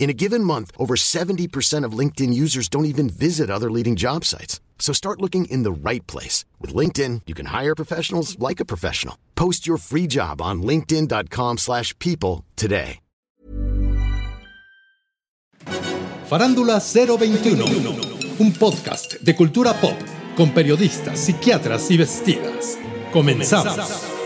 In a given month, over 70% of LinkedIn users don't even visit other leading job sites. So start looking in the right place. With LinkedIn, you can hire professionals like a professional. Post your free job on linkedin.com slash people today. Farándula 021, un podcast de cultura pop con periodistas, psiquiatras y vestidas. Comenzamos.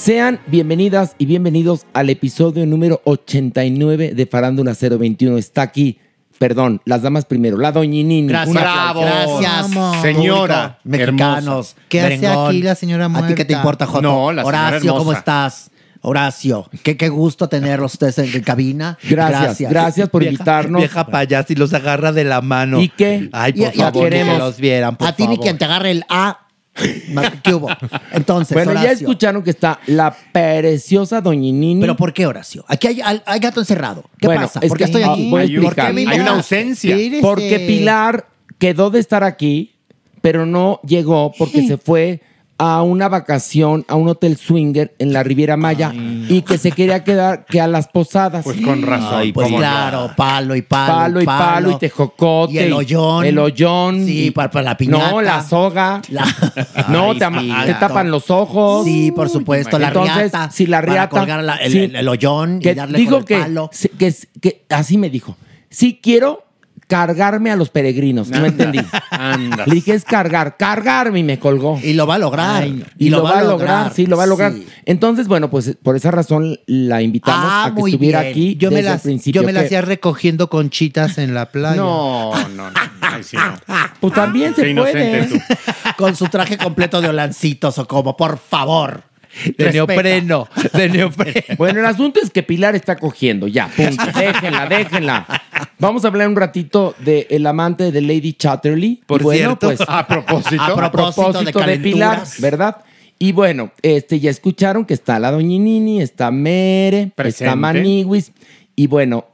Sean bienvenidas y bienvenidos al episodio número 89 de Farándula 021. Está aquí, perdón, las damas primero, la doñinini. Gracias, aplauso. gracias, señora, mexicanos. ¿Qué hace merengón. aquí la señora ¿A ti muerta? qué te importa, Joto? No, la señora Horacio, ¿cómo estás? Horacio, qué, qué gusto tenerlos ustedes en, cabina. Gracias, gracias por Vieja- invitarnos. Vieja payasa y los agarra de la mano. ¿Y qué? Ay, Y- por y a favor, ti que los vieran, por a ti ni quien te agarre el A. ¿Qué hubo? Entonces, Bueno, ya escucharon que está la preciosa doñinini. ¿Pero por qué, Horacio? Aquí hay, hay- hay gato encerrado. ¿Qué Bueno, pasa? es ¿Por qué que- estoy aquí? voy a ¿Por qué explicar. me Hay invitas? una ausencia. Porque Pilar quedó de estar aquí, pero no llegó porque se fue a una vacación a un hotel swinger en la Riviera Maya y que se quería quedar que a las posadas. Pues con razón. Ay, pues cómo no. claro, palo y palo. Palo y palo y tejocote. Y el hoyón. El hoyón. Sí, y- para, para la piñata. No, la soga. La- No, Ay, te, sí, te tapan los ojos. Sí, por supuesto, la Entonces, riata. Si la para riata. colgar la- el, sí, el- el hoyón que y darle dijo con el que, palo. se- que, que así me dijo. Sí quiero cargarme a los peregrinos. No entendí. Anda. Le dije es cargar, cargarme y me colgó. Y lo va a lograr. Y, lo, va a lograr, sí, lo va a lograr. Sí. Entonces, bueno, pues por esa razón la invitamos Ah, a que estuviera bien. aquí. Yo me, desde el principio. yo me la que- hacía recogiendo conchitas en la playa. No, no, no. Ay, sí, no. Pues también Qué se puede. tú. Con su traje completo de olancitos o como, por favor. De neopreno. De neopreno. Bueno, el asunto es que Pilar está cogiendo, ya, punto. Déjenla, déjenla. Vamos a hablar un ratito de el amante de Lady Chatterley. Por bueno, cierto, pues A propósito. A propósito, de de, Pilar. ¿verdad? Y bueno, este ya escucharon que está la Doñinini, está Mere, Presente. está Maniwis. Y bueno,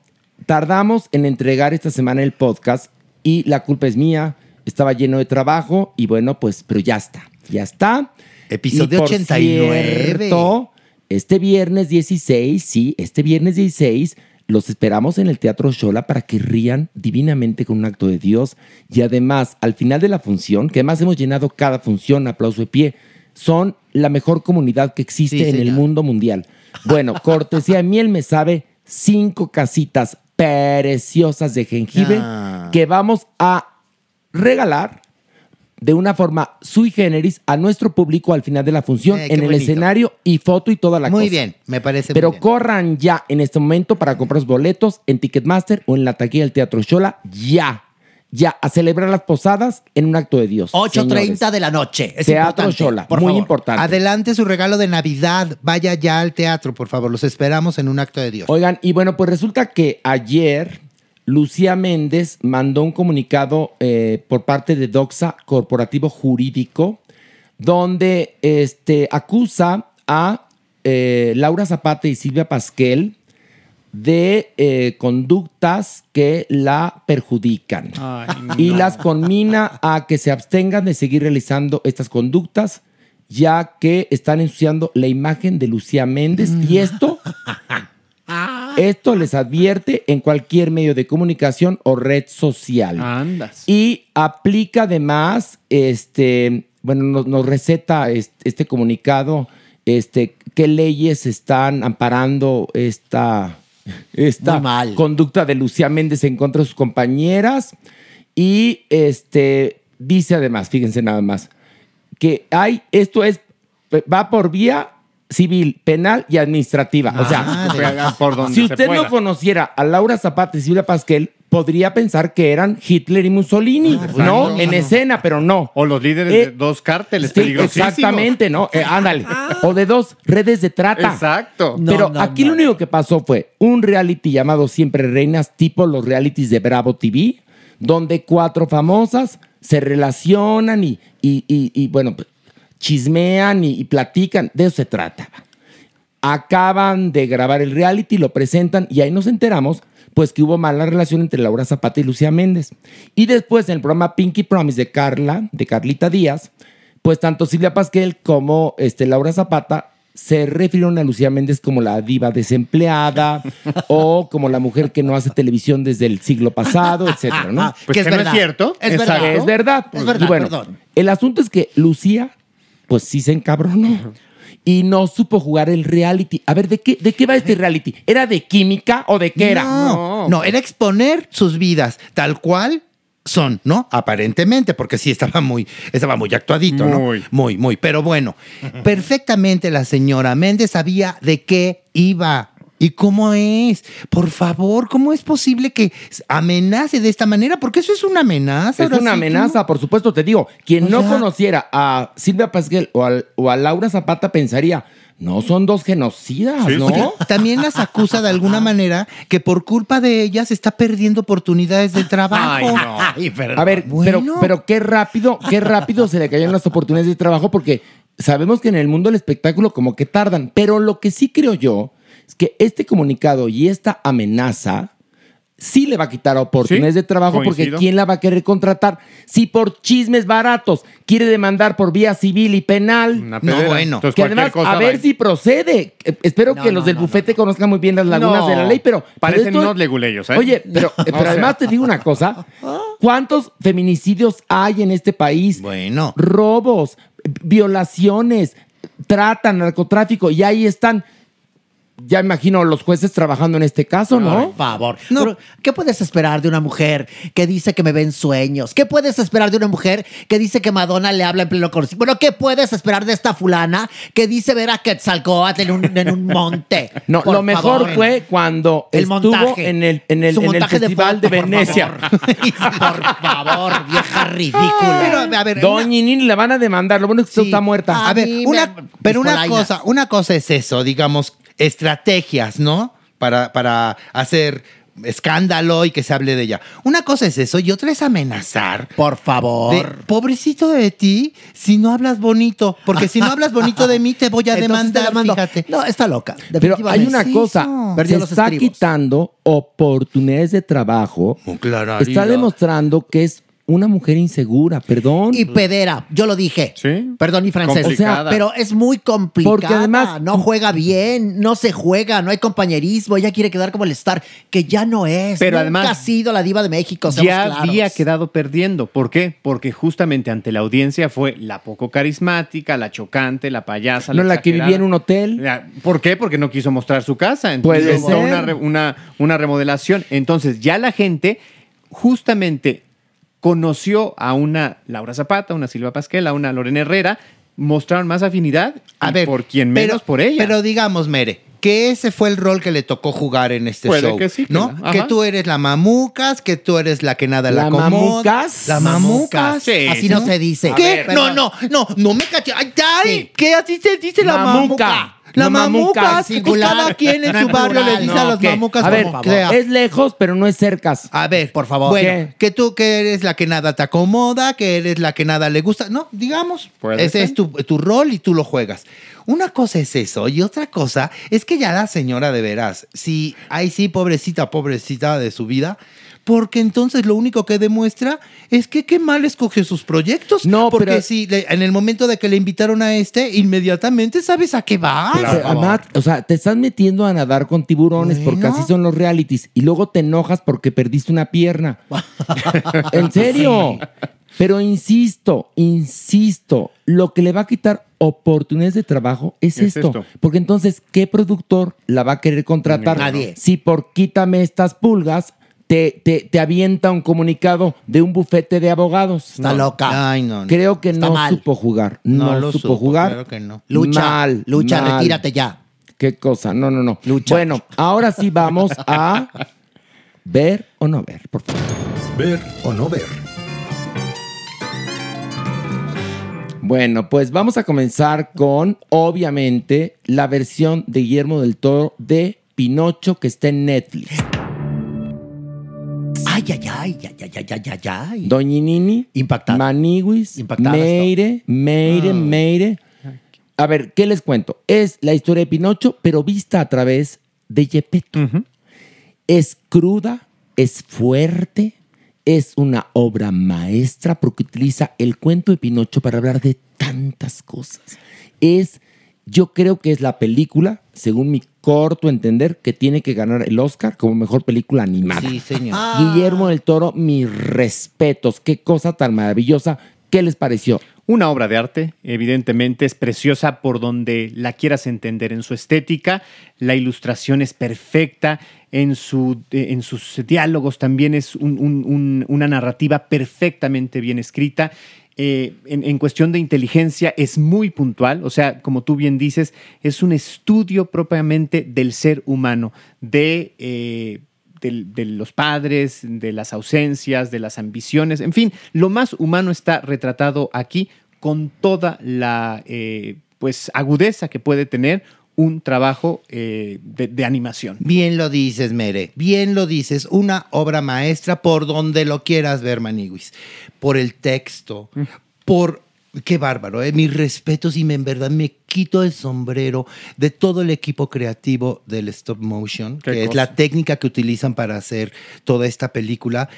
tardamos en entregar esta semana el podcast y la culpa es mía. Estaba lleno de trabajo y bueno, pues, pero ya está, ya está. Episodio Y por 89. cierto, este viernes 16, sí, este viernes 16, los esperamos en el Teatro Shola para que rían divinamente con un acto de Dios. Y además, al final de la función, que además hemos llenado cada función, aplauso de pie, son la mejor comunidad que existe Sí, en el mundo mundial. Bueno, cortesía de miel me sabe cinco casitas preciosas de jengibre Ah. que vamos a regalar de una forma sui generis a nuestro público al final de la función Eh, en el bonito. escenario y foto y toda la cosa. Muy bien, me parece Pero muy bien. corran ya en este momento para comprar los boletos en Ticketmaster o en la taquilla del Teatro Shola. Ya. Ya. A celebrar las posadas en un acto de Dios. 8.30 de la noche. Es Teatro por muy favor. importante. Adelante su regalo de Navidad. Vaya ya al teatro, por favor. Los esperamos en un acto de Dios. Oigan, y bueno, pues resulta que ayer Lucía Méndez mandó un comunicado eh, por parte de Doxa Corporativo Jurídico, donde este, acusa a eh, Laura Zapata y Silvia Pasquel de eh, conductas que la perjudican. Ay, y las conmina a que se abstengan de seguir realizando estas conductas ya que están ensuciando la imagen de Lucía Méndez. Y esto esto les advierte en cualquier medio de comunicación o red social. Andas. Y aplica además, este, bueno, nos, nos receta este, este comunicado, este, qué leyes están amparando esta, esta mal. conducta de Lucía Méndez en contra de sus compañeras. Y este, dice además, fíjense nada más, que hay, esto es, va por vía civil, penal y administrativa. o sea, Pega por donde si se usted pueda. no conociera a Laura Zapata y Silvia Pasquel, podría pensar que eran Hitler y Mussolini, ¿no? En escena, pero no. O los líderes Eh, de dos cárteles Sí, peligrosísimos. exactamente, ¿no? Eh, ándale. O de dos redes de trata. Exacto. No, Pero no, aquí no. lo único que pasó fue un reality llamado Siempre Reinas, tipo los realities de Bravo TV, donde cuatro famosas se relacionan y, y- y- y, bueno, chismean y, y platican. De eso se trata. Acaban de grabar el reality, lo presentan y ahí nos enteramos pues que hubo mala relación entre Laura Zapata y Lucía Méndez. Y después en el programa Pinky Promise de Carla, de Carlita Díaz, pues tanto Silvia Pasquel como este, Laura Zapata se refirieron a Lucía Méndez como la diva desempleada o como la mujer que no hace televisión desde el siglo pasado, etcétera, ¿no? Pues Que es que no es verdad. cierto. Es Exacto. verdad. Es verdad. Es verdad, Y bueno, perdón. el asunto es que Lucía, pues sí se encabronó. Y no supo jugar el reality. A ver, ¿de qué, ¿de qué va este reality? ¿Era de química o de qué era? No, no, era exponer sus vidas tal cual son, ¿no? Aparentemente, porque sí estaba muy, estaba muy actuadito, Muy. ¿no? Muy, muy. Pero bueno, perfectamente la señora Méndez sabía de qué iba. ¿Y cómo es? Por favor, ¿cómo es posible que amenace de esta manera? Porque eso es una amenaza. Es una sí amenaza, por supuesto, te digo. Quien O no sea- conociera a Silvia Pasquel o, al- o a Laura Zapata pensaría, no son dos genocidas, Sí, ¿no? También las acusa de alguna manera que por culpa de ellas está perdiendo oportunidades de trabajo. Ay, no. Ay, A ver, Bueno. pero, pero qué rápido, qué rápido se le caían las oportunidades de trabajo porque sabemos que en el mundo del espectáculo como que tardan, pero lo que sí creo yo que este comunicado y esta amenaza sí le va a quitar oportunidades Sí, de trabajo porque. ¿quién la va a querer contratar? Si por chismes baratos quiere demandar por vía civil y penal. No, bueno. Entonces, que además, cosa a ver va- si procede. Eh, espero No, que no, los del no, bufete conozcan muy bien las lagunas No, de la ley, pero. pero parecen esto- unos leguleyos, ¿eh? Oye, pero, pero además te digo una cosa: ¿cuántos feminicidios hay en este país? Bueno. Robos, violaciones, trata, narcotráfico, y ahí están. Ya imagino los jueces trabajando en este caso, ¿no? Por favor. Pero, ¿Qué puedes esperar de una mujer que dice que me ven sueños? ¿Qué puedes esperar de una mujer que dice que Madonna le habla en pleno concierto? Bueno, ¿qué puedes esperar de esta fulana que dice ver a Quetzalcóatl en un, en un monte? No, Por lo mejor favor. fue cuando El estuvo montaje. en el, en el, en el de Festival de, por Venecia. Por favor, vieja ridícula. Pero, a ver, Doña Nini le van a demandar. Lo bueno es que usted Sí. está muerta. A ver, una, me- pero una cosa, una cosa es eso, digamos, estrategias, ¿no? Para, para hacer escándalo y que se hable de ella. Una cosa es eso y otra es amenazar. Por favor. De, pobrecito de ti, si no hablas bonito, porque si no hablas bonito de mí te voy a demandar, fíjate. No, está loca. Pero hay una Sí, cosa, se los está estribos. quitando oportunidades de trabajo. Está demostrando que es una mujer insegura, perdón. Y pedera, yo lo dije. Sí. Perdón mi francés. Complicada. pero es muy complicada. Porque además- no juega bien, no se juega, no hay compañerismo. Ella quiere quedar como el star, que ya no es. Pero Nunca además- ha sido la diva de México. ya claros. había quedado perdiendo. ¿Por qué? Porque justamente ante la audiencia fue la poco carismática, la chocante, la payasa. no la que vivía en un hotel. ¿Por qué? Porque no quiso mostrar su casa. Entonces Puede hizo ser. Una, re- una, una remodelación. Entonces ya la gente justamente conoció a una Laura Zapata, una Silvia Pasquel, a una Lorena Herrera, mostraron más afinidad A y ver, por quien pero- menos por ella. Pero digamos, Mere, que ese fue el rol que le tocó jugar en este Puede show. que sí, ¿no? Que tú eres la mamucas, que tú eres la que nada la, ¿La mamucas? La mamucas. Sí, Así no se dice. ¿Qué? Ver, no, no, no, no me caché. Ay, ay, Sí. ¿qué así se dice la Mamuca. mamuca? La No, mamucas. Pues cada quien en No su barrio plural, le dice no, a las ¿qué? mamucas A ver, como es lejos, pero no es cercas. A ver, Por favor. Bueno, ¿Qué? que tú que eres la que nada te acomoda, que eres la que nada le gusta. No, digamos, ese ser. es tu, tu rol y tú lo juegas. Una cosa es eso y otra cosa es que ya la señora de veras, si, ay sí, pobrecita, pobrecita de su vida, porque entonces lo único que demuestra es que qué mal escogió sus proyectos. No, porque pero- si le- en el momento de que le invitaron a este, inmediatamente sabes a qué va. Además, o sea, te estás metiendo a nadar con tiburones porque así son los realities y luego te enojas porque perdiste una pierna. en serio. Pero insisto, insisto, lo que le va a quitar oportunidades de trabajo es, Es esto. esto. Porque entonces, ¿qué productor la va a querer contratar? Nadie. Si por quítame estas pulgas, te, te, te avienta un comunicado de un bufete de abogados. Está loca. Ay, no, no. Creo que Está no mal. supo jugar. No, lo supo supo, jugar. claro que no. Lucha, Mal, lucha, mal. retírate ya. ¿Qué cosa? No, no, no. Lucha. Bueno, ahora sí vamos a ver o no ver, por favor. Ver o no ver. Bueno, pues vamos a comenzar con, obviamente, la versión de Guillermo del Toro de Pinocho que está en Netflix. Ay, ay, ay, ay, ay, ay, ay, ay, ay. Doñinini, Impactada. Maniwis, Impactada Meire, Meire, Meire. A ver, ¿qué les cuento? Es la historia de Pinocho, pero vista a través de Gepetto. Es cruda, es fuerte, es una obra maestra porque utiliza el cuento de Pinocho para hablar de tantas cosas. Es, yo creo que es la película, según mi corto entender, que tiene que ganar el Oscar como mejor película animada. Sí, señor. Guillermo del Toro, mis respetos. Qué cosa tan maravillosa. ¿Qué les pareció? Una obra de arte, evidentemente es preciosa por donde la quieras entender en su estética, la ilustración es perfecta, en, su, eh, en sus diálogos también es un- un- un- una narrativa perfectamente bien escrita. Eh, en, cuestión de inteligencia es muy puntual, o sea, como tú bien dices, es un estudio propiamente del ser humano, de... eh, los padres, de las ausencias, de las ambiciones, en fin, lo más humano está retratado aquí con toda la eh, pues agudeza que puede tener un trabajo eh, de, de animación. Bien lo dices, Mere. Bien lo dices. Una obra maestra por donde lo quieras ver, Maniguis. Por el texto, por... Qué bárbaro, ¿eh? mis respetos y me, en verdad me quito el sombrero de todo el equipo creativo del stop motion, Qué que es la técnica que utilizan para hacer toda esta película.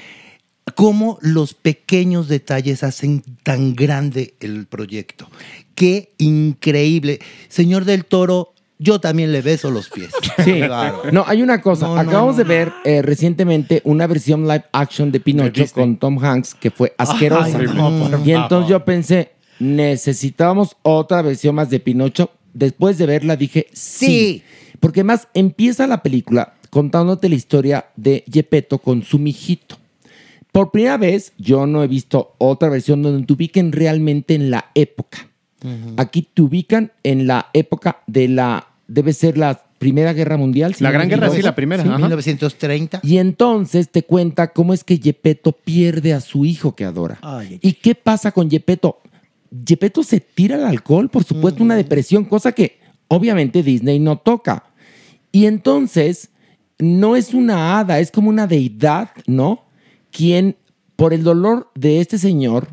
Cómo los pequeños detalles hacen tan grande el proyecto. Qué increíble. Señor del Toro, yo también le beso los pies. Sí. Bárbaro. No, hay una cosa. No, Acabamos no, de ver eh, recientemente una versión live action de Pinocho con Tom Hanks que fue asquerosa. Ay, no, por y entonces yo pensé, necesitábamos otra versión más de Pinocho. Después de verla dije, sí. Sí. Porque más empieza la película contándote la historia de Gepetto con su mijito. Por primera vez, yo no he visto otra versión donde te ubiquen realmente en la época. Aquí te ubican en la época de la, debe ser la Primera Guerra Mundial. La Gran Guerra, sí, la primera. Sí, ajá. 1930. Y entonces te cuenta cómo es que Gepetto pierde a su hijo que adora. Ay, ay, ¿Y qué pasa con Gepetto? Gepetto se tira al alcohol, por supuesto, una depresión, cosa que obviamente Disney no toca. Y entonces no es una hada, es como una deidad, ¿no? Quien, por el dolor de este señor,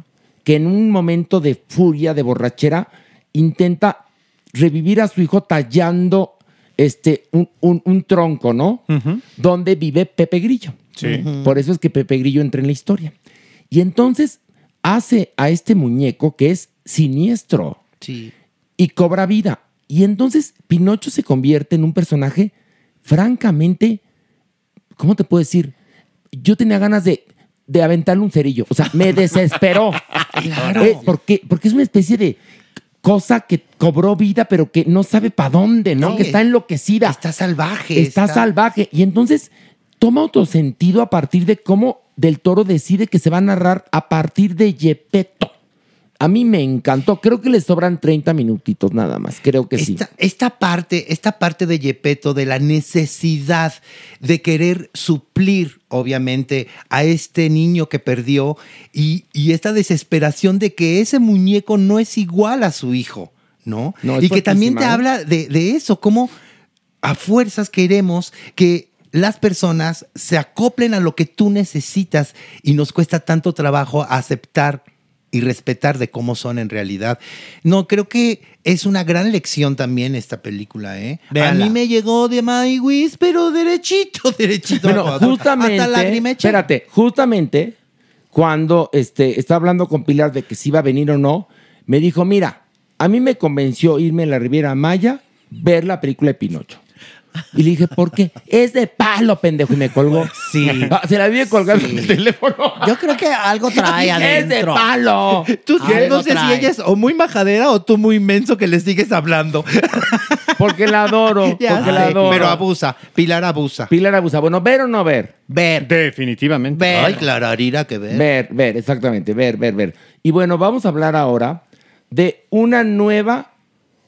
que en un momento de furia, de borrachera, intenta revivir a su hijo tallando este, un, un- un tronco, ¿no? Donde vive Pepe Grillo. Sí. Por eso es que Pepe Grillo entra en la historia. Y entonces hace a este muñeco que es siniestro Sí. y cobra vida. Y entonces Pinocho se convierte en un personaje francamente, ¿cómo te puedo decir? Yo tenía ganas de, de aventarle un cerillo. O sea, me desesperó. claro. porque, porque es una especie de cosa que cobró vida, pero que no sabe para dónde, ¿no? Sí. Que está enloquecida. Está salvaje. Está, salvaje. Y entonces toma otro sentido a partir de cómo Del Toro decide que se va a narrar a partir de Yepeto. A mí me encantó. Creo que le sobran 30 minutitos nada más. Creo que sí. Esta, parte, esta parte de Yepeto, de la necesidad de querer suplir, obviamente, a este niño que perdió y, y esta desesperación de que ese muñeco no es igual a su hijo. ¿no? Y que también te ¿eh? habla de, de eso, cómo a fuerzas queremos que las personas se acoplen a lo que tú necesitas y nos cuesta tanto trabajo aceptar y respetar de cómo son en realidad. No, creo que es una gran lección también esta película, ¿eh? Véanla. A mí me llegó de My pero derechito, derechito. Hasta justamente, echa. espérate, justamente cuando este, estaba hablando con Pilar de que si iba a venir o no, me dijo, mira, a mí me convenció irme a la Riviera Maya, ver la película de Pinocho. Y le dije, ¿por qué? Es de palo, pendejo. Y me colgó. Sí. Ah, se la vi colgando en el teléfono. Yo creo que algo trae es de adentro. palo. Tú no sé si ella es o muy majadera o tú muy inmenso que le sigues hablando. Porque la adoro. Ya porque la adoro. Pero abusa. Pilar abusa. Pilar abusa. Bueno, ¿ver o no ver? Ver. Definitivamente. Ver. Ay, Clararira, que ver. Ver, ver, exactamente, ver, ver, ver. Y bueno, vamos a hablar ahora de una nueva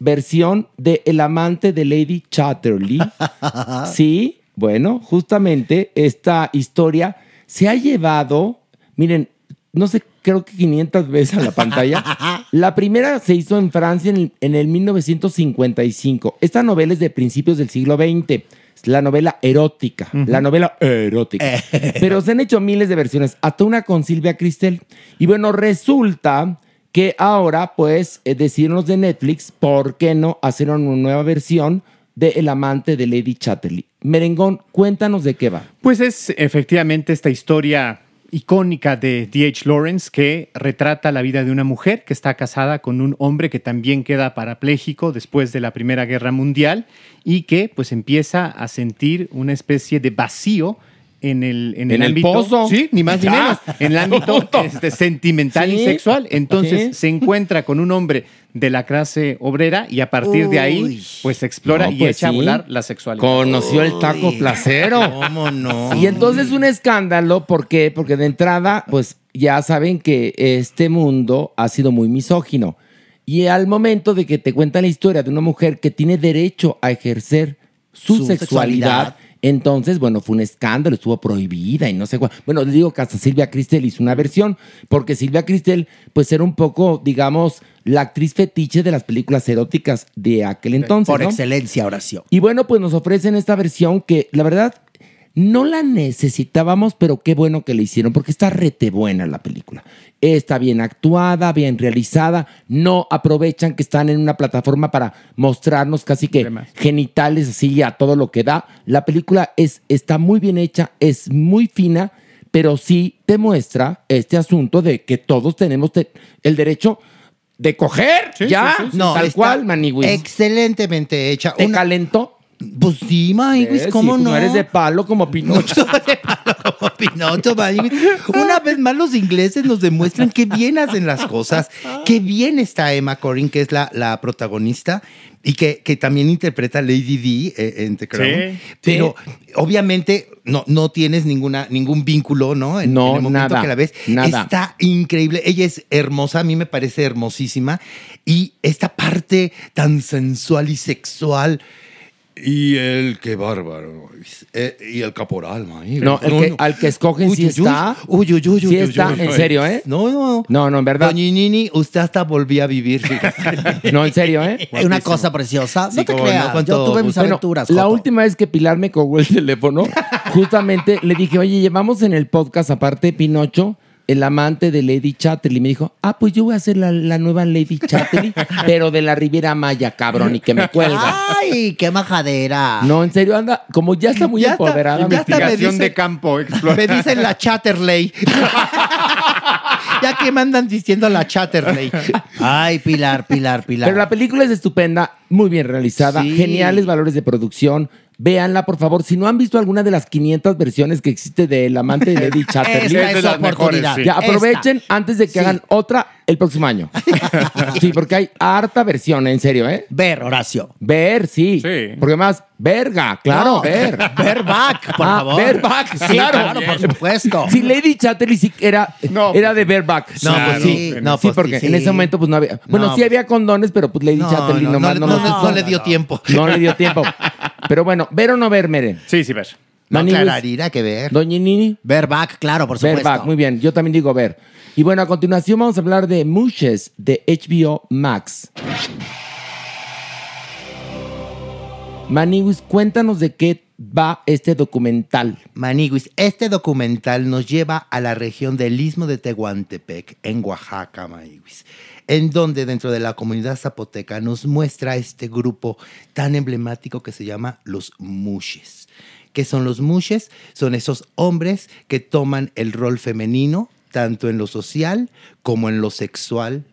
versión de El amante de Lady Chatterley. sí, bueno, justamente esta historia se ha llevado, miren, no sé, creo que 500 veces a la pantalla. La primera se hizo en Francia en el, en el 1955. Esta novela es de principios del siglo XX. Es la novela erótica. La novela erótica. Pero se han hecho miles de versiones, hasta una con Silvia Cristel. Y bueno, resulta que ahora, pues, eh, decidieron de Netflix, ¿por qué no hacer una nueva versión de El amante de Lady Chatterley? Merengón, cuéntanos de qué va. Pues es efectivamente esta historia icónica de D.H. Lawrence que retrata la vida de una mujer que está casada con un hombre que también queda parapléjico después de la Primera Guerra Mundial y que pues empieza a sentir una especie de vacío en el, en En el ámbito, pozo. sí, ni más ni Ya. menos, en el ámbito este, sentimental y sexual. Entonces Sí. se encuentra con un hombre de la clase obrera y a partir de ahí pues explora No, y pues echa a volar la sexualidad. Conoció el taco placero. ¿Cómo no? Y entonces un escándalo, ¿por qué? Porque de entrada, pues ya saben que este mundo ha sido muy misógino. Y al momento de que te cuentan la historia de una mujer que tiene derecho a ejercer su, Su sexualidad, sexualidad. Entonces, bueno, fue un escándalo, estuvo prohibida y no sé cuál. Bueno, les digo que hasta Silvia Cristel hizo una versión, porque Silvia Cristel, pues era un poco, digamos, la actriz fetiche de las películas eróticas de aquel entonces. Por ¿no? excelencia, oración. Y bueno, pues nos ofrecen esta versión que la verdad no la necesitábamos, pero qué bueno que la hicieron, porque está rete buena la película. Está bien actuada, bien realizada, no aprovechan que están en una plataforma para mostrarnos casi que Demás. genitales así a todo lo que da. La película es, está muy bien hecha, es muy fina, pero sí te muestra este asunto de que todos tenemos te- el derecho de coger, Sí, ya, sí, sí, sí. No, tal cual, Maniwis. Excelentemente hecha. ¿Te Una- calentó? Pues sí, Maywis, Eh, ¿cómo sí, no? No eres de palo como Pinocho. como Pinocho, Maywis. Una vez más los ingleses nos demuestran qué bien hacen las cosas, qué bien está Emma Corrin, que es la, la protagonista, y que, que también interpreta a Lady D eh, en The Crown. Sí. Pero obviamente no, no tienes ninguna, ningún vínculo, ¿no? En, No, en el momento nada, que la ves. nada. Está increíble. Ella es hermosa, a mí me parece hermosísima. Y esta parte tan sensual y sexual. Y el qué bárbaro. Eh, y el caporal, maíz. No, el que- al que escogen sí está. Uy, uy, uy, uy, Sí uy, está, uy, en uy. serio, ¿eh? No, no. No, no, en verdad. Doña Nini, usted hasta volvió a vivir. No, en serio, ¿eh? Una cosa preciosa. Sí, no te no, creas. cuánto Yo tuve mis. Bueno, aventuras. la Joto. última vez que Pilar me colgó el teléfono, justamente le dije, oye, llevamos en el podcast, aparte de Pinocho, el amante de Lady Chatterley. Me dijo, ah, pues yo voy a hacer la, la nueva Lady Chatterley, pero de la Riviera Maya, cabrón, y que me cuelga. Ay, qué majadera. No, en serio, anda, como ya está muy Ya está, empoderada. ya me- está, me Investigación dice- de campo. explora- Me dicen la Chatterley. ya que me andan diciendo la Chatterley. Ay, Pilar, Pilar, Pilar. Pero la película es estupenda, muy bien realizada, Sí. geniales valores de producción. Véanla, por favor. Si no han visto alguna de las 500 versiones que existe de El amante de Lady Chatterley, Esta Es oportunidad. sí. ya aprovechen Esta. antes de que Sí. hagan otra el próximo año. sí, porque hay harta versión, en serio, ¿eh? Ver, Horacio. Ver, sí. Sí. Porque más, verga, claro, No, ver. Ver back, por Ah, favor. Bareback, Sí, claro. claro, por supuesto. Sí, Lady Chatterley sí era, No, era de bareback. No, Claro, pues sí. No, sí, pues porque sí. en ese momento pues no había. Bueno, No, sí había condones, pero pues Lady No, Chatterley no, no, nomás no, no le dio tiempo. No le dio tiempo. Pero bueno, ver o no ver, Meren. Sí, sí, ver. No, clararina que ver. Doña Nini. Ver back, claro, por supuesto. Ver back, muy bien. Yo también digo ver. Y bueno, a continuación vamos a hablar de Mushes de HBO Max. Maniguis, cuéntanos de qué va este documental. Maniguis, este documental nos lleva a la región del Istmo de Tehuantepec, en Oaxaca, Maniguis en donde dentro de la comunidad zapoteca nos muestra este grupo tan emblemático que se llama los mushes. ¿Qué son los mushes? Son esos hombres que toman el rol femenino, tanto en lo social como en lo sexual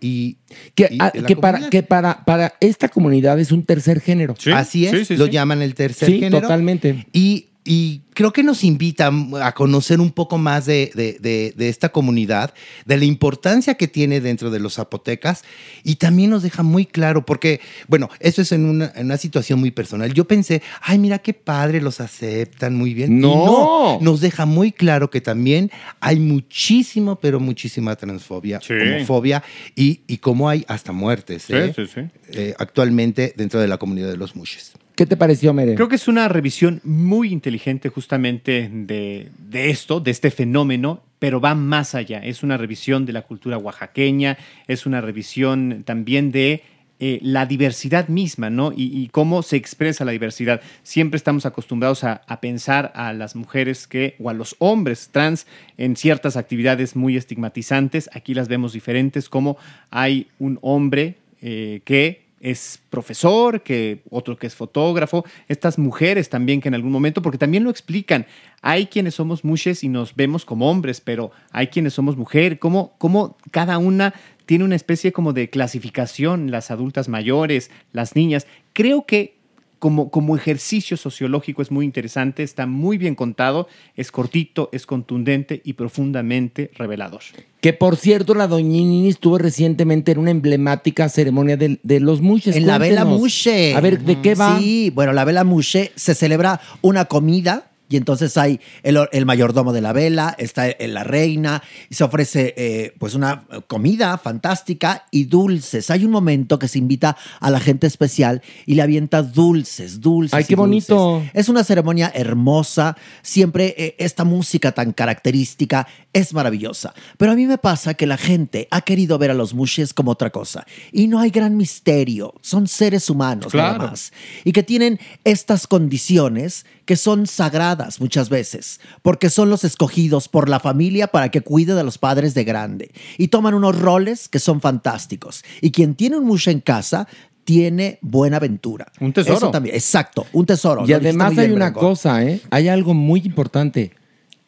y, Que, y ah, que para, que para, para esta comunidad es un tercer género. Así es, lo llaman el tercer Sí, género. totalmente. Y, y creo que nos invita a conocer un poco más de, de- de- de esta comunidad, de la importancia que tiene dentro de los zapotecas y también nos deja muy claro, porque, bueno, eso es en una, en una situación muy personal. Yo pensé, ay, mira qué padre, los aceptan muy bien. Y No. nos deja muy claro que también hay muchísimo, pero muchísima transfobia, Sí. homofobia y, y cómo hay hasta muertes Sí, ¿eh? sí, sí. Eh, actualmente dentro de la comunidad de los mushes. ¿Qué te pareció, Mere? Creo que es una revisión muy inteligente justamente de, esto, de este fenómeno, pero va más allá. Es una revisión de la cultura oaxaqueña, es una revisión también de eh, la diversidad misma, ¿no? Y, cómo se expresa la diversidad. Siempre estamos acostumbrados a, a pensar a las mujeres que, o a los hombres trans en ciertas actividades muy estigmatizantes. Aquí las vemos diferentes, como hay un hombre eh, que es profesor, que otro que es fotógrafo, estas mujeres también que en algún momento, porque también lo explican, hay quienes somos mushes y nos vemos como hombres, pero hay quienes somos mujer, como, como cada una tiene una especie como de clasificación, las adultas mayores, las niñas. Creo que como, como ejercicio sociológico es muy interesante, está muy bien contado, es cortito, es contundente y profundamente revelador. Que por cierto, la doñinini estuvo recientemente en una emblemática ceremonia de, de los mushes. En la Vela. Mushe. A ver, ¿de qué va? Sí, bueno, la Vela Mushe se celebra una comida y entonces hay el, el mayordomo de la vela, está la reina, y se ofrece eh, pues una comida fantástica y dulces. Hay un momento que se invita a la gente especial y le avienta dulces, dulces. Ay, qué dulces. bonito. Es una ceremonia hermosa, siempre eh, esta música tan característica es maravillosa. Pero a mí me pasa que la gente ha querido ver a los mushes como otra cosa. Y no hay gran misterio, son seres humanos Claro. nada más. Y que tienen estas condiciones que son sagradas muchas veces, porque son los escogidos por la familia para que cuide de los padres de grande. Y toman unos roles que son fantásticos. Y quien tiene un mushe en casa tiene buena aventura. Un tesoro. Eso también, exacto, un tesoro. Y Lo además hay bien, una cosa, ¿eh? Hay algo muy importante.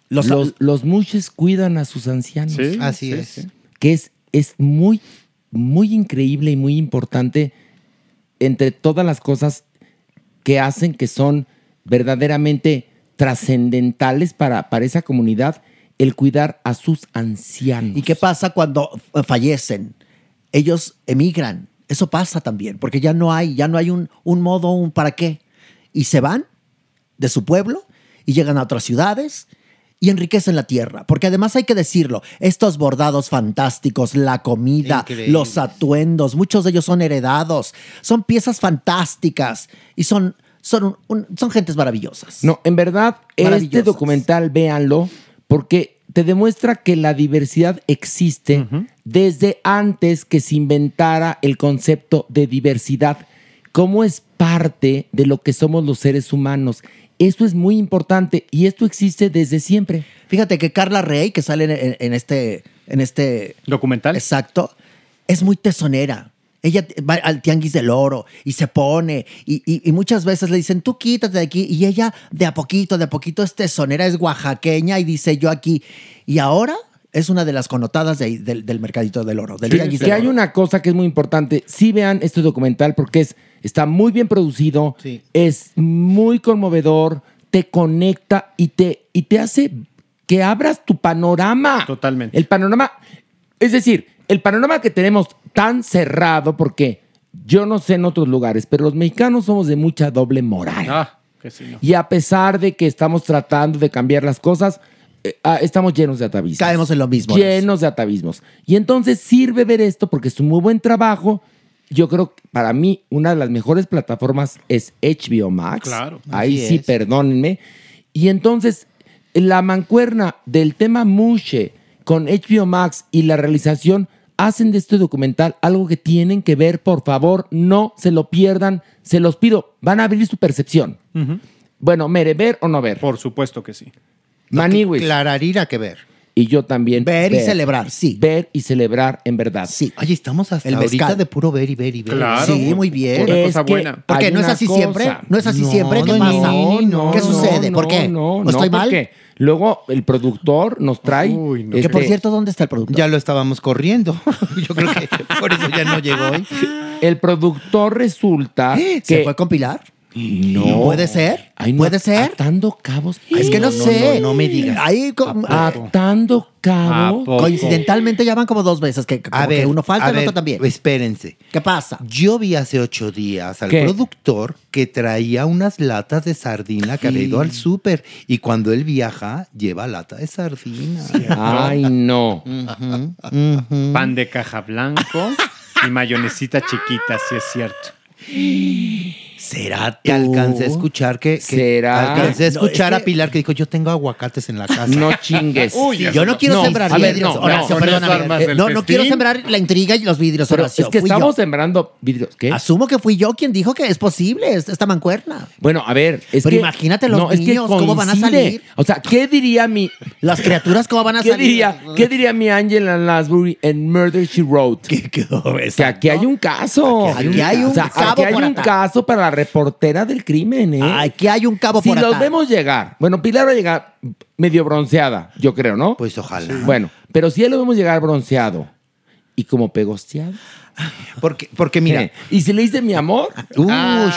Los- Los, los, mushes cuidan a sus ancianos. Sí, Así sí, es. sí. Que es, es muy, muy increíble y muy importante entre todas las cosas que hacen que son verdaderamente trascendentales para, para esa comunidad, el cuidar a sus ancianos. ¿Y qué pasa cuando eh, fallecen? Ellos emigran. Eso pasa también, porque ya no hay, ya no hay un, un modo, un para qué. Y se van de su pueblo y llegan a otras ciudades y enriquecen la tierra. Porque además hay que decirlo, estos bordados fantásticos, la comida, los atuendos, muchos de ellos son heredados, son piezas fantásticas y son, son, un- un- son gentes maravillosas. No, en verdad, este documental, véanlo, porque te demuestra que la diversidad existe desde antes que se inventara el concepto de diversidad, cómo es parte de lo que somos los seres humanos. Esto es muy importante y esto existe desde siempre. Fíjate que Carla Rey, que sale en, en este, en este Documental. Exacto. Es muy tesonera. Ella va al tianguis del oro y se pone y, y- y muchas veces le dicen, tú quítate de aquí. Y ella de a poquito, de a poquito es tesonera, es oaxaqueña y dice yo aquí. Y ahora es una de las connotadas de del, del mercadito del oro, del Que, tianguis que del hay oro. una cosa que es muy importante. Sí vean este documental porque es, está muy bien producido, Sí. es muy conmovedor, te conecta y te, y te hace que abras tu panorama. Totalmente. El panorama, es decir, el panorama que tenemos tan cerrado porque yo no sé en otros lugares, pero los mexicanos somos de mucha doble moral. Ah, que sí, no. Y a pesar de que estamos tratando de cambiar las cosas, eh, ah, estamos llenos de atavismos. Caemos en lo mismo. Llenos de atavismos. Y entonces sirve ver esto porque es un muy buen trabajo. Yo creo que para mí una de las mejores plataformas es HBO Max. Claro. Ahí sí, es. perdónenme. Y entonces la mancuerna del tema Mushe con HBO Max y la realización hacen de este documental algo que tienen que ver, por favor, no se lo pierdan, se los pido, van a abrir su percepción. Bueno, Mere, ¿ver o no ver? Por supuesto que sí. Maniwis. Clararira que ver. Y yo también. Ver y celebrar, sí. Ver y celebrar en verdad. Sí. Oye, estamos hasta El ahorita mezcal. de puro ver y ver y ver. Claro. Sí, muy bien. Una Es cosa que buena. Porque no es así cosa. siempre. No es así No, siempre. ¿Qué no, pasa? no, no, ¿Qué no, sucede? ¿Por qué? No, ¿O no, estoy mal? porque luego el productor nos trae. Uy, no. Que por este, cierto, ¿dónde está el producto? Ya lo estábamos corriendo. Yo creo que por eso ya no llegó hoy. El productor resulta ¿Se que. fue con Pilar? No. ¿Puede ser? Ay, no, ¿Puede ser? Atando cabos. Es que no, sé. no, no me digas. Ahí Atando cabos. Coincidentalmente ya van como dos veces que, como A ver, que uno falta y otro también. Espérense. ¿Qué pasa? Yo vi hace ocho días al ¿Qué? productor que traía unas latas de sardina que había ido al súper y cuando él viaja lleva lata de sardina. Ay, no. Pan de caja blanco y mayonesita chiquita, si es cierto. ¿Será Y alcancé a escuchar que, que- ¿Será? alcancé a No, escuchar es a Pilar que dijo yo tengo aguacates en la casa. No chingues. Uy, Yo no quiero No, sembrar a ver, vidrios. no, Horacio, no, perdóname. Eh, del no, no quiero sembrar la intriga y los vidrios, Pero Horacio. es que Fui estamos yo. sembrando vidrios. ¿Qué? Asumo que fui yo quien dijo que es posible es- esta mancuerna. Bueno, a ver, es Pero que. imagínate los es que niños, ¿cómo van a salir? O sea, ¿qué diría mi. Las criaturas, ¿cómo van a ¿Qué salir? diría, ¿Qué diría mi Angela Lansbury en Murder She Wrote? ¿Qué quedó Que aquí hay un caso. Aquí hay un o sea, cabo aquí hay un caso para la reportera del crimen, ¿eh? Aquí hay un cabo si por los atar. vemos llegar. Bueno, Pilar va a llegar medio bronceada, yo creo, ¿no? Pues ojalá. Bueno, pero si él lo vemos llegar bronceado y como pegosteado. Porque, porque mira, ¿eh? Y si le dice mi amor, Ush, Ah,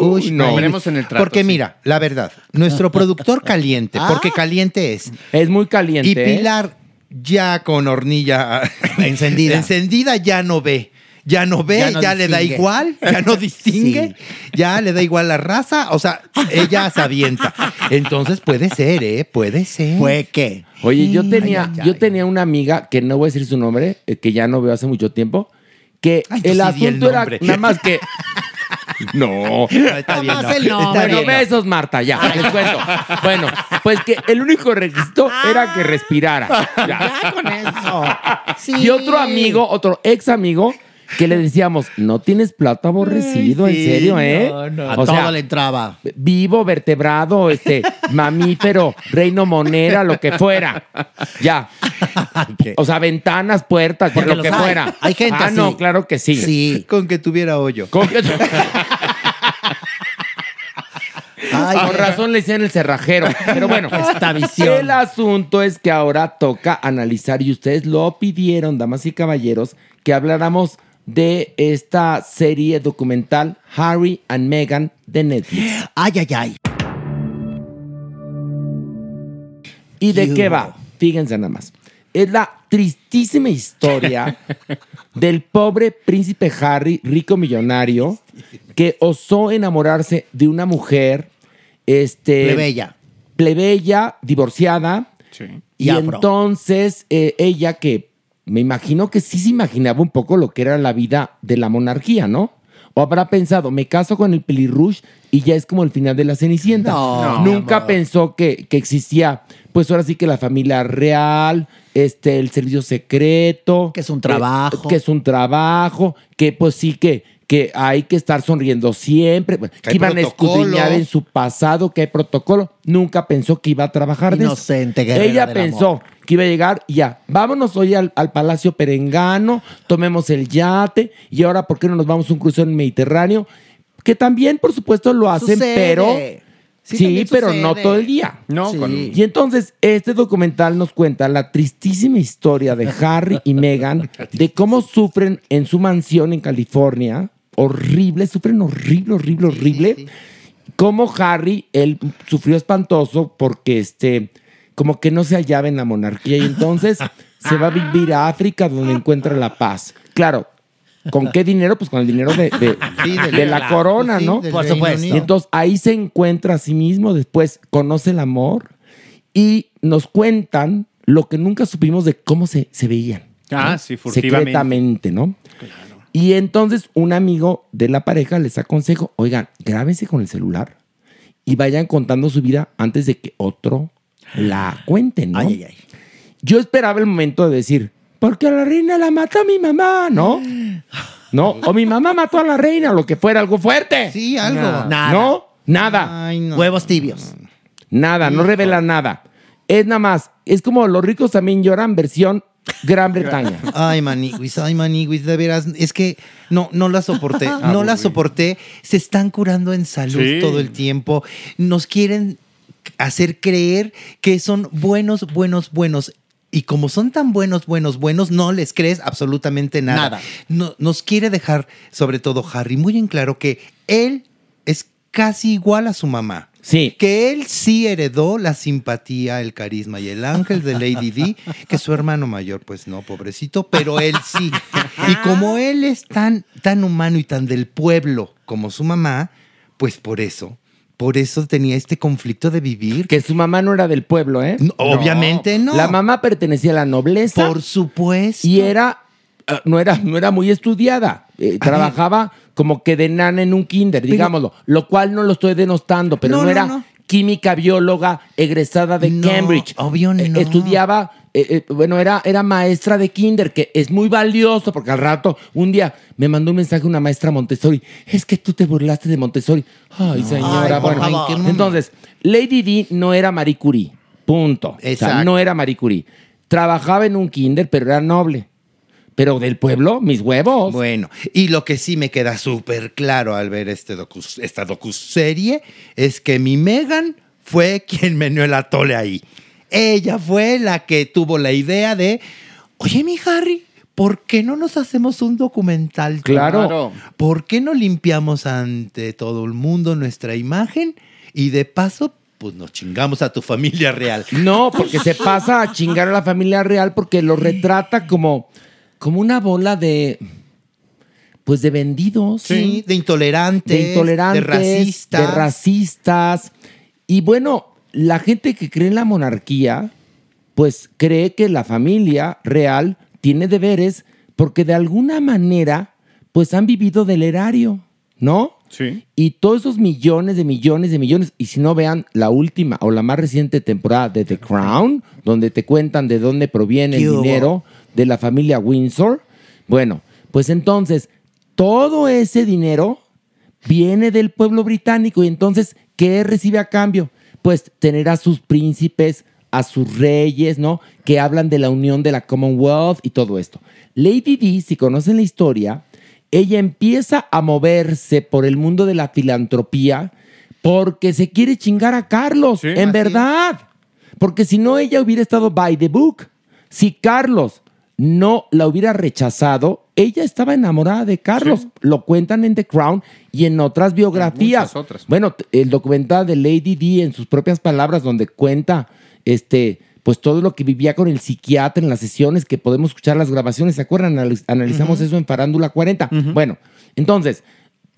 ush, no. Veremos en el trato, Porque sí. mira, la verdad, nuestro productor caliente, porque caliente es. es muy caliente. Y ¿eh? Pilar ya con hornilla Encendida. encendida ya no ve. Ya no ve, Ya le da igual, ya no distingue, ya le da igual la raza, o sea, ella se avienta. Entonces puede ser, ¿eh? Puede ser. ¿Fue qué? Oye, yo tenía, ay, ay. yo tenía una amiga que no voy a decir su nombre, eh, que ya no veo hace mucho tiempo, que el sí di el asunto era nada más que. No. Está bien, no. el Está nombre. Bueno, bien, no. besos, Marta, ya, les cuento. Bueno, pues que el único requisito era que respirara. Ya. Ya con eso. Sí. Y otro amigo, otro ex amigo, que le decíamos, no tienes plato aborrecido, en serio, ¿eh? A O todo sea, le entraba. vivo, vertebrado, este, mamífero, reino monera, lo que fuera. Ya. O sea, ventanas, puertas, Porque lo que hay. fuera. Hay gente Ah, así. no, claro que sí. Sí. Con que tuviera hoyo. Con, que- Ay, con razón le decían el cerrajero. Pero bueno, Esta visión. el asunto es que ahora toca analizar, y ustedes lo pidieron, damas y caballeros, que habláramos de esta serie documental Harry and Meghan de Netflix. Ay, ay, ay. ¿Y de ¿Qué va? Fíjense nada más. Es la tristísima historia del pobre príncipe Harry, rico millonario, que osó enamorarse de una mujer, este, Plebeya. plebeya, divorciada, Sí. y, Y afro. entonces eh, ella que me imagino que sí se imaginaba un poco lo que era la vida de la monarquía, ¿no? O habrá pensado, me caso con el pelirrush y ya es como el final de la Cenicienta. No, Nunca pensó que, que existía, pues ahora sí que la familia real, este, el servicio secreto. Que es un trabajo. eh, que es un trabajo, que pues sí que, que hay que estar sonriendo siempre. Que, iban a escudriñar en su pasado, que hay protocolo. Nunca pensó que iba a trabajar de eso. Inocente Ella del pensó amor. Que iba a llegar y ya, vámonos hoy al, al Palacio Perengano, tomemos el yate y ahora, ¿por qué no nos vamos a un crucero en el Mediterráneo? Que también, por supuesto, lo hacen, Sucede. pero... Sí, pero sucede. no todo el día. No, Sí. con- Y entonces, este documental nos cuenta la tristísima historia de Harry y Meghan, de cómo sufren en su mansión en California. Horrible, sufren horrible, horrible, horrible. Cómo Harry, él sufrió espantoso porque este, como que no se hallaba en la monarquía y entonces se va a vivir a África donde encuentra la paz. Claro, ¿con qué dinero? Pues con el dinero de, de- Sí, del- de la corona, sí, ¿no? Por supuesto. Y entonces ahí se encuentra a sí mismo, después conoce el amor y nos cuentan lo que nunca supimos de cómo se, se veían. Ah, ¿no? sí, furtivamente. Secretamente, ¿no? Y entonces un amigo de la pareja les aconsejo, oigan, grábense con el celular y vayan contando su vida antes de que otro la cuente, ¿no? Ay, ay, ay. Yo esperaba el momento de decir, porque a la reina la mató mi mamá, ¿no? No, o mi mamá mató a la reina, lo que fuera, algo fuerte. Sí, algo. Nada. ¿No? Nada. Ay, no. Huevos tibios. Nada, no revela nada. Es nada más, es como los ricos también lloran versión Gran Bretaña. Ay, maniguis, ay, maniguis, de veras, es que no, no la soporté, no la soporté. Se están curando en salud Sí. todo el tiempo. Nos quieren hacer creer que son buenos, buenos, buenos. Y como son tan buenos, buenos, buenos, no les crees absolutamente nada. Nada. No- nos quiere dejar, sobre todo Harry, muy en claro que él es casi igual a su mamá. Sí. Que él sí heredó la simpatía, el carisma y el ángel de Lady D, que su hermano mayor, pues no, pobrecito, pero él sí. Y como él es tan, tan humano y tan del pueblo como su mamá, pues por eso, por eso tenía este conflicto de vivir. Que su mamá no era del pueblo, ¿eh? No, obviamente no. La mamá pertenecía a la nobleza. Por supuesto. Y era, eh, no era, no era muy estudiada. Eh, trabajaba como que de nana en un kinder, digámoslo. Lo cual no lo estoy denostando, pero No, era no. química bióloga egresada de No, Cambridge. obvio Eh, no. estudiaba, eh, eh, bueno, era, era maestra de kinder, que es muy valioso porque al rato, un día me mandó un mensaje una maestra Montessori. Es que tú te burlaste de Montessori. Ay, señora, Ay, bueno. favor. ¿en qué Entonces, Lady D no era Marie Curie. Punto. O sea, Exacto. no era Marie Curie. Trabajaba en un kinder, pero era noble. Pero del pueblo, mis huevos. Bueno, y lo que sí me queda súper claro al ver este docu, esta docuserie es que mi Megan fue quien meneó el atole ahí. Ella fue la que tuvo la idea de, oye, mi Harry, ¿por qué no nos hacemos un documental? Claro. ¿Por qué no limpiamos ante todo el mundo nuestra imagen? Y de paso, pues nos chingamos a tu familia real. No, porque se pasa a chingar a la familia real porque lo retrata como, como una bola de. Pues de vendidos. Sí, de intolerantes, de intolerantes, de racistas. de racistas. Y bueno, la gente que cree en la monarquía, pues cree que la familia real tiene deberes porque de alguna manera, pues han vivido del erario, ¿no? Sí. Y todos esos millones de millones de millones, y si no vean la última o la más reciente temporada de The Crown, donde te cuentan de dónde proviene el dinero de la familia Windsor, bueno, pues entonces todo ese dinero viene del pueblo británico y entonces, ¿qué recibe a cambio? Pues tener a sus príncipes, a sus reyes, ¿no? Que hablan de la unión de la Commonwealth y todo esto. Lady Di, si conocen la historia, ella empieza a moverse por el mundo de la filantropía porque se quiere chingar a Carlos, Sí, en así verdad. Porque si no, ella hubiera estado by the book. Si Carlos no la hubiera rechazado, ella estaba enamorada de Carlos. Lo cuentan en The Crown y en otras biografías. otras. Bueno, el documental de Lady D en sus propias palabras, donde cuenta este, pues todo lo que vivía con el psiquiatra en las sesiones, que podemos escuchar las grabaciones, ¿se acuerdan? Analiz- Analizamos eso en Farándula 40. Bueno, entonces,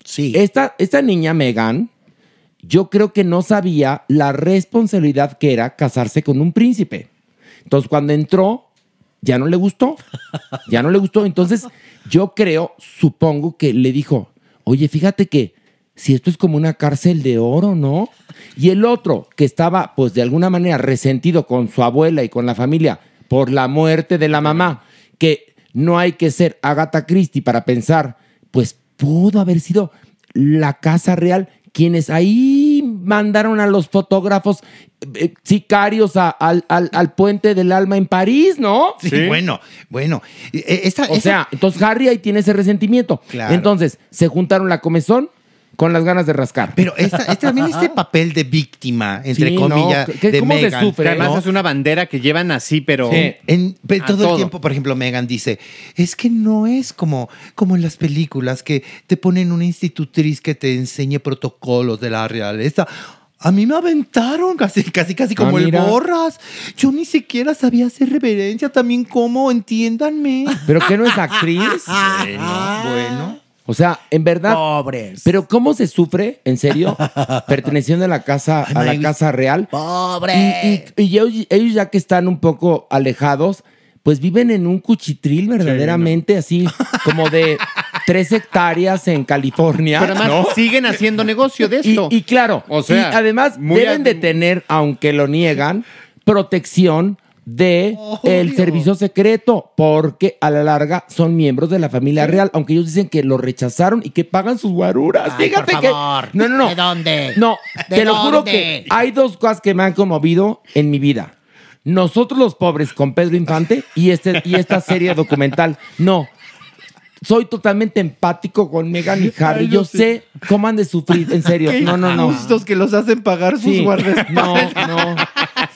Sí. esta, esta niña, Megan, yo creo que no sabía la responsabilidad que era casarse con un príncipe. Entonces, cuando entró, ya no le gustó. Ya no le gustó. Entonces, yo creo, supongo que le dijo, oye, fíjate que si esto es como una cárcel de oro, ¿no? Y el otro, que estaba, pues, de alguna manera resentido con su abuela y con la familia por la muerte de la mamá, que no hay que ser Agatha Christie para pensar, pues, pudo haber sido la Casa Real quienes ahí mandaron a los fotógrafos eh, sicarios a- al, al- al puente del alma en París, ¿no? Sí, Sí. bueno, bueno. Eh, esta- O esa- sea, entonces Harry ahí tiene ese resentimiento. Claro. Entonces, se juntaron la comezón con las ganas de rascar. Pero esta, esta- también este papel de víctima, entre Sí, comillas, no, ¿qué- de cómo se Meghan, sufre, Que además ¿no? es una bandera que llevan así, pero. Sí. En- pero todo, todo. el tiempo, por ejemplo, Megan dice, es que no es como, como en las películas que te ponen una institutriz que te enseñe protocolos de la realeza. A mí me aventaron casi, casi, casi como Ah, el borras. Yo ni siquiera sabía hacer reverencia también como, entiéndanme. ¿Pero qué no es actriz? bueno, bueno. O sea, en verdad. Pobres. Pero ¿cómo se sufre, en serio, perteneciendo a la casa, a la casa real? Pobre. Y, y- y ellos, ellos ya que están un poco alejados, pues viven en un cuchitril verdaderamente así, como de tres hectáreas en California. Pero además ¿no? siguen haciendo negocio de esto. y claro, O sea, y además deben de tener, aunque lo niegan, protección de el servicio secreto, porque a la larga son miembros de la familia real, aunque ellos dicen que lo rechazaron y que pagan sus guaruras. Ay, Fíjate por que favor. no, no, no. ¿De dónde? No, ¿De te lo juro que hay dos cosas que me han conmovido en mi vida. Nosotros los pobres con Pedro Infante y este y esta serie documental. No. Soy totalmente empático con Megan y Harry. Yo sé cómo han de sufrir, en serio. Qué No, no, no. injustos que los hacen pagar sus Sí. guardaespaldas. No, no.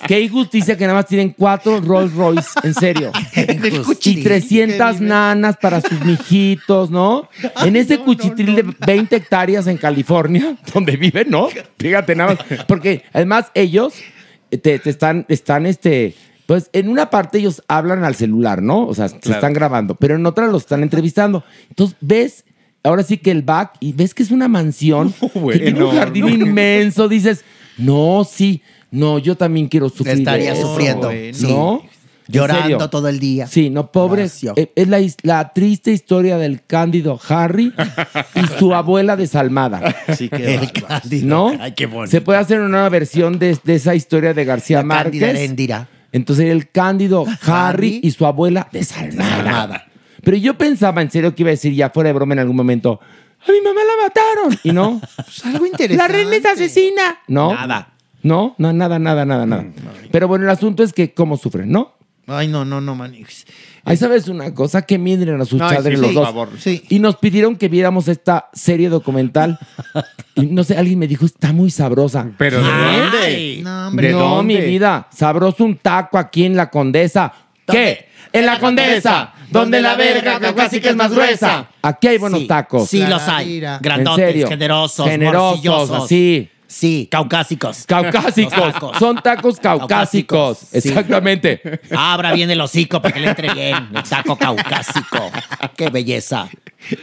Qué injusticia que nada más tienen cuatro Rolls Royce, en serio. Y cuchitril 300 nanas para sus mijitos, ¿no? En ese cuchitril de 20 hectáreas en California, donde viven, ¿no? Fíjate nada más. Porque además ellos te, te están, están, este... Pues en una parte ellos hablan al celular, ¿no? O sea, se están grabando, pero en otra los están entrevistando. Entonces ves, ahora sí que el back, y ves que es una mansión que tiene un bueno, jardín inmenso. Dices, no, sí, no, yo también quiero sufrir. Estaría eso, sufriendo, güey, sí. ¿No? ¿En Llorando todo el día. Sí, no, pobre. Gracias. eh, Es la, his- la triste historia del cándido Harry y su abuela desalmada. Sí, qué El bárbaro. Cándido. ¿No? Ay, qué bonito. Se puede hacer una nueva versión de, de esa historia de García La Cándida Márquez. Heréndira. Entonces el cándido Harry Harry y su abuela desalmada. Desalmada. Pero yo pensaba en serio que iba a decir ya fuera de broma en algún momento. A mi mamá la mataron. Y no. Pues algo interesante. La reina es asesina. No. Nada. No, no, nada, nada, nada, nada. Pero bueno, el asunto es que cómo sufren, ¿no? Ay, no, no, no, manix. Ahí sabes una cosa, que miren a sus No, chadres sí, los sí, dos. por favor. Sí. Y nos pidieron que viéramos esta serie documental. y no sé, alguien me dijo, está muy sabrosa. Pero ¿de Ay. dónde? No, hombre. ¿De no, dónde? mi vida, sabroso un taco aquí en la Condesa. ¿Qué? En la Condesa, donde la verga caucásica es más gruesa. Aquí hay buenos Sí, tacos. Sí, los hay. Grandotes, generosos, Generosos, morcillosos. así. Sí, caucásicos. Caucásicos. Tacos. Son tacos caucásicos. Caucásicos, sí. Exactamente. Abra bien el hocico para que le entre bien. El taco caucásico. Qué belleza.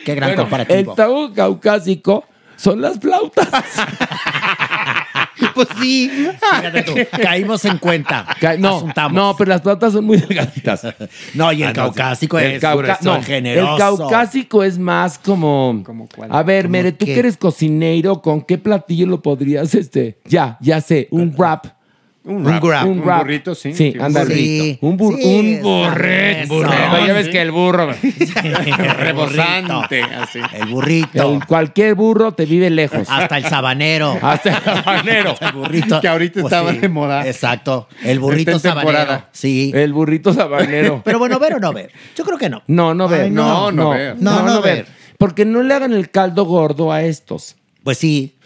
Qué gran Bueno, el comparativo. taco caucásico son las flautas. Pues sí. Fíjate tú, caímos en cuenta. Ca- No, Asuntamos. no, pero las flautas son muy delgaditas. No, y el caucásico El, es cauca- grueso, no, generoso. el caucásico es más como. ¿Como cuál? A ver, ¿Cómo Mere, tú qué? que eres cocinero, ¿con qué platillo lo podrías, este? Ya, ya sé, un wrap. Un, Un grab. Un, wrap. burrito, sí. Sí, un anda Sí. Un, bur- Sí, un burrito. ya ves que el burro. Rebosante, así. El burrito. el- cualquier burro te vive lejos. Hasta el sabanero. Hasta el habanero. El burrito. Que ahorita estaba de moda. Exacto. El burrito sabanero. temporada. Sí. El burrito sabanero. Pero bueno, ver o no ver. Yo creo que no. No, no ver. Ay, no, no, no, no ver. no, No, no no ver. ver. Porque no le hagan el caldo gordo a estos. Pues sí.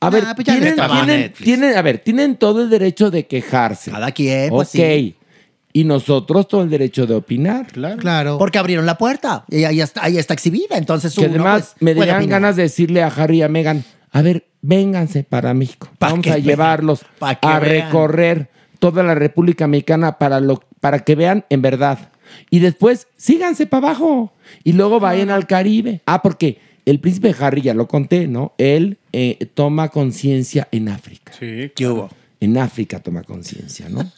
A ver, pues ya tienen, estaba tienen- Netflix. tienen- a ver, tienen todo el derecho de quejarse. Cada quien, pues ok. sí. Y nosotros todo el derecho de opinar. Claro. Claro. Porque abrieron la puerta. Y ahí está, ahí está exhibida. Entonces Que uno, además pues, me puede darían opinar. ganas de decirle a Harry y a Meghan, a ver, vénganse para México. Pa' Vamos que a vean, llevarlos pa' que a vean. recorrer toda la República Mexicana para, lo, para que vean en verdad. Y después síganse para abajo. Y luego vayan al Caribe. Ah, porque el príncipe Harry, ya lo conté, ¿no? Él eh, toma conciencia en África. Sí. ¿Qué hubo? En África toma conciencia, ¿no?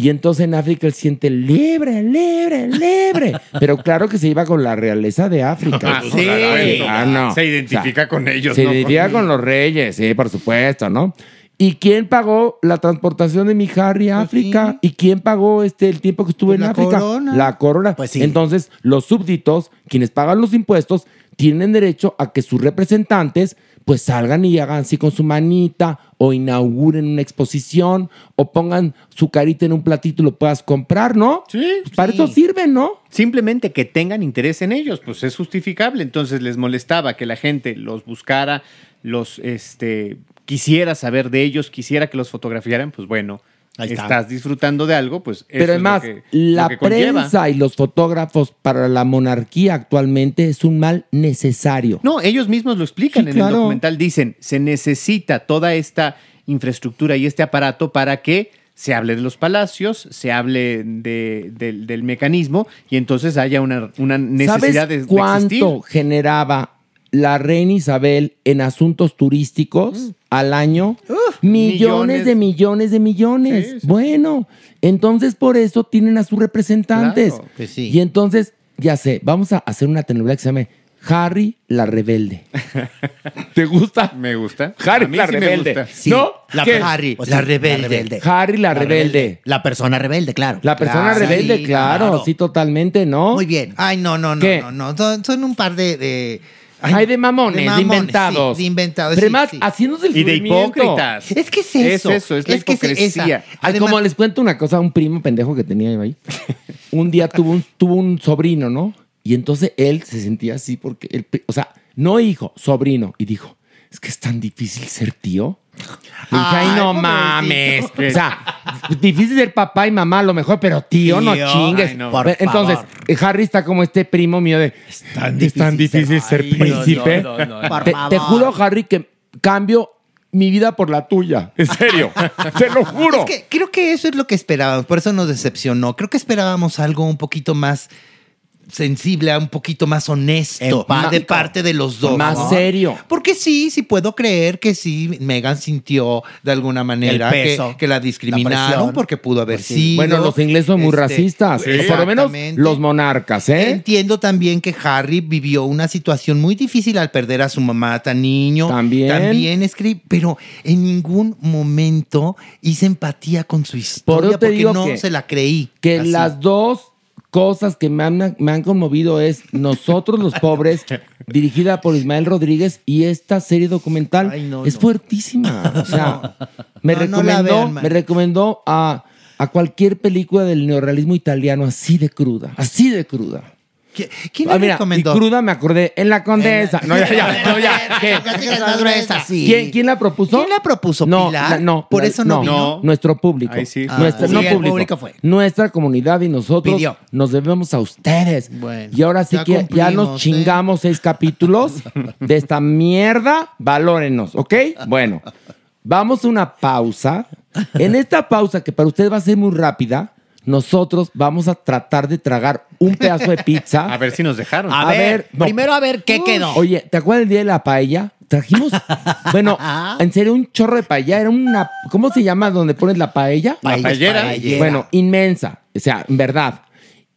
Y entonces en África él siente libre, libre, libre. Pero claro que se iba con la realeza de África. Ah, sí. Ah, no. Se identifica con ellos, Se ¿no? identifica con los reyes, sí, por supuesto, ¿no? ¿Y quién pagó la transportación de mi Harry a África? ¿Y quién pagó este el tiempo que estuvo Pues en la África? corona. La corona. Pues sí. Entonces, los súbditos, quienes pagan los impuestos, tienen derecho a que sus representantes pues salgan y hagan así con su manita o inauguren una exposición o pongan su carita en un platito y lo puedas comprar, ¿no? Sí, Pues para eso sirven, ¿no? Simplemente que tengan interés en ellos, pues es justificable. Entonces les molestaba que la gente los buscara, los este, quisiera saber de ellos, quisiera que los fotografiaran, pues bueno, Ahí está. estás disfrutando de algo, pues eso Pero es lo además, que- la lo que conlleva. prensa y los fotógrafos para la monarquía actualmente es un mal necesario. No, ellos mismos lo explican Sí, en claro. el documental. Dicen, se necesita toda esta infraestructura y este aparato para que se hable de los palacios, se hable de- del, del mecanismo y entonces haya una, una necesidad ¿Sabes de, de cuánto existir. generaba la reina Isabel en asuntos turísticos al año? millones, millones. de millones de millones. Sí, sí. Bueno, entonces por eso tienen a sus representantes. Claro, pues sí. Y entonces, ya sé, vamos a hacer una telenovela que se llame Harry la rebelde. ¿Te gusta? Me gusta. Harry A mí la me rebelde. gusta. ¿No? la. Harry, la rebelde. Harry la, rebelde. La persona rebelde, claro. La persona Claro, rebelde, sí, claro, sí, totalmente, ¿no? Muy bien. Ay, no, no, no, ¿Qué? no, no. Son, son un par de. de Ay, de mamones, de, mamones, inventados. sí, de inventados. Pero sí, además, sí. haciéndose el Y de hipócritas. Es que es eso. Es eso, es la que es hipocresía. Ay, Además- como les cuento una cosa, un primo pendejo que tenía ahí. Un día tuvo un, tuvo un sobrino, ¿no? Y entonces él se sentía así porque, o sea, no hijo, sobrino. Y dijo, es que es tan difícil ser tío. Le dije, ay, no pobrecito. mames. O sea, difícil ser papá y mamá a lo mejor, pero tío, no Tío, chingues. ay, no. Por Entonces, favor. Harry está como este primo mío de, es tan difícil, ser, Ay, no, príncipe. no, no, no. Por Te, favor. te juro, Harry, que cambio mi vida por la tuya. En serio. te lo juro. Es que creo que eso es lo que esperábamos, por eso nos decepcionó. Creo que esperábamos algo un poquito más sensible, un poquito más honesto Empático. de parte de los dos. Más ¿no? serio. Porque sí, sí puedo creer que sí, Megan sintió de alguna manera El peso, que, que la discriminaron porque pudo haber Pues sí. sido. Bueno, los ingleses son muy este, racistas. o por lo menos los monarcas, ¿eh? Entiendo también que Harry vivió una situación muy difícil al perder a su mamá tan niño. También. También escribí, pero en ningún momento hice empatía con su historia porque no que- se la creí. Que Así. las dos cosas que me han, me han conmovido es Nosotros los Pobres, dirigida por Ismael Rodríguez, y esta serie documental Ay, no, es no. fuertísima. O sea, me No, no la recomendó, vean, me recomendó a, a cualquier película del neorrealismo italiano así de cruda, así de cruda. ¿Qui- ¿Quién Ah, mira, recomendó? y cruda me acordé, en La Condesa. No, ya, ya, no, ya. ¿qué? ¿Quién, quién la propuso? ¿Quién la propuso? No, ¿Pilar? la- no. Por la- eso no vino. Nuestro público. Ahí sí. Nuestra, Ah, no sí, el público, público fue. Nuestra comunidad y nosotros Pidió. nos debemos a ustedes. Bueno, y ahora sí ya que ya nos ¿eh? chingamos seis capítulos de esta mierda. Valórenos, ¿ok? Bueno, vamos a una pausa. En esta pausa, que para ustedes va a ser muy rápida, nosotros vamos a tratar de tragar un pedazo de pizza. A ver si nos dejaron. A, A ver, ver, no. primero a ver qué quedó. Oye, ¿te acuerdas del día de la paella? Trajimos, bueno, en serio, un chorro de paella. Era una, ¿cómo se llama donde pones la paella? La paellera. Bueno, inmensa. O sea, en verdad.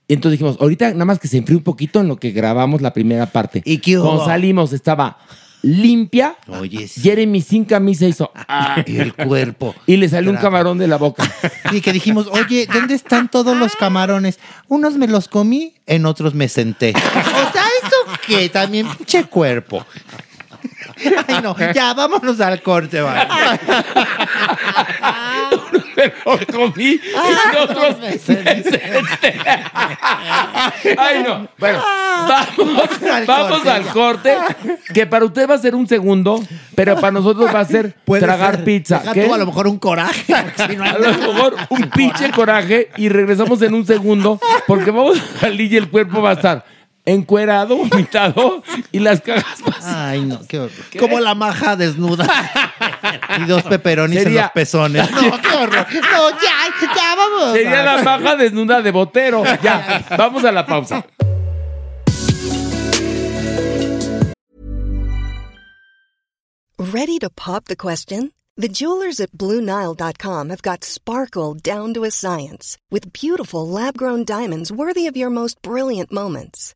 Entonces dijimos, ahorita nada más que se enfríe un poquito en lo que grabamos la primera parte. ¿Y qué hubo? Cuando salimos estaba limpia. Oye, sí. Jeremy sin camisa hizo ah, el cuerpo. y le salió un camarón de la boca. Y que dijimos, oye, ¿dónde están todos los camarones? Unos me los comí, en otros me senté. O sea, ¿eso qué? También pinche cuerpo. Ay, no, ya, vámonos al corte, vale. Me lo comí y nosotros me senté. Ay, no. Bueno, vamos, Al vamos corte, al corte, que para usted va a ser un segundo, pero para nosotros va a ser Puede tragar ser. pizza. Deja ¿Qué? tú a lo mejor un coraje. si no hay A lo mejor un pinche coraje y regresamos en un segundo porque vamos a salir y el cuerpo va a estar encuerado, vomitado y las cagas vacías. Ay, no, qué horror. Como la maja desnuda. Y dos peperonis en Sería- los pezones. No, qué horror. No, ya, ya, vamos. Sería la maja desnuda de botero. Ya, vamos a la pausa. Ready to pop the question? The jewelers at BlueNile.com have got sparkle down to a science with beautiful lab grown diamonds worthy of your most brilliant moments.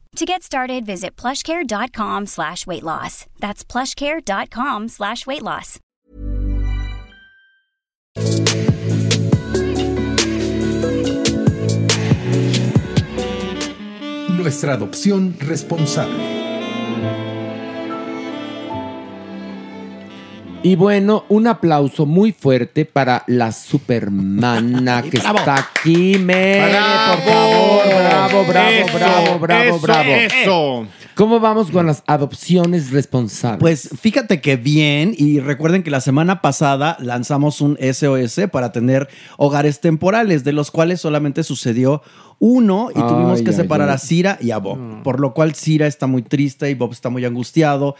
To get started, visit plushcare.com slash weight loss. That's plushcare.com slash weight loss. Nuestra adopción responsable. Y bueno, un aplauso muy fuerte para la supermana que bravo. está aquí, Mere, ¡Bravo! por favor. Bravo, bravo, bravo, bravo, eso, bravo. eso. ¿Cómo vamos con las adopciones responsables? Pues fíjate que bien, y recuerden que la semana pasada lanzamos un SOS para tener hogares temporales, de los cuales solamente sucedió uno y Ay, tuvimos que separar ay. a Cira y a Bob, por lo cual Cira está muy triste y Bob está muy angustiado.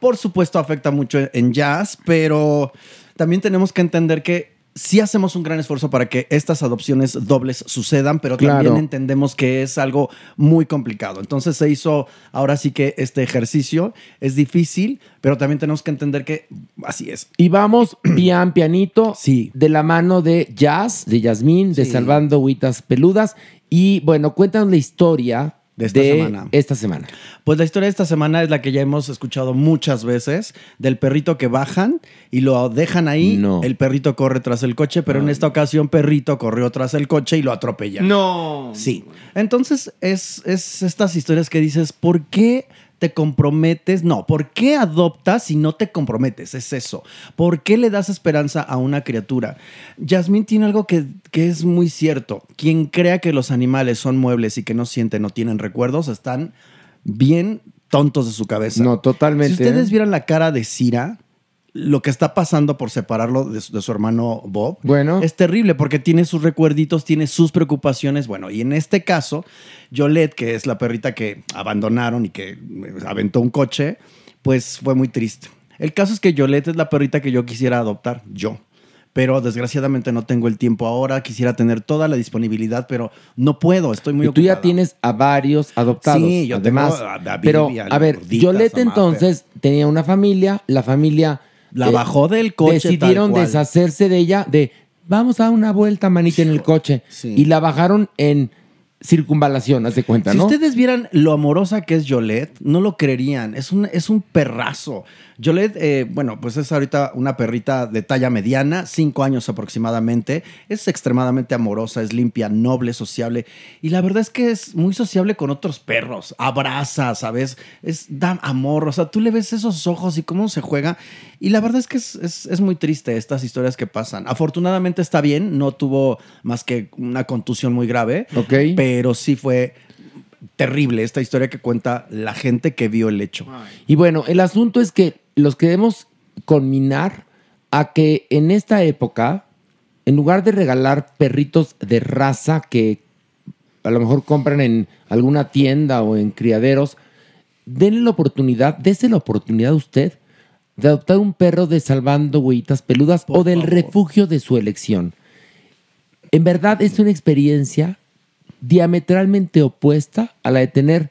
Por supuesto afecta mucho en jazz, pero también tenemos que entender que sí hacemos un gran esfuerzo para que estas adopciones dobles sucedan, pero Claro. también entendemos que es algo muy complicado. Entonces se hizo ahora sí que este ejercicio es difícil, pero también tenemos que entender que así es. Y vamos pian pianito Sí. de la mano de Jazz, de Yasmín, de Sí. Salvando Huitas Peludas. Y bueno, cuéntanos la historia De esta semana. esta semana. Pues la historia de esta semana es la que ya hemos escuchado muchas veces, del perrito que bajan y lo dejan ahí, No. el perrito corre tras el coche, pero en esta ocasión perrito corrió tras el coche y lo atropella. No. Sí. Entonces, es, es estas historias que dices, ¿por qué te comprometes? No, ¿por qué adoptas si no te comprometes? Es eso. ¿Por qué le das esperanza a una criatura? Yasmín tiene algo que, que es muy cierto. Quien crea que los animales son muebles y que no sienten o tienen recuerdos, están bien tontos de su cabeza. No, totalmente. Si ustedes vieran la cara de Cira, lo que está pasando por separarlo de su, de su hermano Bob, Bueno. es terrible porque tiene sus recuerditos, tiene sus preocupaciones. Bueno, y en este caso, Yolette, que es la perrita que abandonaron y que eh, aventó un coche, pues fue muy triste. El caso es que Yolette es la perrita que yo quisiera adoptar, yo. Pero desgraciadamente no tengo el tiempo ahora. Quisiera tener toda la disponibilidad, pero no puedo. Estoy muy y tú ya tienes a varios adoptados. Sí, yo tengo además. a David pero, a a ver, Yolette a entonces tenía una familia, la familia... La bajó del coche, Decidieron tal cual. deshacerse de ella, de vamos a dar una vuelta, manita, en el coche. Sí. Y la bajaron en circunvalación, haz de cuenta, Si ¿no? ustedes vieran lo amorosa que es Yolette, no lo creerían. Es un, es un perrazo. Yolette, eh, bueno, pues es ahorita una perrita de talla mediana, cinco años aproximadamente. Es extremadamente amorosa, es limpia, noble, sociable. Y la verdad es que es muy sociable con otros perros. Abraza, ¿sabes? Es, da amor. O sea, tú le ves esos ojos y cómo se juega. Y la verdad es que es, es- es muy triste estas historias que pasan. Afortunadamente está bien, no tuvo más que una contusión muy grave. Ok. Pero sí fue terrible esta historia que cuenta la gente que vio el hecho. Y bueno, el asunto es que los queremos conminar a que en esta época, en lugar de regalar perritos de raza que a lo mejor compran en alguna tienda o en criaderos, denle la oportunidad, dése la oportunidad a usted de adoptar un perro de salvando huellitas peludas o del refugio de su elección. En verdad es una experiencia diametralmente opuesta a la de tener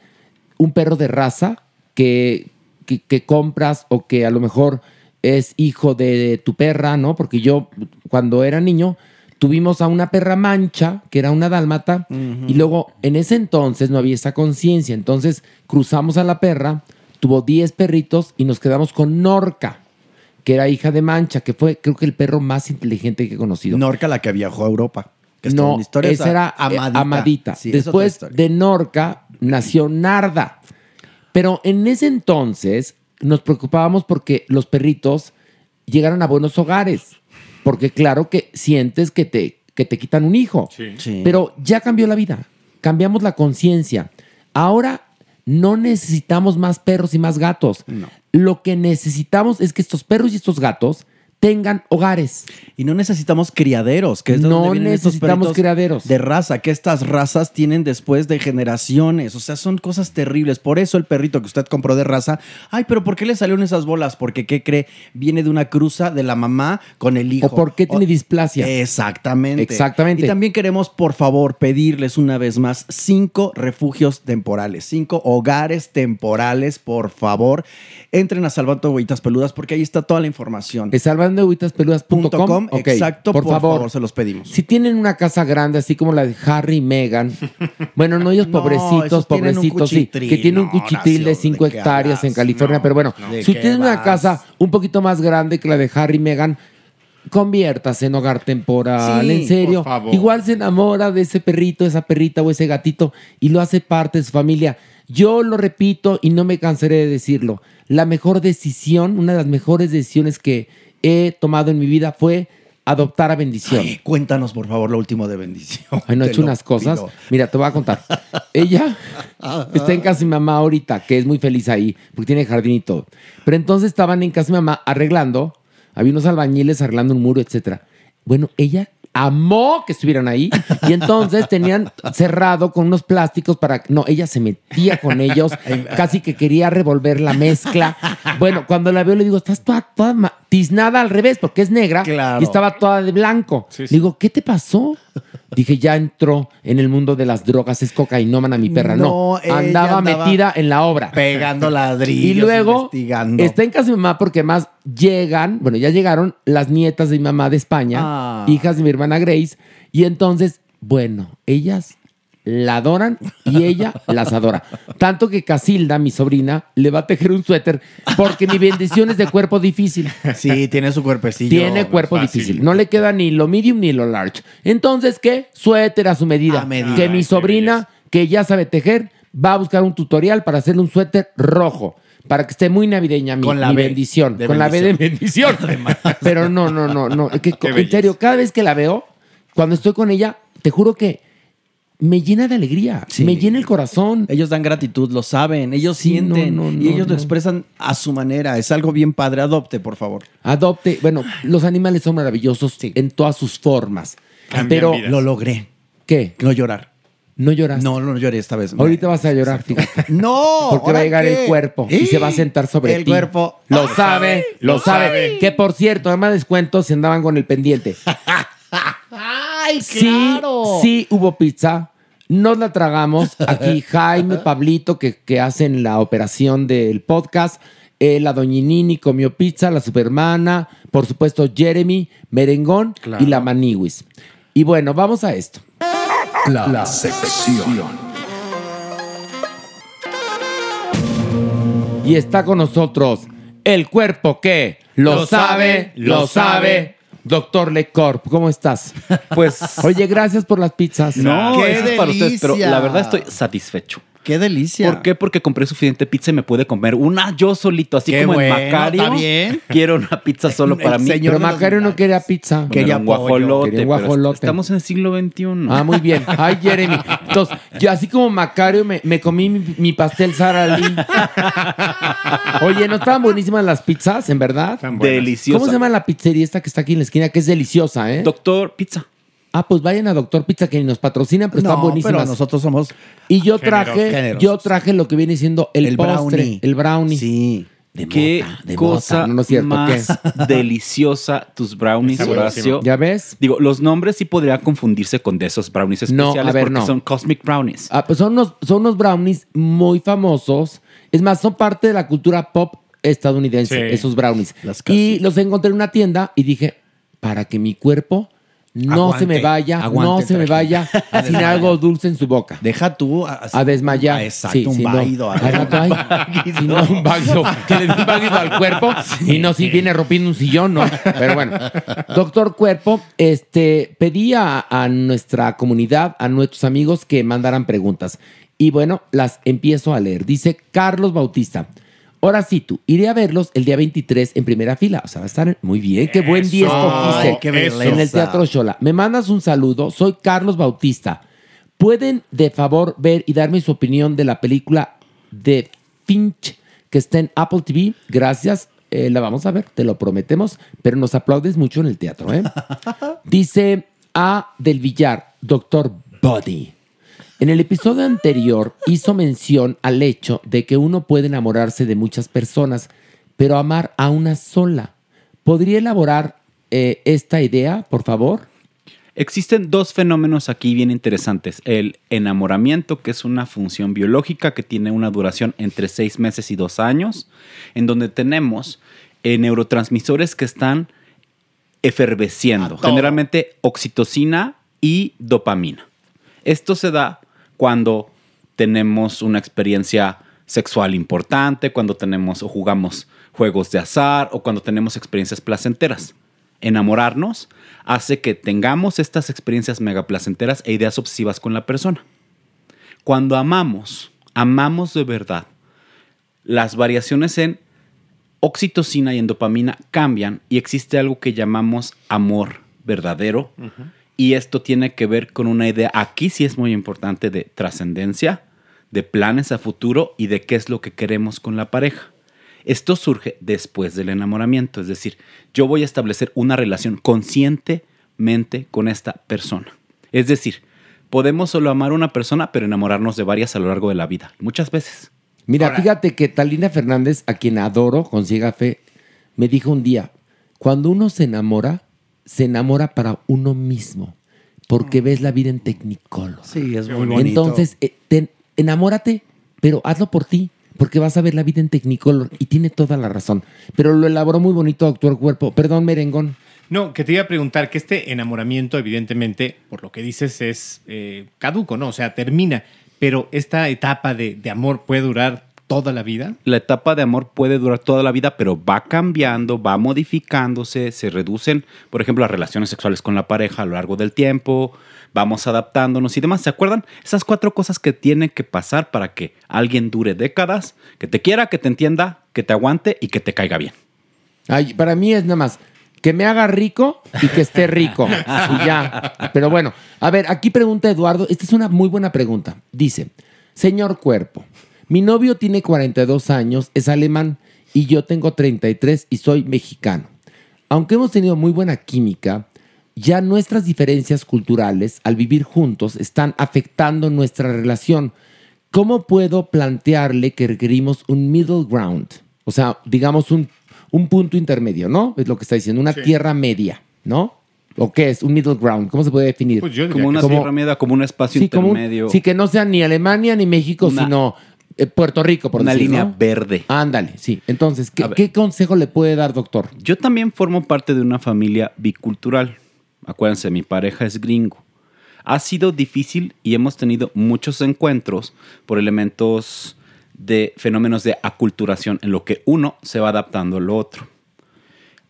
un perro de raza que, que, que compras o que a lo mejor es hijo de tu perra, ¿no? Porque yo cuando era niño tuvimos a una perra mancha, que era una dálmata, y luego en ese entonces no había esa conciencia, entonces cruzamos a la perra, tuvo 10 perritos y nos quedamos con Norca, que era hija de Mancha, que fue creo que el perro más inteligente que he conocido. Norca, la que viajó a Europa. Que es toda No, una historia, esa era eh, Amadita. Sí, Después de Norca nació Narda. Pero en ese entonces nos preocupábamos porque los perritos llegaran a buenos hogares. Porque claro que sientes que te, que te quitan un hijo. Sí. Pero ya cambió la vida. Cambiamos la conciencia. Ahora no necesitamos más perros y más gatos. Lo que necesitamos es que estos perros y estos gatos tengan hogares. Y no necesitamos criaderos, que es No donde vienen estos necesitamos perritos criaderos. De raza, que estas razas tienen después de generaciones. O sea, son cosas terribles. Por eso el perrito que usted compró de raza, ay, pero ¿por qué le salieron esas bolas? Porque, ¿qué cree? Viene de una cruza de la mamá con el hijo. ¿O por qué tiene displasia? Exactamente. Exactamente. Y también queremos, por favor, pedirles una vez más cinco refugios temporales, cinco hogares temporales, por favor. Entren a Salvando Huellitas Peludas porque ahí está toda la información. Es hablando exacto, por, por favor. favor, se los pedimos. Si tienen una casa grande, así como la de Harry y Meghan, bueno, no ellos No, pobrecitos, pobrecitos, sí, que tienen un no, cuchitril de Horacio, 5 ¿de qué hectáreas en? California, No, pero bueno, no. ¿De si tienen una vas? casa un poquito más grande que la de Harry y Meghan, conviértase en hogar temporal, Sí, en serio. por favor. Igual se enamora de ese perrito, esa perrita o ese gatito y lo hace parte de su familia. Yo lo repito y no me cansaré de decirlo. La mejor decisión, una de las mejores decisiones que he tomado en mi vida fue adoptar a Bendición. Ay, cuéntanos, por favor, lo último de bendición. Ay, no he hecho unas cosas. pido. Mira, te voy a contar. Ella está en casa de mi mamá ahorita, que es muy feliz ahí, porque tiene jardín y todo. Pero entonces estaban en casa de mi mamá arreglando, había unos albañiles arreglando un muro, etcétera. Bueno, ella amó que estuvieran ahí y entonces tenían cerrado con unos plásticos para no ella se metía con ellos casi que quería revolver la mezcla bueno cuando la veo le digo estás toda, toda tiznada al revés porque es negra Claro. y estaba toda de blanco le digo ¿qué te pasó? Dije, ya entró en el mundo de las drogas, es cocainómana mi perra. No, No, andaba, andaba metida en la obra. Pegando ladrillos. Y luego investigando. está en casa de mi mamá porque más llegan, bueno, ya llegaron las nietas de mi mamá de España, Ah. hijas de mi hermana Grace, y entonces, bueno, ellas la adoran y ella las adora. Tanto que Casilda, mi sobrina, le va a tejer un suéter porque mi bendición es de cuerpo difícil. Sí, tiene su cuerpecillo. Tiene cuerpo difícil. No le queda ni lo medium ni lo large. Entonces, ¿qué? Suéter a su medida. A medida. Que mi sobrina, que ya sabe tejer, va a buscar un tutorial para hacerle un suéter rojo. Para que esté muy navideña mi, Con la mi B bendición. con la B de bendición. bendición. Pero no, no, no, no. Que, en serio, cada vez que la veo, cuando estoy con ella, te juro que me llena de alegría. Sí. Me llena el corazón. Ellos dan gratitud, lo saben, ellos Sí, sienten no, no, y no, ellos lo expresan a su manera. Es algo bien padre. Adopte, por favor. Adopte. Bueno, los animales son maravillosos en todas sus formas. Cambian pero vidas. Lo logré. ¿Qué? No llorar. No lloras. No, no lloré esta vez. Ahorita vas a llorar, fíjate. No. Porque va a ¿ahora llegar qué? el cuerpo y se va a sentar sobre El ti. cuerpo. Lo sabe, lo sabe. Que por cierto, además descuento se andaban con el pendiente. ¡Ay, Sí, sí hubo pizza. Nos la tragamos. Aquí Jaime, Pablito, que, que hacen la operación del podcast. eh, la Doñinini comió pizza, la Supermana, por supuesto Jeremy, Merengón y la Maniwis. Y bueno, vamos a esto. La, sección. Y está con nosotros el cuerpo que lo, Lo sabe, lo sabe. Doctor Lecorp, ¿cómo estás? Pues. Oye, gracias por las pizzas. No, ¡Qué eso es para ustedes, pero la verdad estoy satisfecho. ¡Qué delicia! ¿Por qué? Porque compré suficiente pizza y me pude comer una yo solito, así Qué como bueno, en Macario. está bien. Quiero una pizza solo para mí. señor Pero Macario no quería pizza. Quería un guajolote. Quería un guajolote. Estamos en el siglo XXI. Ah, muy bien. Ay, Jeremy. Entonces, yo así como Macario me, me comí mi, mi pastel Sara Lee. Oye, ¿no estaban buenísimas las pizzas, en verdad? Deliciosa. ¿Cómo se llama la pizzería esta que está aquí en la esquina? Que es deliciosa, ¿eh? Doctor Pizza. Ah, pues vayan a Doctor Pizza que ni nos patrocinan, pero están No, buenísimas. pero nosotros somos Y yo traje, generosos. yo traje lo que viene siendo el, El postre, brownie. el brownie. Sí. De Qué mota, de cosa mota. No, no es cierto, más deliciosa tus brownies, Está Horacio. buenísimo. ¿Ya ves? Digo, los nombres sí podrían confundirse con de esos brownies No, especiales a ver, porque no. son Cosmic Brownies. Ah, pues son unos, son unos brownies muy famosos. Es más, son parte de la cultura pop estadounidense, Sí. esos brownies. Las Y los encontré en una tienda y dije, para que mi cuerpo no Aguante, se me vaya, no se me vaya sin algo dulce en su boca. Deja tú a, A desmayar. Exacto, Sí, un sí, no. un váguido, que le dé un váguido al cuerpo y no si viene rompiendo un sillón, ¿no? Pero bueno, doctor Cuerpo, este, pedí a, a nuestra comunidad, a nuestros amigos que mandaran preguntas. Y bueno, las empiezo a leer. Dice Carlos Bautista. Ahora sí, tú, iré a verlos el día 23 en primera fila. O sea, va a estar muy bien. Qué buen día escogiste en el. Teatro Shola. Me mandas un saludo. Soy Carlos Bautista. ¿Pueden, de favor, ver y darme su opinión de la película de Finch que está en Apple TV? Gracias. Eh, la vamos a ver, te lo prometemos, pero nos aplaudes mucho en el teatro. ¿eh? Dice A. del Villar, Doctor Body. En el episodio anterior hizo mención al hecho de que uno puede enamorarse de muchas personas, pero amar a una sola. ¿Podría elaborar eh, esta idea, por favor? Existen dos fenómenos aquí bien interesantes. El enamoramiento, que es una función biológica que tiene una duración entre seis meses y dos años, en donde tenemos eh, neurotransmisores que están efervesciendo. Generalmente oxitocina y dopamina. Esto se da cuando tenemos una experiencia sexual importante, cuando tenemos o jugamos juegos de azar o cuando tenemos experiencias placenteras. Enamorarnos hace que tengamos estas experiencias mega placenteras e ideas obsesivas con la persona. Cuando amamos, amamos de verdad, las variaciones en oxitocina y en dopamina cambian y existe algo que llamamos amor verdadero. Y esto tiene que ver con una idea, aquí sí es muy importante, de trascendencia, de planes a futuro y de qué es lo que queremos con la pareja. Esto surge después del enamoramiento, es decir, yo voy a establecer una relación conscientemente con esta persona. Es decir, podemos solo amar a una persona, pero enamorarnos de varias a lo largo de la vida, muchas veces. Mira, fíjate que Talina Fernández, a quien adoro con ciega fe, me dijo un día, cuando uno se enamora, se enamora para uno mismo, porque ves la vida en Technicolor. Sí, es muy bonito. Entonces, eh, te- enamórate, pero hazlo por ti, porque vas a ver la vida en Technicolor y tiene toda la razón. Pero lo elaboró muy bonito, doctor Cuerpo. Perdón, Merengón. No, que te iba a preguntar que este enamoramiento, evidentemente, por lo que dices, es eh, caduco, ¿no? O sea, termina. Pero esta etapa de, de amor puede durar toda la vida. La etapa de amor puede durar toda la vida, pero va cambiando, va modificándose, se reducen, por ejemplo, las relaciones sexuales con la pareja a lo largo del tiempo, vamos adaptándonos y demás. ¿Se acuerdan? Esas cuatro cosas que tienen que pasar para que alguien dure décadas, que te quiera, que te entienda, que te aguante y que te caiga bien. Ay, para mí es nada más que me haga rico y que esté rico. y ya. Pero bueno, a ver, aquí pregunta Eduardo. Esta es una muy buena pregunta. Dice, señor cuerpo, mi novio tiene 42 años, es alemán y yo tengo 33 y soy mexicano. Aunque hemos tenido muy buena química, ya nuestras diferencias culturales al vivir juntos están afectando nuestra relación. ¿Cómo puedo plantearle que requerimos un middle ground? O sea, digamos un, un punto intermedio, ¿no? Es lo que está diciendo, una Sí. tierra media, ¿no? ¿O qué es? Un middle ground. ¿Cómo se puede definir? como una tierra media, como un espacio sí, como un- intermedio. sí, que no sea ni Alemania ni México, Una- sino eh, Puerto Rico, por una decir, línea ¿no? verde. Ándale, sí. Entonces, ¿qué, qué consejo le puede dar, doctor? Yo también formo parte de una familia bicultural. Acuérdense, mi pareja es gringo. Ha sido difícil y hemos tenido muchos encuentros por elementos de fenómenos de aculturación en lo que uno se va adaptando a lo otro.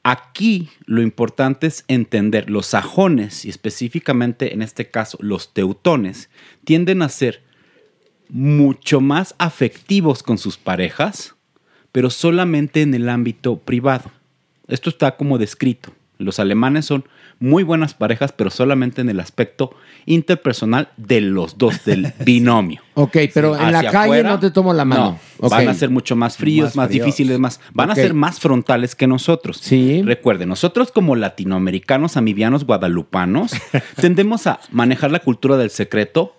Aquí lo importante es entender los sajones y específicamente en este caso los teutones tienden a ser mucho más afectivos con sus parejas, pero solamente en el ámbito privado. Esto está como descrito. Los alemanes son muy buenas parejas, pero solamente en el aspecto interpersonal de los dos, del binomio. Ok, pero en la calle afuera, no te tomo la mano. no. Van a ser mucho más fríos, Más más, fríos. difíciles, más. Van a ser más frontales que nosotros. Sí. Recuerden, nosotros como latinoamericanos, amibianos, guadalupanos, tendemos a manejar la cultura del secreto.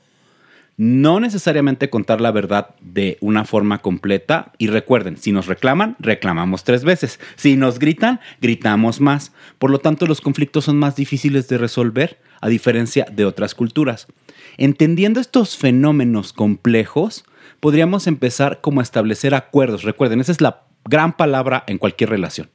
No necesariamente contar la verdad de una forma completa. Y recuerden, si nos reclaman, reclamamos tres veces. Si nos gritan, gritamos más. Por lo tanto, los conflictos son más difíciles de resolver, a diferencia de otras culturas. Entendiendo estos fenómenos complejos, podríamos empezar como a establecer acuerdos. Recuerden, esa es la gran palabra en cualquier relación.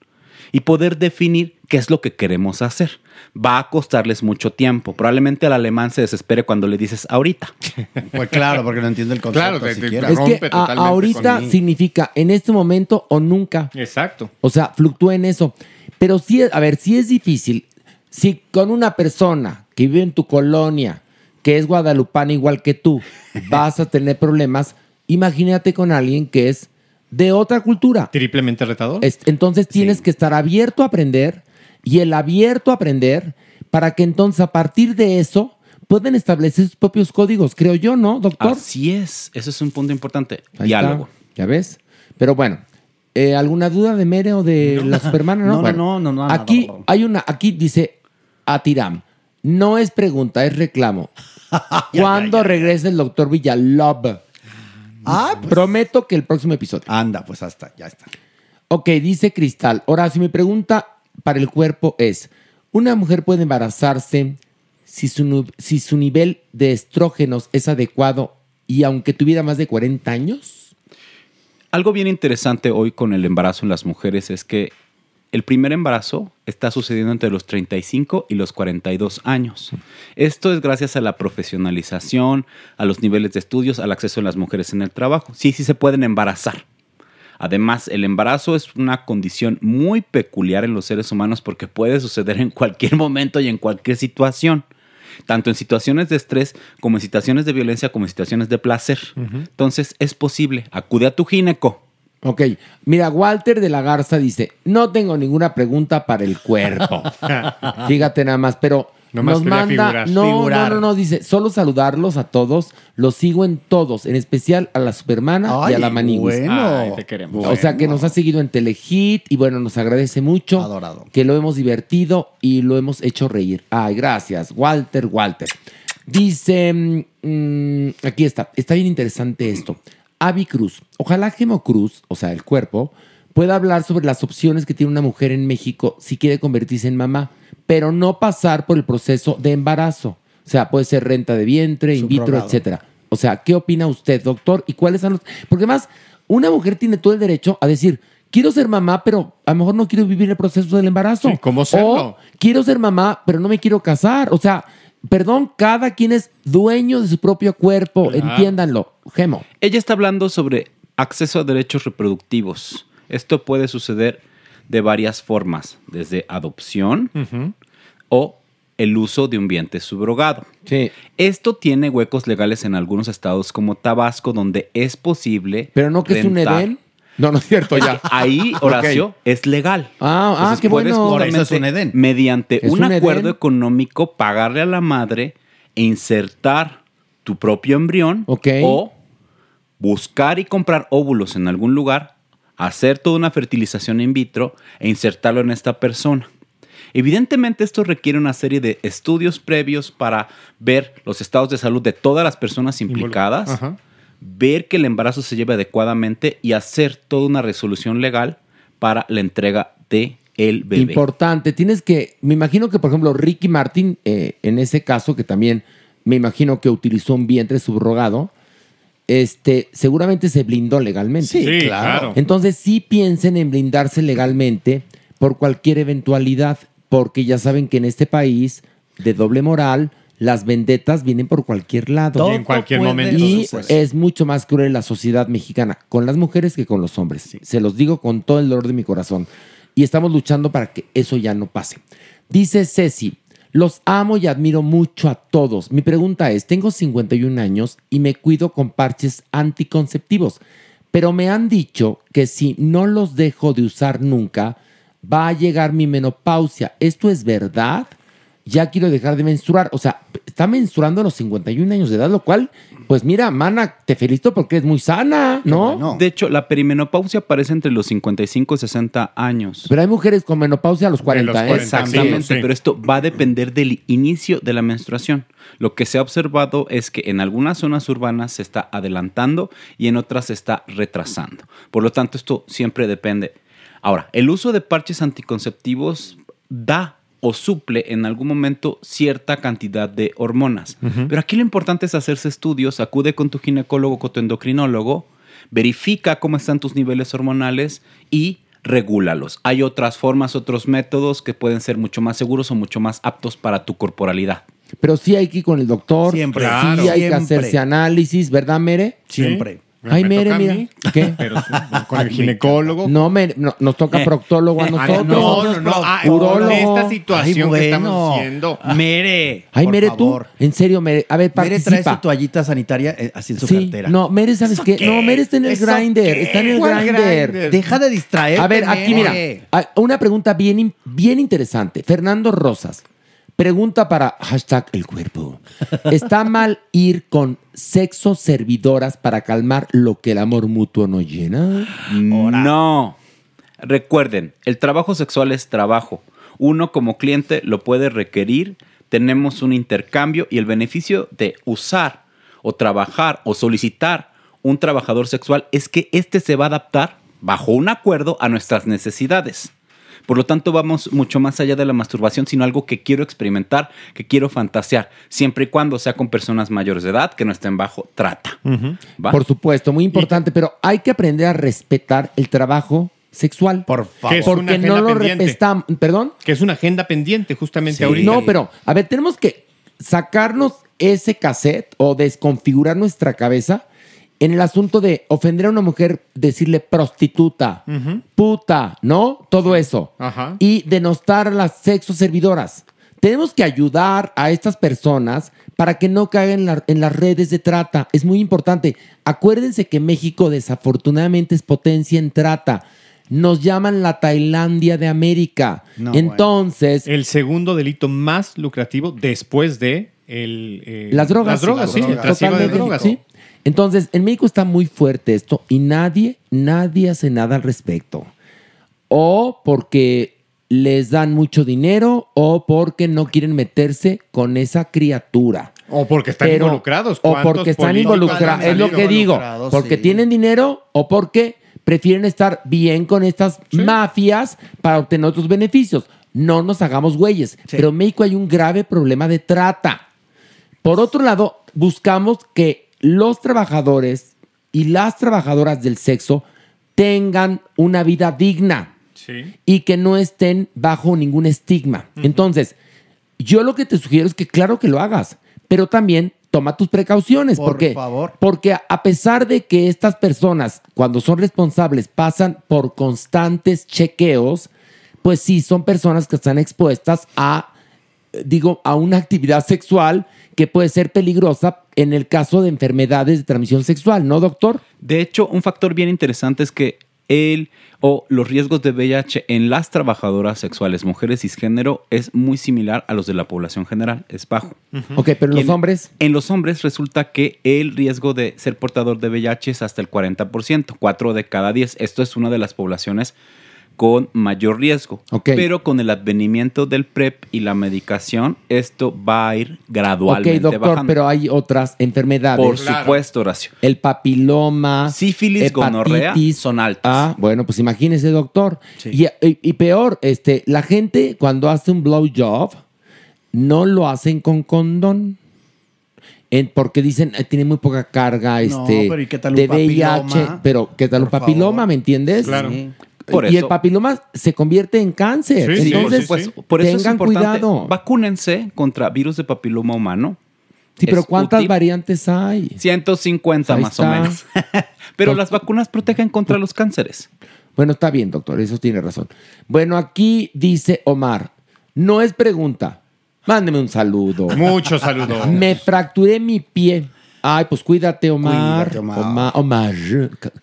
Y poder definir qué es lo que queremos hacer. Va a costarles mucho tiempo. Probablemente al alemán se desespere cuando le dices ahorita. Pues claro, porque no entiende el concepto Claro, te- te- siquiera. Es que a- ahorita significa en este momento o nunca. Exacto. O sea, fluctúa en eso. Pero sí, a ver, si es difícil. Si con una persona que vive en tu colonia, que es guadalupana igual que tú, vas a tener problemas, imagínate con alguien que es de otra cultura. Triplemente retador. Es- entonces tienes que estar abierto a aprender y el abierto a aprender para que entonces a partir de eso pueden establecer sus propios códigos, creo yo, ¿no, doctor? Así es. Ese es un punto importante. Ahí Diálogo. está, ¿Ya ves? Pero bueno, eh, ¿alguna duda de Mere o de la supermana? No, No, Bueno, no, no, no, Aquí no, no. hay una, aquí dice Atiram. No es pregunta, es reclamo. ¿Cuándo regresa el doctor Villalob? Ah, Prometo que el próximo episodio. Anda, pues hasta, ya está. Ok, dice Cristal. Horacio, mi pregunta para el cuerpo es: ¿una mujer puede embarazarse si su, si su nivel de estrógenos es adecuado y aunque tuviera más de 40 años? Algo bien interesante hoy con el embarazo en las mujeres es que el primer embarazo está sucediendo entre los 35 y los 42 años. Esto es gracias a la profesionalización, a los niveles de estudios, al acceso de las mujeres en el trabajo. Sí, sí se pueden embarazar. Además, el embarazo es una condición muy peculiar en los seres humanos porque puede suceder en cualquier momento y en cualquier situación. Tanto en situaciones de estrés como en situaciones de violencia como en situaciones de placer. Entonces, es posible. Acude a tu gineco. Ok, mira, Walter de la Garza dice, no tengo ninguna pregunta para el cuerpo. Fíjate nada más, pero Nomás nos manda, figurar. no, Figurar. no, no, no, dice, solo saludarlos a todos, los sigo en todos, en especial a la Supermana y a la Maniguis. bueno. Ay, te queremos. O sea que nos ha seguido en Telehit y bueno, nos agradece mucho. Adorado. Que lo hemos divertido y lo hemos hecho reír. Ay, gracias, Walter, Walter. Dice, mm, aquí está, está bien interesante esto. Avi Cruz, ojalá Gemo Cruz, o sea, el cuerpo, pueda hablar sobre las opciones que tiene una mujer en México si quiere convertirse en mamá, pero no pasar por el proceso de embarazo. O sea, puede ser renta de vientre, in vitro, etcétera. O sea, ¿qué opina usted, doctor? ¿Y cuáles son los...? Porque más, una mujer tiene todo el derecho a decir, quiero ser mamá, pero a lo mejor no quiero vivir el proceso del embarazo. Sí, ¿cómo serlo? O quiero ser mamá, pero no me quiero casar. O sea, perdón, cada quien es dueño de su propio cuerpo. Claro. Entiéndanlo. Gemo. Ella está hablando sobre acceso a derechos reproductivos. Esto puede suceder de varias formas, desde adopción o el uso de un vientre subrogado. Esto tiene huecos legales en algunos estados como Tabasco, donde es posible. Pero no que es un. Edén. No, no es cierto ya. Ahí, Horacio, es legal. Ah, ah, Entonces, qué puedes bueno. Por eso es un Edén. Mediante Es un, un acuerdo económico, pagarle a la madre e insertar tu propio embrión o buscar y comprar óvulos en algún lugar, hacer toda una fertilización in vitro e insertarlo en esta persona. Evidentemente esto requiere una serie de estudios previos para ver los estados de salud de todas las personas implicadas, Ajá. Ver que el embarazo se lleve adecuadamente y hacer toda una resolución legal para la entrega de el bebé. Importante. Tienes que, me imagino que, por ejemplo, Ricky Martin, eh, en ese caso, que también me imagino que utilizó un vientre subrogado, este, seguramente se blindó legalmente. Sí, Sí, claro. claro. Entonces sí piensen en blindarse legalmente por cualquier eventualidad, porque ya saben que en este país de doble moral, las vendetas vienen por cualquier lado. Todo Y en cualquier puede momento, Y suceder. es mucho más cruel la sociedad mexicana con las mujeres que con los hombres. Se los digo con todo el dolor de mi corazón. Y estamos luchando para que eso ya no pase. Dice Ceci, los amo y admiro mucho a todos. Mi pregunta es, tengo 51 años y me cuido con parches anticonceptivos, pero me han dicho que si no los dejo de usar nunca, va a llegar mi menopausia. ¿Esto es verdad? Ya quiero dejar de menstruar. O sea, está menstruando a los 51 años de edad, lo cual, pues mira, mana, te felicito porque es muy sana, ¿no? De hecho, la perimenopausia aparece entre los 55 y 60 años. Pero hay mujeres con menopausia a los 40, ¿eh? Exactamente, pero esto va a depender del inicio de la menstruación. Lo que se ha observado es que en algunas zonas urbanas se está adelantando y en otras se está retrasando. Por lo tanto, esto siempre depende. Ahora, el uso de parches anticonceptivos da o suple en algún momento cierta cantidad de hormonas. Pero aquí lo importante es hacerse estudios, acude con tu ginecólogo, con tu endocrinólogo, verifica cómo están tus niveles hormonales y regúlalos. Hay otras formas, otros métodos que pueden ser mucho más seguros o mucho más aptos para tu corporalidad. Pero sí hay que ir con el doctor. Siempre. Sí Claro. hay que hacerse análisis, ¿verdad, Mere? Siempre. Sí. Ay, Me Mere, a mira. mí. ¿Qué? Pero con el ginecólogo. No, Mere, no, nos toca proctólogo a Ah, nosotros. no, no, no. Ah, Urólogo. en esta situación Ay, que estamos haciendo. Mere. Ay, por Mere, favor. tú. En serio, Mere. A ver, Mere participa. trae su toallita sanitaria eh, así en su Sí, cartera. no, Mere, ¿sabes ¿Eso qué? qué? No, Mere está en el ¿Eso grinder. qué? Está en el ¿Cuál grinder. grinder? Deja de distraerte, A ver, aquí mira. Mere. ah, Una pregunta bien, bien interesante. Fernando Rosas. Pregunta para hashtag el cuerpo. ¿Está mal ir con sexo servidoras para calmar lo que el amor mutuo no llena? No. Recuerden, el trabajo sexual es trabajo. Uno como cliente lo puede requerir, tenemos un intercambio y el beneficio de usar o trabajar o solicitar un trabajador sexual es que éste se va a adaptar bajo un acuerdo a nuestras necesidades. Por lo tanto, vamos mucho más allá de la masturbación, sino algo que quiero experimentar, que quiero fantasear, siempre y cuando sea con personas mayores de edad que no estén bajo trata. Por supuesto, muy importante, pero hay que aprender a respetar el trabajo sexual. Por es una Porque no lo repestamos. ¿Perdón? Que es una agenda pendiente justamente Sí. ahorita. No, pero, a ver, tenemos que sacarnos ese cassette o desconfigurar nuestra cabeza en el asunto de ofender a una mujer, decirle prostituta, puta, ¿no? Todo eso. Ajá. Y denostar a las sexo servidoras. Tenemos que ayudar a estas personas para que no caigan en, la- en las redes de trata. Es muy importante. Acuérdense que México desafortunadamente es potencia en trata. Nos llaman la Tailandia de América. No, Entonces, El segundo delito más lucrativo después de el, eh, Las drogas. Las drogas, sí, el de drogas. sí. Entonces, en México está muy fuerte esto y nadie, nadie hace nada al respecto. O porque les dan mucho dinero o porque no quieren meterse con esa criatura. O porque están Pero- involucrados. O ¿Cuántos porque están involucrados. Es lo que digo. Porque Sí. tienen dinero o porque prefieren estar bien con estas mafias para obtener otros beneficios. No nos hagamos güeyes. Pero en México hay un grave problema de trata. Por otro lado, buscamos que los trabajadores y las trabajadoras del sexo tengan una vida digna Sí. y que no estén bajo ningún estigma. Entonces, yo lo que te sugiero es que claro que lo hagas, pero también toma tus precauciones Por porque favor. porque a- pesar de que estas personas cuando son responsables pasan por constantes chequeos, pues sí son personas que están expuestas a digo a una actividad sexual que puede ser peligrosa en el caso de enfermedades de transmisión sexual, ¿no, doctor? De hecho, un factor bien interesante es que el o los riesgos de VIH en las trabajadoras sexuales, mujeres cisgénero, es muy similar a los de la población general, es bajo. Ok, pero en los hombres. En los hombres resulta que el riesgo de ser portador de VIH es hasta el 40%, 4 de cada 10. Esto es una de las poblaciones con mayor riesgo. Pero con el advenimiento del PrEP y la medicación, esto va a ir Ok, gradualmente doctor, bajando. pero hay otras enfermedades. Por supuesto, Horacio. El papiloma, sífilis, gonorrea, son altas. Ah, bueno, pues imagínese, doctor. Y, y- y peor, este, la gente cuando hace un blowjob no lo hacen con condón. En- porque dicen eh, tiene muy poca carga No, este, pero ¿y qué tal un de VIH, papiloma? pero ¿qué tal un Por papiloma? favor. ¿Me entiendes? Claro. Sí. Por y el papiloma se convierte en cáncer. Sí, sí, Entonces, por supuesto. Por eso es tengan importante. cuidado. Vacúnense contra virus de papiloma humano. Sí, pero Es ¿cuántas útil. variantes hay? 150 Ahí más o menos. pero las vacunas protegen contra los cánceres. Bueno, está bien, doctor, eso tiene razón. Bueno, aquí dice Omar, no es pregunta. Mándeme un saludo. Muchos saludos. Me fracturé mi pie. Ay, pues cuídate, Omar. Cuídate, Omar. Omar. Omar.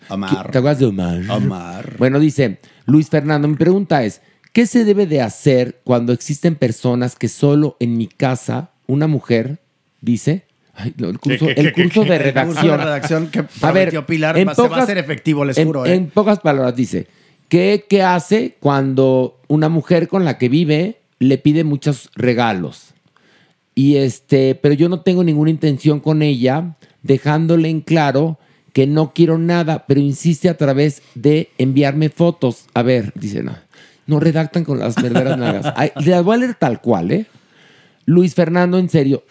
Omar. ¿Te acuerdas de Omar? Omar. Bueno, dice Luis Fernando, mi pregunta es, ¿qué se debe de hacer cuando existen personas que solo en mi casa, una mujer, dice... Ay, no, el curso, ¿Qué, qué, el curso qué? de El curso redacción. de redacción que a ver, Pilar en va- se va a pocas- hacer efectivo, les en- juro, ¿eh? En pocas palabras dice, ¿qué, ¿qué hace cuando una mujer con la que vive le pide muchos regalos? Y este, pero yo no tengo ninguna intención con ella, dejándole en claro que no quiero nada, pero insiste a través de enviarme fotos. A ver, dice, no, no redactan con las verdaderas nalgas. Ay, las voy a leer tal cual, ¿eh? Luis Fernando, en serio,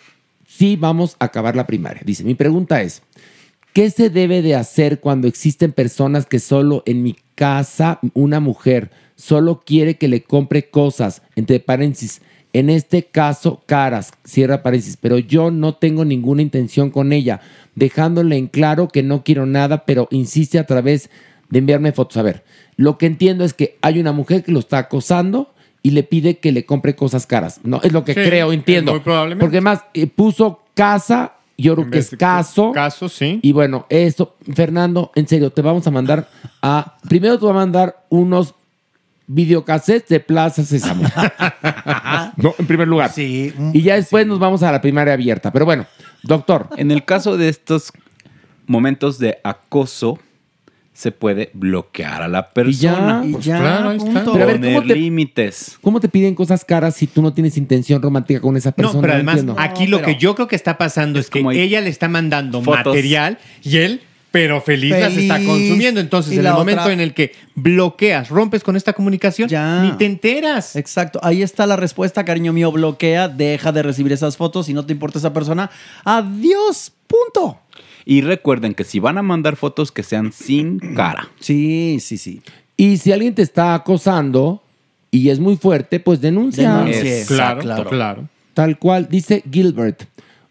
sí vamos a acabar la primaria. Dice, mi pregunta es, ¿qué se debe de hacer cuando existen personas que solo en mi casa, una mujer, solo quiere que le compre cosas, entre paréntesis, en este caso caras, cierra paréntesis, pero yo no tengo ninguna intención con ella, dejándole en claro que no quiero nada, pero insiste a través de enviarme fotos. A ver, lo que entiendo es que hay una mujer que lo está acosando y le pide que le compre cosas caras. No, es lo que Sí, creo, entiendo. muy probablemente. Porque más eh, puso casa, yo creo que es caso. Caso, sí. Y bueno, esto, Fernando, en serio, te vamos a mandar a. Primero te voy a mandar unos videocassettes de Plaza Sésamo. no, en primer lugar. Sí. Y ya después nos vamos a la primaria abierta. Pero bueno, doctor. En el caso de estos momentos de acoso, se puede bloquear a la persona. Y ya, Pues ya, claro, ahí está. punto. Pero a ver, ¿cómo Poner te- límites. ¿Cómo te piden cosas caras si tú no tienes intención romántica con esa persona? No, pero además, entiendo. aquí lo que yo creo que está pasando es, que ella le está mandando fotos. material y él, pero feliz, las está consumiendo. Entonces, en el momento otra- en el que bloqueas, rompes con esta comunicación, ni te enteras. Exacto. Ahí está la respuesta, cariño mío. Bloquea, deja de recibir esas fotos. Si no te importa esa persona, adiós. Punto. Y recuerden que si van a mandar fotos que sean sin cara. Sí, sí, sí. Y si alguien te está acosando y es muy fuerte, pues denuncia. Denuncie. Claro, claro. Tal cual, dice Gilbert.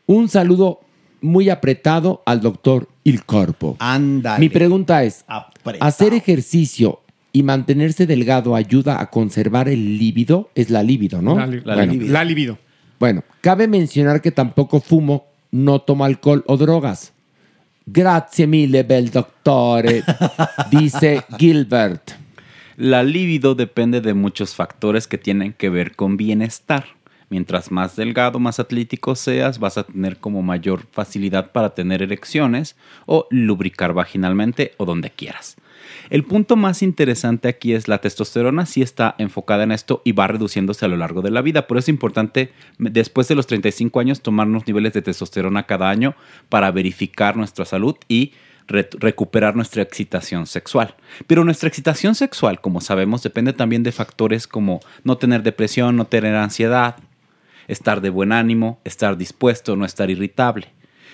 Un saludo muy apretado al doctor Il Corpo. Ándale. Mi pregunta es, Apretado. ¿hacer ejercicio y mantenerse delgado ayuda a conservar el líbido? Es la líbido, ¿no? La li- la Bueno. libido. La libido. Bueno, cabe mencionar que tampoco fumo, no tomo alcohol o drogas. Grazie mille, bel dottore, dice Gilbert. La libido depende de muchos factores que tienen que ver con bienestar. Mientras más delgado, más atlético seas, vas a tener como mayor facilidad para tener erecciones o lubricar vaginalmente o donde quieras. El punto más interesante aquí es la testosterona sí está enfocada en esto y va reduciéndose a lo largo de la vida. Por eso es importante después de los 35 años tomarnos niveles de testosterona cada año para verificar nuestra salud y re- recuperar nuestra excitación sexual. Pero nuestra excitación sexual, como sabemos, depende también de factores como no tener depresión, no tener ansiedad, estar de buen ánimo, estar dispuesto, no estar irritable.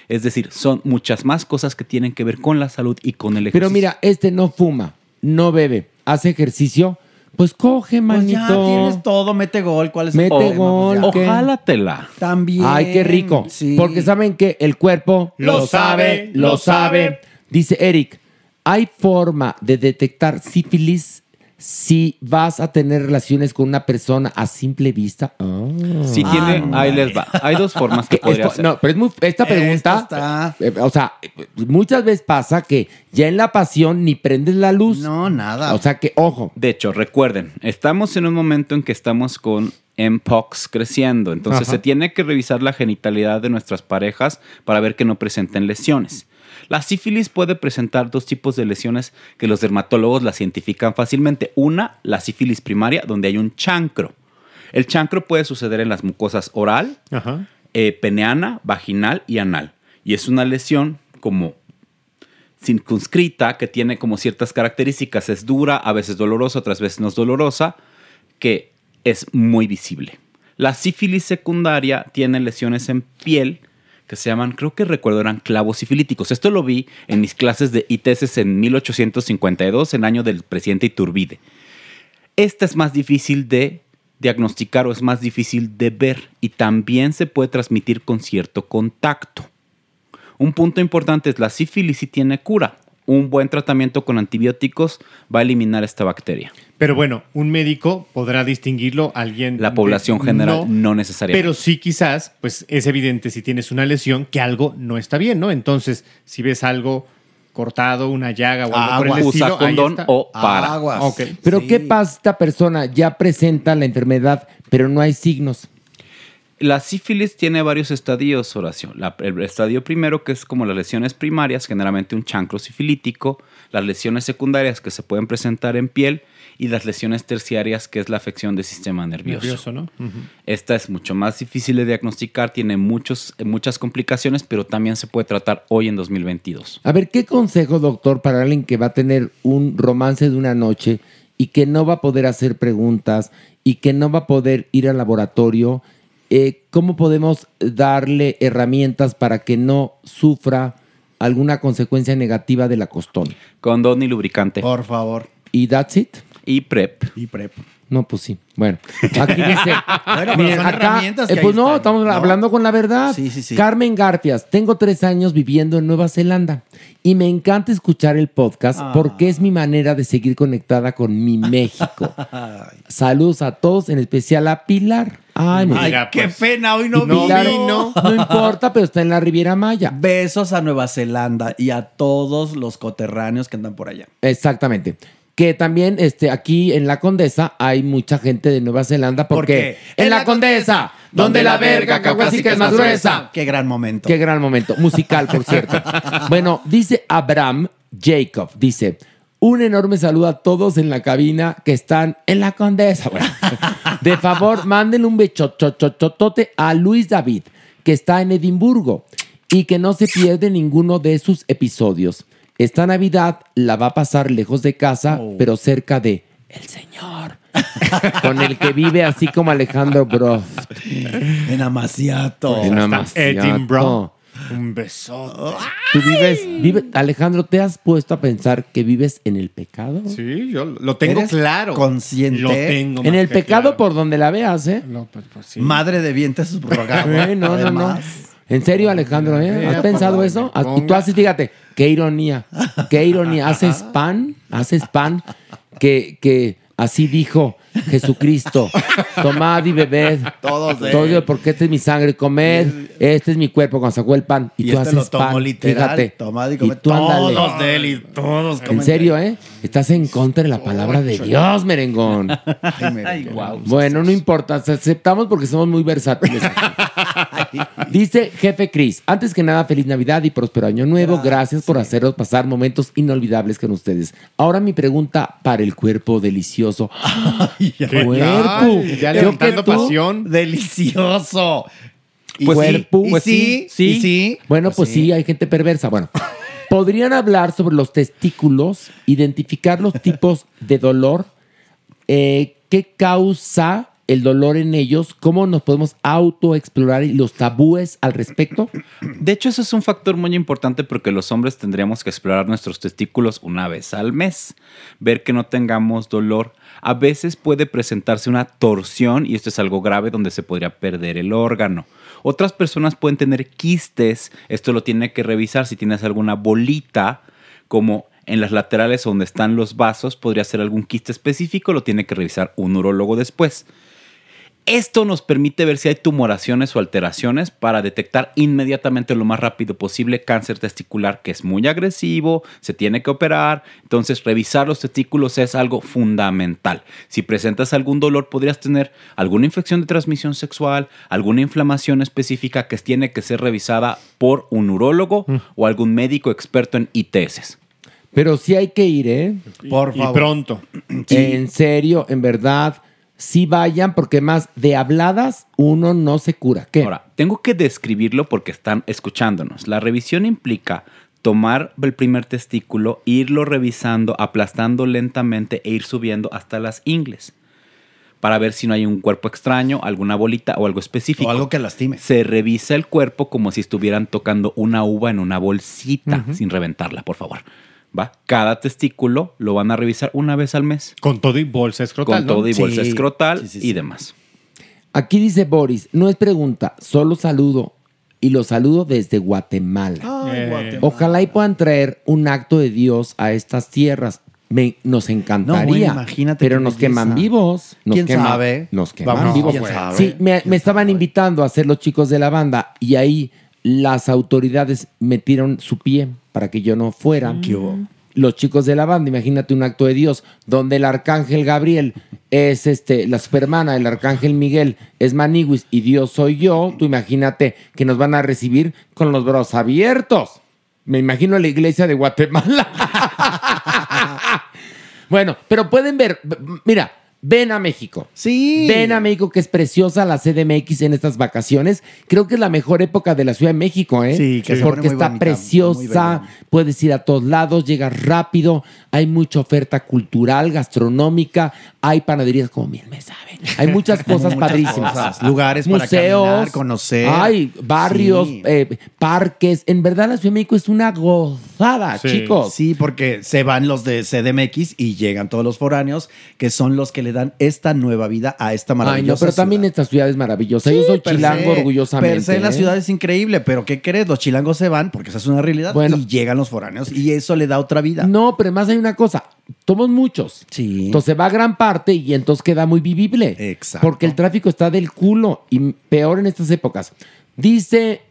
Es decir, son muchas más cosas que tienen que ver con la salud y con el ejercicio. Pero mira, este no fuma, no bebe, hace ejercicio, pues coge, Pues manito. ya tienes todo, mete gol. ¿Cuál es el Mete problema? gol, Pues ya. ¿qué? Ojálatela. También. Ay, qué rico. Sí. Porque saben que el cuerpo Lo sabe, lo sabe. Dice Eric, ¿hay forma de detectar sífilis si vas a tener relaciones con una persona a simple vista? Ah. Si tiene, ahí les va. Hay dos formas que Que podría esto- no, pero es muy, esta pregunta, eh, o sea, muchas veces pasa que ya en la pasión ni prendes la luz. No, nada. O sea que, ojo. De hecho, recuerden, estamos en un momento en que estamos con MPOX creciendo, entonces Ajá. se tiene que revisar la genitalidad de nuestras parejas para ver que no presenten lesiones. La sífilis puede presentar dos tipos de lesiones que los dermatólogos las identifican fácilmente. Una, la sífilis primaria, donde hay un chancro. El chancro puede suceder en las mucosas oral, Ajá. eh, peneana, vaginal y anal. Y es una lesión como circunscrita que tiene como ciertas características. Es dura, a veces dolorosa, otras veces no es dolorosa, que es muy visible. La sífilis secundaria tiene lesiones en piel que se llaman, creo que recuerdo, eran clavos sifilíticos. Esto lo vi en mis clases de ITS en 1852, en año del presidente Iturbide. Esta es más difícil de diagnosticar o es más difícil de ver y también se puede transmitir con cierto contacto. Un punto importante es la sífilis sí tiene cura. Un buen tratamiento con antibióticos va a eliminar esta bacteria. Pero bueno, un médico podrá distinguirlo, alguien... La población de- general no, necesariamente. Pero sí quizás, pues es evidente si tienes una lesión que algo no está bien, ¿no? Entonces, si ves algo cortado, una llaga o algo por el Usa estilo, ahí condón o para. Ok. Pero ¿qué pasa? Esta persona ya presenta la enfermedad, pero no hay signos. La sífilis tiene varios estadios, Horacio. La- el estadio primero, que es como las lesiones primarias, generalmente un chancro sifilítico, las lesiones secundarias que se pueden presentar en piel y las lesiones terciarias, que es la afección del sistema nervioso. Nervioso, ¿no? Ujú. Esta es mucho más difícil de diagnosticar, tiene muchos, muchas complicaciones, pero también se puede tratar hoy en 2022. A ver, ¿qué consejo, doctor, para alguien que va a tener un romance de una noche y que no va a poder hacer preguntas y que no va a poder ir al laboratorio? Eh, ¿Cómo podemos darle herramientas para que no sufra alguna consecuencia negativa del acostón? Condón y lubricante. Por favor. ¿Y that's it? Y PrEP. Y PrEP. No, pues sí. Bueno, aquí dice. Bueno, pero miren, son acá, herramientas que eh, ahí pues no, están, estamos ¿no? hablando con la verdad. Sí, sí, sí. Carmen Garfias, tengo tres años viviendo en Nueva Zelanda y me encanta escuchar el podcast Ah. porque es mi manera de seguir conectada con mi México. Saludos a todos, en especial a Pilar. Ay, Ay, mira, qué pues. pena, hoy no, No vino. vino. No importa, pero está en la Riviera Maya. Besos a Nueva Zelanda y a todos los coterráneos que andan por allá. Exactamente. Que también este, aquí en La Condesa hay mucha gente de Nueva Zelanda porque en La Condesa, donde la verga caucásica es más gruesa. Qué gran momento. Qué gran momento. Musical, por cierto. bueno, dice Abraham Jacob, dice, un enorme saludo a todos en la cabina que están en La Condesa. Bueno, de favor, manden un bechototote a Luis David, que está en Edimburgo y que no se pierde ninguno de sus episodios. Esta Navidad la va a pasar lejos de casa, pero cerca de el Señor, con el que vive así como Alejandro Broft. En Amaciato. En Amaciato. Un besote. Tú vives, vive, Alejandro, ¿te has puesto a pensar que vives en el pecado? Sí, yo lo tengo ¿Eres claro. consciente? Lo tengo En más el que pecado claro. por donde la veas, ¿eh? No, pues, pues sí. Madre de vientre subrogado. Eh, no, no, no. En serio, Alejandro, ¿eh? ¿Has pensado eso? Y tú haces, fíjate, qué ironía, qué ironía. Haces pan, haces pan, que, que así dijo Jesucristo. Tomad y bebed. Todos de Todo, él. porque esta es mi sangre, comed. Este es mi cuerpo cuando sacó el pan. Y, Y tú este lo haces tomó pan. literal. Fíjate. Tomad y comed. tú ándale. Todos de él y todos En comen serio, ¿eh? Estás en contra de la palabra de Dios, merengón. Ay, guau. Bueno, no importa, aceptamos porque somos muy versátiles. Dice jefe Cris, antes que nada, feliz Navidad y próspero año nuevo. Gracias por hacernos pasar momentos inolvidables con ustedes. Ahora mi pregunta para el cuerpo delicioso. ¿Qué cuerpo. Ya levantando pasión. Delicioso. Y Pues sí, cuerpo. y Pues sí, sí. sí. Bueno, pues, sí. hay gente perversa. Bueno, ¿podrían hablar sobre los testículos, identificar los tipos de dolor, eh, qué causa el dolor en ellos, cómo nos podemos autoexplorar y los tabúes al respecto? De hecho, eso es un factor muy importante porque los hombres tendríamos que explorar nuestros testículos una vez al mes, ver que no tengamos dolor. A veces puede presentarse una torsión y esto es algo grave donde se podría perder el órgano. Otras personas pueden tener quistes, esto lo tiene que revisar si tienes alguna bolita como en las laterales donde están los vasos, podría ser algún quiste específico, lo tiene que revisar un urólogo después. Esto nos permite ver si hay tumoraciones o alteraciones para detectar inmediatamente lo más rápido posible cáncer testicular que es muy agresivo, se tiene que operar. Entonces, revisar los testículos es algo fundamental. Si presentas algún dolor, podrías tener alguna infección de transmisión sexual, alguna inflamación específica que tiene que ser revisada por un urólogo o algún médico experto en ITS. Pero sí hay que ir, ¿eh? Por Y favor. pronto. En serio, en verdad, sí vayan porque más de habladas uno no se cura. ¿Qué? Ahora, tengo que describirlo porque están escuchándonos. La revisión implica tomar el primer testículo, irlo revisando, aplastando lentamente e ir subiendo hasta las ingles para ver si no hay un cuerpo extraño, alguna bolita o algo específico. O algo que lastime. Se revisa el cuerpo como si estuvieran tocando una uva en una bolsita, sin reventarla, por favor. ¿Va? Cada testículo lo van a revisar una vez al mes. Con todo y bolsa escrotal, Con ¿no? todo y bolsa Sí, escrotal sí, sí, y demás. Aquí dice Boris, no es pregunta, solo saludo. Y lo saludo desde Guatemala. Eh, Ojalá y puedan traer un acto de Dios a estas tierras. Me- nos encantaría. No, bueno, imagínate pero nos belleza. queman vivos. Nos ¿Quién quema- sabe? Nos queman Vamos, vivos. ¿quién sabe? Sí, me, me estaban invitando a hacer los chicos de la banda y ahí las autoridades metieron su pie para que yo no fuera. ¿Qué hubo? Los chicos de la banda, imagínate un acto de Dios donde el arcángel Gabriel es este, la supermana, el arcángel Miguel es Maniguis y Dios soy yo. Tú imagínate que nos van a recibir con los brazos abiertos. Me imagino la iglesia de Guatemala. bueno, pero pueden ver, mira, ven a México. Sí. Ven a México, que es preciosa la CDMX en estas vacaciones. Creo que es la mejor época de la Ciudad de México, ¿eh? Sí, que Porque está bonita, preciosa, puedes ir a todos lados, llegas rápido, hay mucha oferta cultural, gastronómica, hay panaderías como miel, me saben. Hay muchas cosas Muchas padrísimas. cosas, lugares para Museos, caminar, conocer. Hay barrios, Sí. eh, parques. En verdad, la Ciudad de México es una gozada, Sí. chicos. Sí, porque se van los de CDMX y llegan todos los foráneos, que son los que le dan esta nueva vida a esta Ay, maravillosa no, pero también esta ciudad es maravillosa. Sí, Yo soy chilango se, orgullosamente. Per se la ¿eh? ciudad es increíble, pero ¿qué crees? Los chilangos se van porque esa es una realidad Bueno. y llegan los foráneos y eso le da otra vida. No, pero además hay una cosa. Somos muchos. Sí. Entonces va gran parte y entonces queda muy vivible. Exacto. Porque el tráfico está del culo y peor en estas épocas. Dice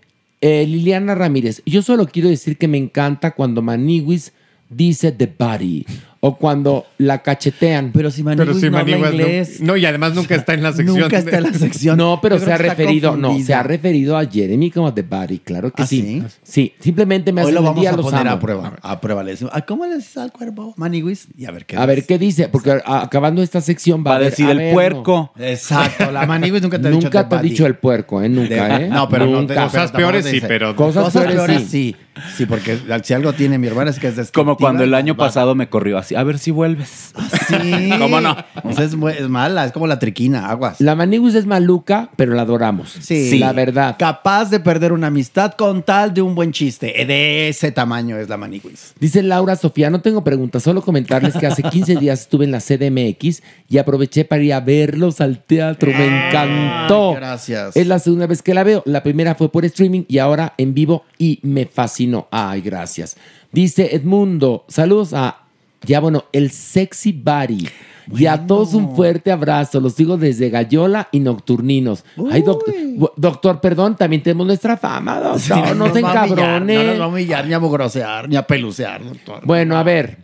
eh, Liliana Ramírez, yo solo quiero decir que me encanta cuando Maniwis dice the body o cuando la cachetean. Pero si Pero Maniguis si no habla Maniguas no- inglés. No, y además nunca está en la sección. Nunca está en la sección. No, pero se ha referido, no, se ha referido a Jeremy como the body, claro que ¿Ah, sí. sí? Sí, simplemente me Hoy hace lo el vamos día, a los poner amo. a prueba. A prueba. Le decimos, "Ah, ¿cómo le dices al cuerpo? Maniguis. Y a ver qué A ver qué dice, porque acabando esta sección va, Va a haber- decir a el ver, no. puerco. Exacto. La Maniguis nunca te ha dicho Nunca te ha dicho el puerco, ¿eh? Nunca, ¿eh? No, pero no te- Nunca. pero Cosas peores sí, dice. pero- Cosas, Cosas peores, sí. sí. Porque si algo tiene mi hermana es que es Como cuando el año pasado me corrió así. A ver si vuelves. Sí. ¿Cómo no? O sea, es, mu- es mala, es como la triquina, aguas. La maniguis es maluca, pero la adoramos. Sí. La verdad. Capaz de perder una amistad con tal de un buen chiste. De ese tamaño es la maniguis. Dice Laura Sofía, no tengo preguntas, solo comentarles que hace 15 días estuve en la CDMX y aproveché para ir a verlos al teatro. Me encantó. gracias. Es la segunda vez que la veo. La primera fue por streaming y ahora en vivo y me fascinó. Ay, gracias. Dice Edmundo, saludos a, ya bueno, el Sexy Body. Y a todos un fuerte abrazo. Los sigo desde Gallola y Nocturninos. Ay, doctor, doctor, perdón, también tenemos nuestra fama, doctor. Sí, no, se nos va a humillar, encabrone. No nos va a humillar, ni a mugrosear, ni a pelucear. doctor. Bueno, a ver.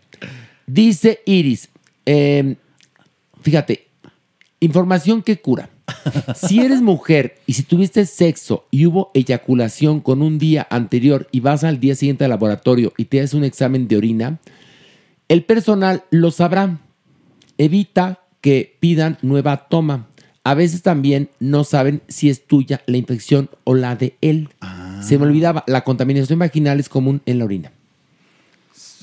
Dice Iris. eh, fíjate, información que cura. Si eres mujer y si tuviste sexo y hubo eyaculación con un día anterior y vas al día siguiente al laboratorio y te haces un examen de orina, el personal lo sabrá. Evita que pidan nueva toma. A veces también no saben si es tuya la infección o la de él. Se me olvidaba, la contaminación vaginal es común en la orina.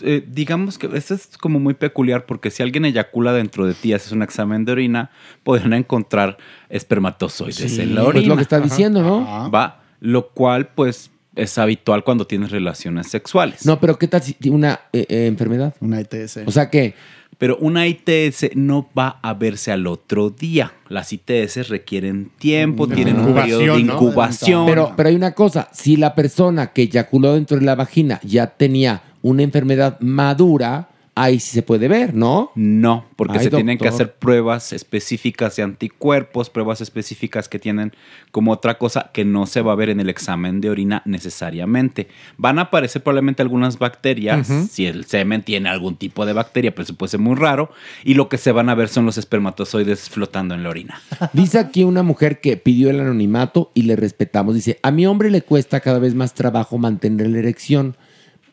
Eh, digamos que esto es como muy peculiar porque si alguien eyacula dentro de ti, haces un examen de orina, podrán encontrar espermatozoides Sí, en la pues orina. lo que está diciendo, ¿no? Va, lo cual pues es habitual cuando tienes relaciones sexuales. No, pero ¿qué tal si tiene una eh, eh, enfermedad? Una ITS. O sea que... Pero una ITS no va a verse al otro día. Las ITS requieren tiempo, tienen un periodo de incubación. Pero, pero hay una cosa, si la persona que eyaculó dentro de la vagina ya tenía una enfermedad madura, ahí sí se puede ver, ¿no? No, porque Ay, se tienen que hacer pruebas específicas de anticuerpos, pruebas específicas que tienen como otra cosa que no se va a ver en el examen de orina necesariamente. Van a aparecer probablemente algunas bacterias, si el semen tiene algún tipo de bacteria, pero eso puede ser muy raro, y lo que se van a ver son los espermatozoides flotando en la orina. Dice aquí una mujer que pidió el anonimato y le respetamos. Dice, a mi hombre le cuesta cada vez más trabajo mantener la erección.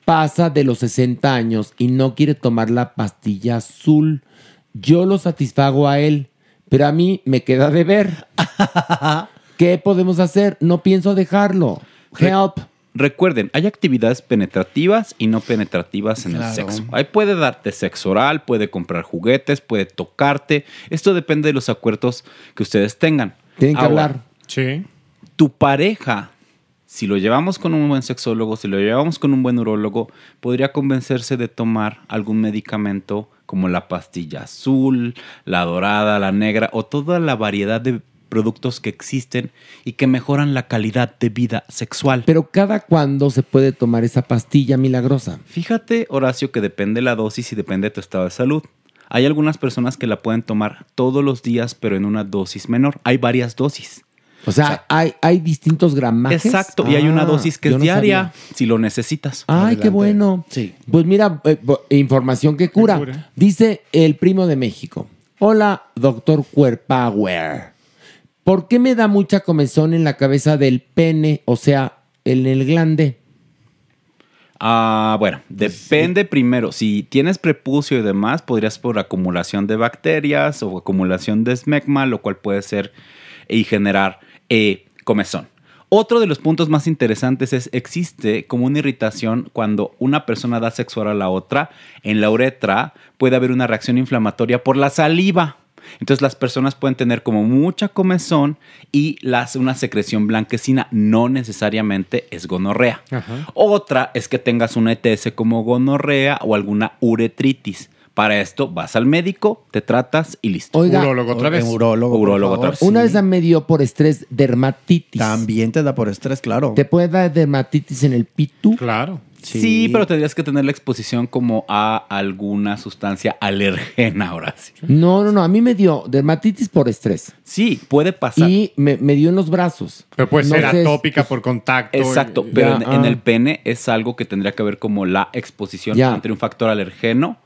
Pasa de los 60 años y no quiere tomar la pastilla azul. Yo lo satisfago a él, pero a mí me queda de ver. ¿Qué podemos hacer? No pienso dejarlo. Help. Recuerden, hay actividades penetrativas y no penetrativas en Claro. el sexo. Ahí puede darte sexo oral, puede comprar juguetes, puede tocarte. Esto depende de los acuerdos que ustedes tengan. Tienen que Ahora, hablar. Sí. Tu pareja, si lo llevamos con un buen sexólogo, si lo llevamos con un buen urólogo, podría convencerse de tomar algún medicamento como la pastilla azul, la dorada, la negra o toda la variedad de productos que existen y que mejoran la calidad de vida sexual. Pero cada cuándo se puede tomar esa pastilla milagrosa. Fíjate, Horacio, que depende la dosis y depende de tu estado de salud. Hay algunas personas que la pueden tomar todos los días, pero en una dosis menor. Hay varias dosis. O sea, hay, hay distintos gramajes. Exacto, y hay una Ah, dosis que es no diaria, sabía. si lo necesitas. Ay, qué bueno. Pues mira, eh, información que cura. cura. Dice el primo de México. Hola, doctor Cuerpower. ¿Por qué me da mucha comezón en la cabeza del pene, o sea, en el glande? Ah, bueno, depende primero. Si tienes prepucio y demás, podrías por acumulación de bacterias o acumulación de esmegma, lo cual puede ser y generar eh, comezón. Otro de los puntos más interesantes es existe como una irritación cuando una persona da sexo oral a la otra. En la uretra puede haber una reacción inflamatoria por la saliva. Entonces las personas pueden tener como mucha comezón y las, una secreción blanquecina no necesariamente es gonorrea. Otra es que tengas una ETS como gonorrea o alguna uretritis. Para esto vas al médico, te tratas y listo. Oiga, Urólogo, otra vez. Urólogo, otra vez. Una vez me dio por estrés dermatitis. También te da por estrés, claro. ¿Te puede dar dermatitis en el pitu? Claro. Sí. pero tendrías que tener la exposición como a alguna sustancia alergena ahora sí. No, no, no. A mí me dio dermatitis por estrés. Sí, puede pasar. Y me, me dio en los brazos. Pero puede No ser sé, atópica por contacto. Exacto, y- pero Ya, en, en ah. el pene es algo que tendría que ver como la exposición Ya. entre un factor alergeno.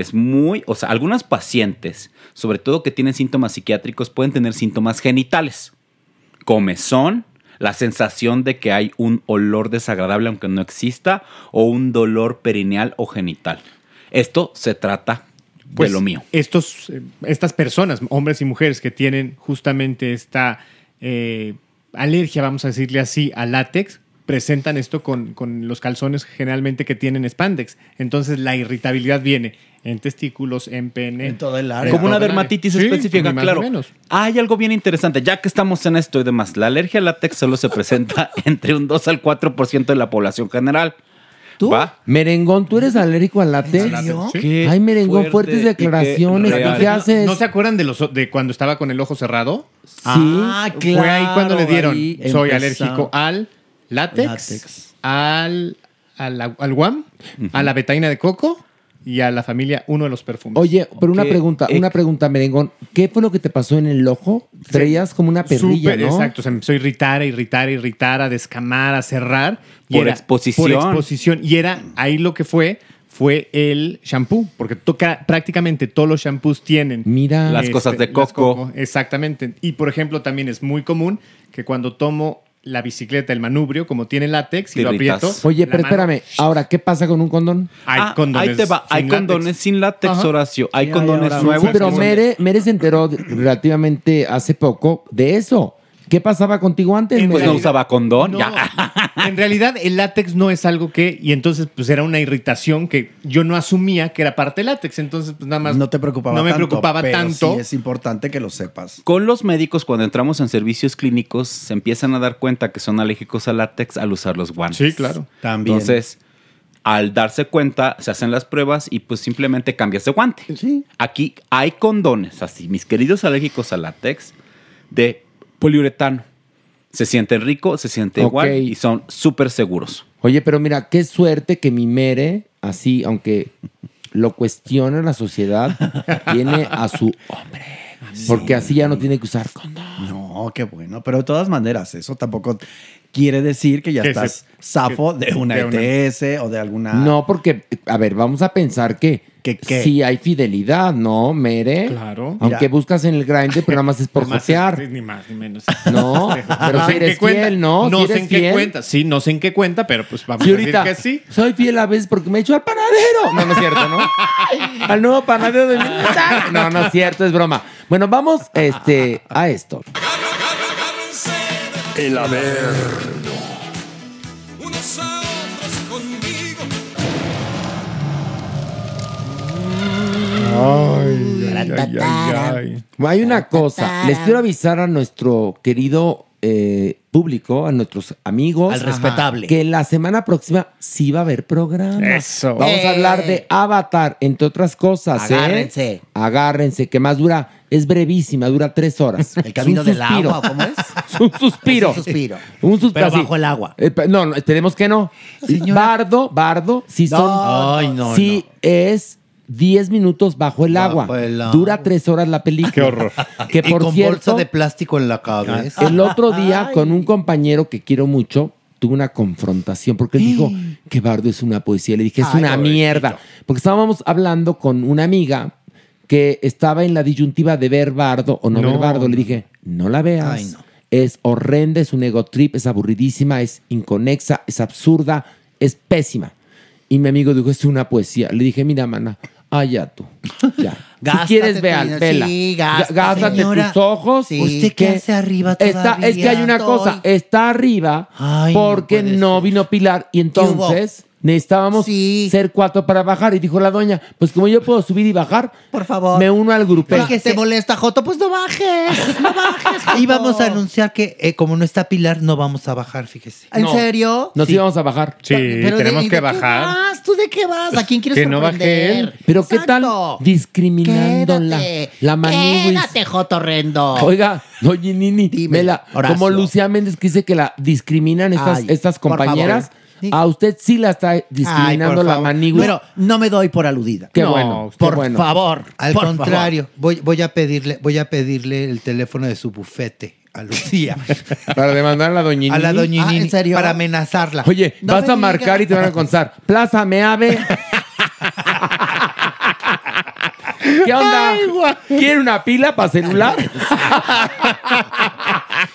Es muy, o sea, algunas pacientes, sobre todo que tienen síntomas psiquiátricos, pueden tener síntomas genitales. Comezón, la sensación de que hay un olor desagradable aunque no exista, o un dolor perineal o genital. Esto se trata Pues, de lo mío. Estos, eh, estas personas, hombres y mujeres que tienen justamente esta eh, alergia, vamos a decirle así, al látex, presentan esto con, con los calzones generalmente que tienen spandex. Entonces la irritabilidad viene en testículos, en pene. En todo el Como una dermatitis específica, claro. Hay algo bien interesante, ya que estamos en esto y demás. La alergia al látex solo se presenta entre un 2 al 4% de la población general. ¿Tú? ¿Va? Merengón, ¿tú eres alérgico al látex? Sí. Ay, Merengón, fuerte fuertes qué declaraciones. ¿Qué haces? ¿No se acuerdan de, los, de cuando estaba con el ojo cerrado? Ah, Fue ahí cuando le claro, dieron. Soy alérgico al látex, Látex. al, al, al guam, a la betaína de coco y a la familia uno de los perfumes. Oye, pero una pregunta, Eh, una pregunta, Merengón. ¿Qué fue lo que te pasó en el ojo? Traías como una perrilla, Súper, ¿no? Exacto, se empezó a irritar, a irritar, a irritar, a descamar, a cerrar. y Por era- exposición. Por exposición. Y era ahí lo que fue, fue el shampoo, porque toca, prácticamente todos los shampoos tienen. Mira. Las cosas de las coco. Exactamente. Y por ejemplo, también es muy común que cuando tomo la bicicleta, el manubrio, como tiene látex y lo aprieto. Oye, la pero mano- espérame. Ahora, ¿qué pasa con un condón? Hay Ah, condones ahí te va. Hay sin condones sin látex, Ajá. Horacio. Hay condones ahora. nuevos. Sí, pero que son- Mere, Mere se enteró de- relativamente hace poco de eso. ¿Qué pasaba contigo antes, En? Pues no usaba condón. No, Ya. en realidad el látex no es algo que, y entonces pues era una irritación que yo no asumía que era parte del látex, entonces pues nada más No te preocupaba no me tanto, preocupaba pero tanto. sí es importante que lo sepas. Con los médicos, cuando entramos en servicios clínicos, se empiezan a dar cuenta que son alérgicos al látex al usar los guantes. Sí, claro. También. Entonces, al darse cuenta, se hacen las pruebas y pues simplemente cambias de guante. Sí. Aquí hay condones, así, mis queridos alérgicos al látex, de poliuretano. Se sienten rico, se siente Ok. igual y son súper seguros. Oye, pero mira, qué suerte que mi Mere, así, aunque lo cuestiona la sociedad, tiene a su hombre. Porque así ya no tiene que usar condón. No, qué bueno. Pero de todas maneras, eso tampoco quiere decir que ya Que estás zafo que- de una de una- ETS o de alguna. No, porque, a ver, vamos a pensar que qué? sí hay fidelidad, ¿no, Mere? Claro. Aunque Mira. buscas en el grinder, pero nada más es por es- Ni más ni menos. No, pero No si eres qué cuenta. fiel, ¿no? No Si sé eres en qué fiel. cuenta. Sí, no sé en qué cuenta, pero pues vamos Y a decir que sí. soy fiel a veces porque me he hecho al panadero. No, no es cierto, ¿no? al nuevo panadero de mi No, no es cierto, es broma. Bueno, vamos este, a esto. El Averno. unos a otros conmigo. Hay una cosa, les quiero avisar a nuestro querido eh, público, a nuestros amigos, Al respetable. que la semana próxima sí va a haber programa. Eso. Vamos a hablar de Avatar, entre otras cosas. ¿eh? Agárrense. Agárrense, que más dura, es brevísima, dura tres horas. El camino del suspiro. agua, ¿cómo es? un suspiro. Es un suspiro. Un suspiro. Pero así. bajo el agua. Eh, pe- no, no, esperemos que no. Bardo, Bardo, sí No, son. Ay, no, sí es 10 minutos bajo el Bajo agua. el agua. Dura tres horas la película. Qué horror. Que y por con cierto, bolsa de plástico en la cabeza. el otro día con un compañero que quiero mucho, tuve una confrontación porque él dijo que Bardo es una poesía. Le dije, es Ay, una pobrecito. mierda. Porque estábamos hablando con una amiga que estaba en la disyuntiva de ver Bardo o no, No, ver Bardo. Le dije, no la veas. Ay, no. Es horrenda, es un ego trip, es aburridísima, es inconexa, es absurda, es pésima. Y mi amigo dijo, es una poesía. Le dije, mira, mana, allá tú. Ya. si Gástate quieres, tu vea, dinero. vela. Sí, gástate. Señora, tus ojos. sí. ¿Usted qué hace arriba Está, es que hay una cosa, estoy. está arriba Ay, no porque puede no, vino Pilar y entonces necesitábamos Sí. ser cuatro para bajar. Y dijo la doña, pues como yo puedo subir y bajar, Por favor. me uno al grupo. ¿Qué te molesta, Joto? Pues no bajes. No bajes. Joto. Y vamos a anunciar que eh, como no está Pilar, no vamos a bajar, fíjese. ¿En No. serio? Nos Sí. íbamos a bajar. Sí, Pero de- tenemos ¿y que de bajar. ¿Qué vas? ¿Tú de qué vas? ¿A quién quieres Que no baje. Pero qué tal discriminándola. Quédate. La maniguis. Quédate, Joto Horrendo. Oiga, oye, Nini, Dime, vela, como Lucía Méndez que dice que la discriminan estas, Ay, estas por compañeras. A usted sí la está discriminando Ay, la manigua. Pero no me doy por aludida. qué No, bueno, qué por bueno. favor. Al por contrario, voy, voy a pedirle, voy a pedirle el teléfono de su bufete a Lucía, Para demandar a la doña a la Nini. doña Ah, ¿en serio? para amenazarla. Oye, No vas a marcar y te van a contar. Plaza Meave. ¿Qué onda? ¿Quiere una pila para celular?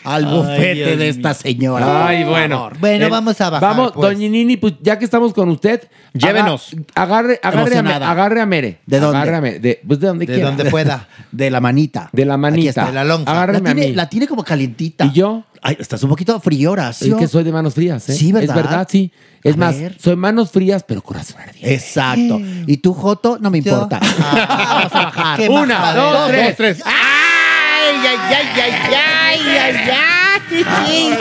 Al bufete de esta señora. Ay, bueno. Bueno, Eh, vamos a bajar, Vamos, pues. doña Nini, pues ya que estamos con usted. Llévenos. aga- Agarre, agarre, a, Me- Emocionada. agarre a Mere. ¿De dónde? Agarre a Mere. De, pues de donde De quiera. donde pueda. De la manita. De la Aquí manita. está. De la lonja. La Agárreme a tiene, mí. la tiene como calientita. ¿Y yo? Ay, estás un poquito frío, Horacio. Es que soy de manos frías, ¿eh? Sí, ¿verdad? Es verdad, sí. Es A más, ver. soy manos frías, pero corazón ardiente. Exacto. Y tú, Joto, no me importa. Ah, vamos a bajar. Qué Una, dos, tres. tres. ¡Ay, ay, ay, ay, ay, ay, ay!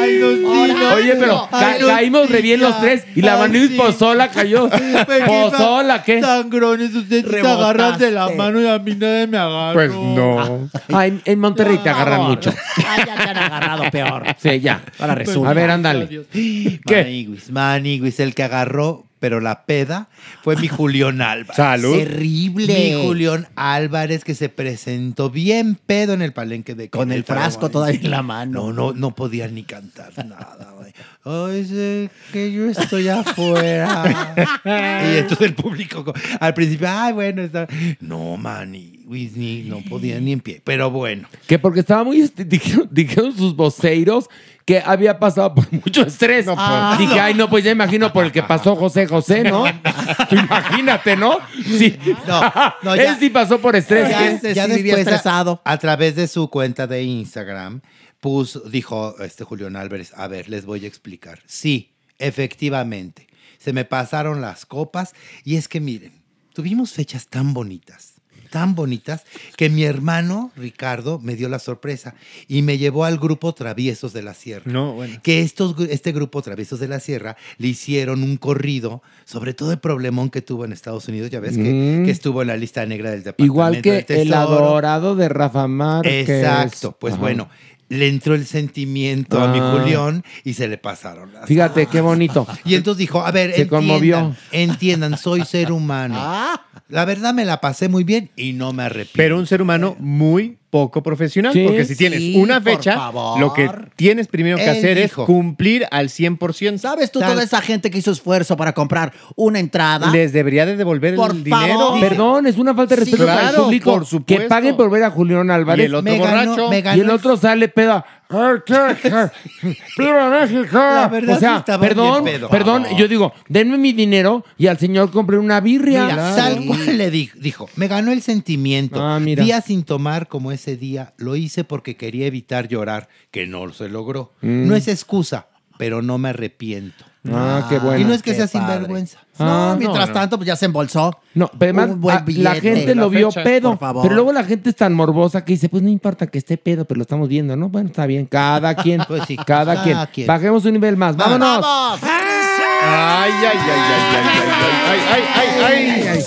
¡Ay, Dios mío! Oye, pero ca- Ay, caímos re bien los tres y la Ay, Maniguis sí. Pozola cayó. Pozola, ¿qué? Sangrones, ustedes se Rebotaste. agarran de la mano y a mí nadie me agarra. Pues no. Ay, en Monterrey te agarran favor. mucho. Ay, ya te han agarrado peor. Sí, ya. Ahora resulta. A ver, ándale. ¿Qué? Maniguis, Maniguis, el que agarró, pero la peda fue mi Julián Álvarez. Salud. Terrible. Mi Julián Álvarez que se presentó bien pedo en el palenque de Con el frasco todavía en la mano. No, no, no podía ni cantar nada, güey. Ay, sé que yo estoy afuera. y entonces el público, co- al principio, ay, bueno, está... No, mani, Whitney, no podía ni en pie. Pero bueno. Que porque estaba muy. est- Dijeron, dijeron sus voceiros que había pasado por mucho estrés. Ah. Dije, ay, no, pues ya imagino por el que pasó José José, ¿no? Tú Imagínate, ¿no? Sí. No, no, ya- Él sí pasó por estrés. Ya, sí vivía estresado. A, a través de su cuenta de Instagram, puso, dijo este Julián Álvarez, a ver, les voy a explicar. Sí, efectivamente, se me pasaron las copas y es que miren, tuvimos fechas tan bonitas, tan bonitas, que mi hermano Ricardo me dio la sorpresa y me llevó al grupo Traviesos de la Sierra. No, bueno. Que estos, este grupo Traviesos de la Sierra le hicieron un corrido sobre todo el problemón que tuvo en Estados Unidos. Ya ves que, Mm. que estuvo en la lista negra del Departamento Igual que del el adorado de Rafa Márquez. Exacto. Pues Ajá. bueno, le entró el sentimiento a mi Ah. Julián y se le pasaron las Fíjate, qué bonito. y entonces dijo, a ver, Se entiendan, conmovió. entiendan, soy ser humano. La verdad me la pasé muy bien y no me arrepiento. Pero un ser humano muy poco profesional. Sí, porque si tienes sí, una fecha, lo que tienes primero que Él hacer dijo. es cumplir al 100%. ¿Sabes tú Tal- toda esa gente que hizo esfuerzo para comprar una entrada? Les debería de devolver Por el dinero. Perdón, es una falta de Sí, respeto para el claro, público. por supuesto. Que paguen por ver a Julián Álvarez. Y el otro Me ganó- borracho. me ganó Y el otro sale peda. ¡Ay, qué, qué! ¡Viva México! La verdad o sea, sí estaba perdón, bien pedo. perdón, yo digo, denme mi dinero y al señor compre una birria. Mira, tal cual le di- dijo, me ganó el sentimiento. Ah, mira. Día sin tomar como ese día, lo hice porque quería evitar llorar, que no se logró. Mm. No es excusa, pero no me arrepiento. Ah, qué bueno. y no es que qué sea padre. sinvergüenza. No, Ah, mientras no. tanto, pues ya se embolsó. No, pero además, Un buen a- la billete. gente La lo vio fecha, pedo. por favor. Pero luego la gente es tan morbosa que dice, pues no importa que esté pedo, pero lo estamos viendo, ¿no? Bueno, está bien, cada quien. Pues sí, cada, cada quien. quien. Bajemos un nivel más. ¡Vámonos! ¡Vamos! Ay, ay, ay, ay, ay, ay, ay, ay, ay, ay.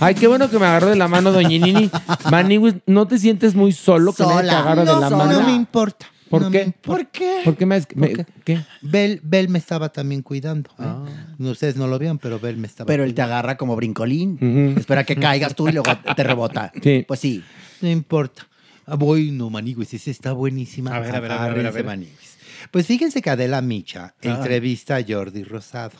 Ay, qué bueno que me agarró de la mano, doña Nini. Maniwis, ¿no te sientes muy solo que nadie te Sola. agarra de No, la sola. mano? No me importa. ¿Por No qué? ¿Por qué? ¿Por qué me, me- qué? Bel, Bel me estaba también cuidando. ¿eh? Ustedes no lo vieron, pero Bel me estaba Pero él te agarra como brincolín. Espera que caigas tú y luego te rebota. Sí. Pues sí. No importa. Ah, voy, no, maniguis, esa está buenísima. A ver, a ver, a ver, a ver, a Agárrense, ver. maniguis. Pues fíjense que Adela Micha entrevista a Jordi Rosado.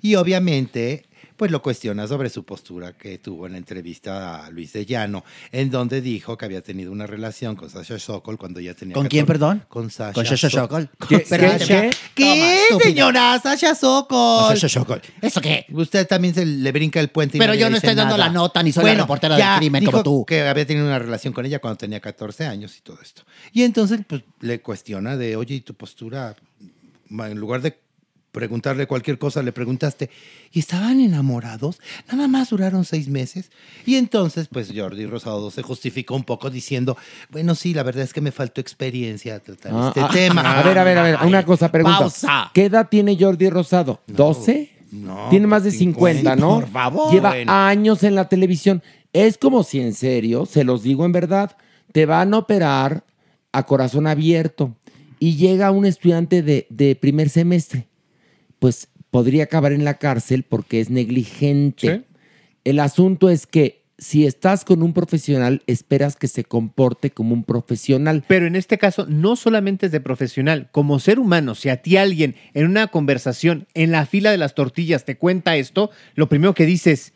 Y obviamente, pues lo cuestiona sobre su postura que tuvo en la entrevista a Luis de Llano, en donde dijo que había tenido una relación con Sasha Sokol cuando ya tenía... ¿Con quién, 14 perdón? Con Sasha. Con Sasha So- Sokol. ¿Qué? ¿Qué? ¿Qué? ¿Qué, Toma, estúpida. señora? Sasha Sokol. Sasha Sokol. ¿Eso qué? Usted también se le brinca el puente. y Pero yo no estoy dando nada. la nota, ni soy la reportera del crimen dijo como tú. que había tenido una relación con ella cuando tenía 14 años y todo esto. Y entonces pues, le cuestiona de, oye, ¿y tu postura? En lugar de preguntarle cualquier cosa, le preguntaste, ¿y estaban enamorados? Nada más duraron seis meses. Y entonces, pues Jordi Rosado se justificó un poco diciendo, bueno, sí, la verdad es que me faltó experiencia a tratar Ah, este ah, tema. A ver, a ver, a ver. Una cosa, pregunta. pausa. ¿Qué edad tiene Jordi Rosado? ¿12? No, tiene más de 50, 50, ¿no? por favor. Lleva Bueno. años en la televisión. Es como si en serio, se los digo en verdad, te van a operar a corazón abierto y llega un estudiante de, de primer semestre. Pues podría acabar en la cárcel porque es negligente. Sí. El asunto es que si estás con un profesional, esperas que se comporte como un profesional. Pero en este caso, no solamente es de profesional, como ser humano, si a ti alguien en una conversación en la fila de las tortillas te cuenta esto, lo primero que dices,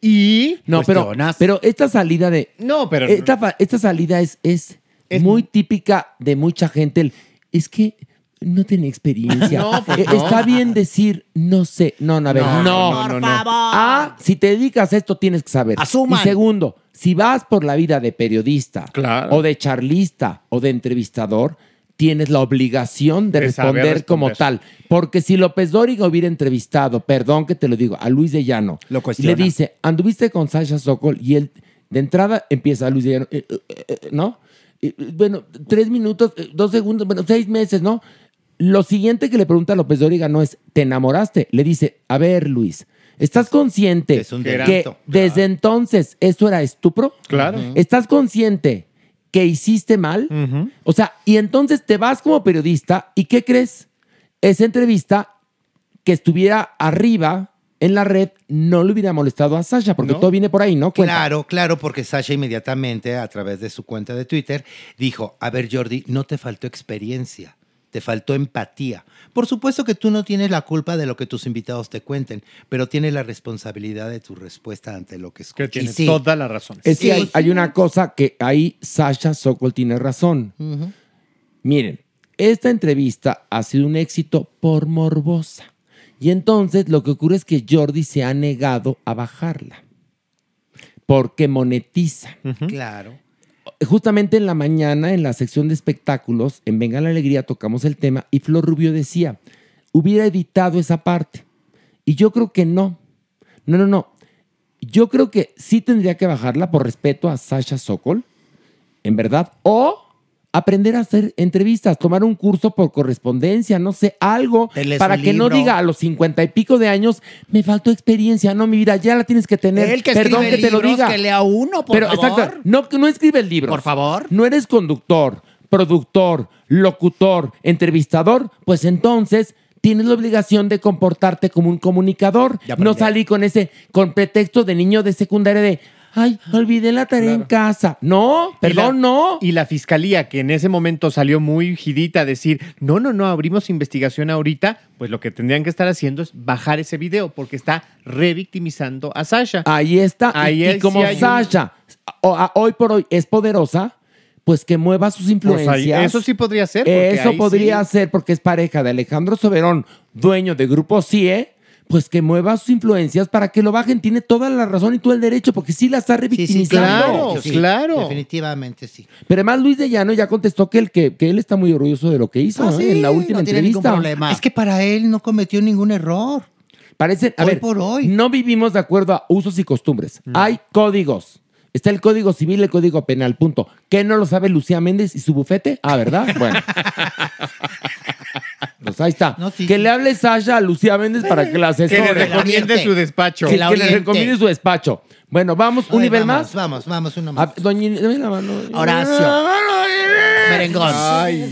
y... No, pero, Cuestionas. pero esta salida de, No, pero... Esta, esta salida es, es muy típica de mucha gente. el, es que no tenía experiencia. No, pues Eh, no. Está bien decir, no sé. No, no, a ver, no. No, no, no, no. Ah, si te dedicas a esto, tienes que saber. Asuman. Y segundo, si vas por la vida de periodista, Claro. o de charlista, o de entrevistador, tienes la obligación de, responder, como tal. Porque si López Dóriga hubiera entrevistado, perdón que te lo digo, a Luis de Llano, Lo le dice, anduviste con Sasha Sokol, y él, de entrada, empieza Luis de Llano, eh, eh, ¿no? Bueno, tres minutos, dos segundos, bueno, seis meses, ¿no? Lo siguiente que le pregunta a López Dóriga no es, ¿te enamoraste? Le dice, a ver, Luis, ¿estás consciente Es un que desde entonces esto era estupro? Claro. ¿Estás consciente que hiciste mal? O sea, y entonces te vas como periodista y ¿qué crees? Esa entrevista que estuviera arriba en la red no le hubiera molestado a Sasha, porque No. todo viene por ahí, ¿no? Cuenta. Claro, claro, porque Sasha inmediatamente, a través de su cuenta de Twitter, dijo, a ver Jordi, no te faltó experiencia, te faltó empatía. Por supuesto que tú no tienes la culpa de lo que tus invitados te cuenten, pero tienes la responsabilidad de tu respuesta ante lo que Que escuchas. tiene sí. toda la razón. Es que hay, hay una cosa que ahí Sasha Sokol tiene razón. Miren, esta entrevista ha sido un éxito por morbosa. Y entonces lo que ocurre es que Jordi se ha negado a bajarla. Porque monetiza. Claro. Justamente en la mañana, en la sección de espectáculos, en Venga la Alegría, tocamos el tema y Flor Rubio decía, hubiera editado esa parte. Y yo creo que no. No, no, no. Yo creo que sí tendría que bajarla por respeto a Sasha Sokol, en verdad. O aprender a hacer entrevistas, tomar un curso por correspondencia, no sé, algo para que no diga a los cincuenta y pico de años, me faltó experiencia, no, mi vida, ya la tienes que tener. El que Perdón escribe que te lo diga. que lea uno, por Pero, favor. exacto, no, no escribe el libro. Por favor. No eres conductor, productor, locutor, entrevistador, pues entonces tienes la obligación de comportarte como un comunicador. No salí con ese, con pretexto de niño de secundaria de, ay, olvidé la tarea en casa. No, perdón, Y la- no. Y la fiscalía, que en ese momento salió muy gidita a decir, no, no, no, abrimos investigación ahorita, pues lo que tendrían que estar haciendo es bajar ese video, porque está revictimizando a Sasha. Ahí está. Y- Ahí y, sí como hay un- Sasha hoy por hoy es poderosa, pues que mueva sus Pues influencias. ahí- eso sí podría ser. Eso podría sí. ser porque es pareja de Alejandro Soberón, dueño de Grupo CIE, pues que mueva sus influencias para que lo bajen. Tiene toda la razón y todo el derecho, porque sí la está Sí, sí, revictimizando. claro, claro. Definitivamente sí. Pero además Luis de Llano ya contestó que, el que, que él está muy orgulloso de lo que hizo Ah, sí, en la última no tiene ningún problema. Es que para él no cometió ningún error. Parece, a Hoy ver, por hoy. no vivimos de acuerdo a usos y costumbres. Hay códigos. Está el código civil y el código penal, punto. ¿Qué no lo sabe Lucía Méndez y su bufete? Ah, ¿verdad? Bueno. Pues ahí está. No, sí, que sí. le hable Sasha a Lucía Méndez para que la Que le asesore. recomiende su despacho. Que, Que la que le recomiende su despacho. Bueno, vamos, un nivel vamos, más. Vamos, vamos, uno más. Ah, doña dame la mano. Horacio. Merengón. Ay,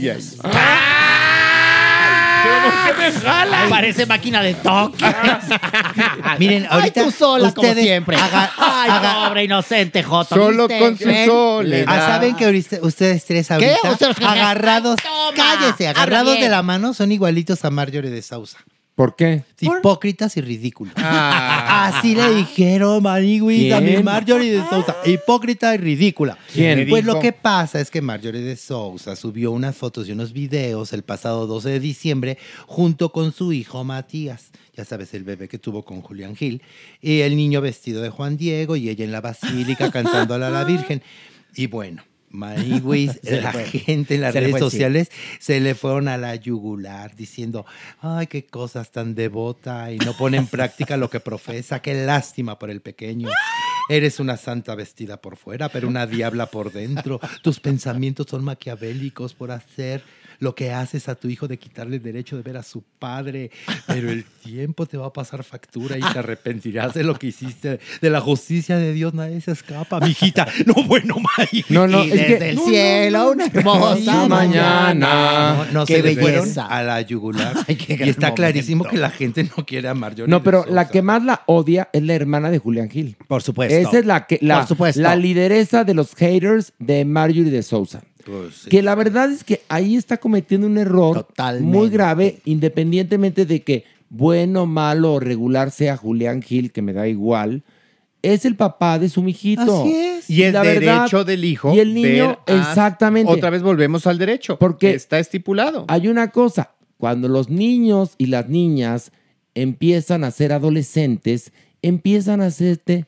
ay. Parece máquina de toque. Miren, Ay, ahorita tú sola, como ustedes siempre. haga- Ay, haga- pobre inocente, Jota. Solo ¿viste? con su Ven. soledad. Ah, ¿saben que ahorita ustedes tres ahorita Ustedes- agarrados, cállese, agarrados de la mano son igualitos a Marjorie de Sousa. ¿Por qué? Hipócritas y ridículos. Ah. Así le dijeron Maniguis a. Marjorie de Sousa. Hipócrita y ridícula. ¿Quién? Pues dijo? lo que pasa es que Marjorie de Sousa subió unas fotos y unos videos el pasado 12 de diciembre junto con su hijo Matías. Ya sabes, el bebé que tuvo con Julián Gil. Y el niño vestido de Juan Diego y ella en la basílica cantando a la Virgen. Y bueno, Le la fue. gente en las Se redes fue, sí. sociales se le fueron a la yugular diciendo, ay, qué cosas tan devota y no pone en práctica lo que profesa, qué lástima por el pequeño. Eres una santa vestida por fuera, pero una diabla por dentro. Tus pensamientos son maquiavélicos por hacer lo que haces a tu hijo de quitarle el derecho de ver a su padre, pero el tiempo te va a pasar factura y te arrepentirás de lo que hiciste. De la justicia de Dios nadie se escapa, mijita. No, bueno, Mari. No, no, Y es desde que... el cielo, una hermosa mañana. No, no Qué se belleza. a la yugular. Ay, qué y está clarísimo que la gente no quiere a Marjorie. No, pero la que más la odia es la hermana de Julián Gil. Por supuesto. Esa es la que la, Por supuesto. la lideresa de los haters de Marjorie de Sousa. Pues sí. Que la verdad es que ahí está cometiendo un error Totalmente. muy grave, independientemente de que bueno, malo o regular sea Julián Gil, que me da igual. es el papá de su mijito. Así es. Y es la derecho del hijo Y el niño, ver a- exactamente. Otra vez volvemos al derecho. Porque está estipulado. Hay una cosa, cuando los niños y las niñas empiezan a ser adolescentes, empiezan a hacerte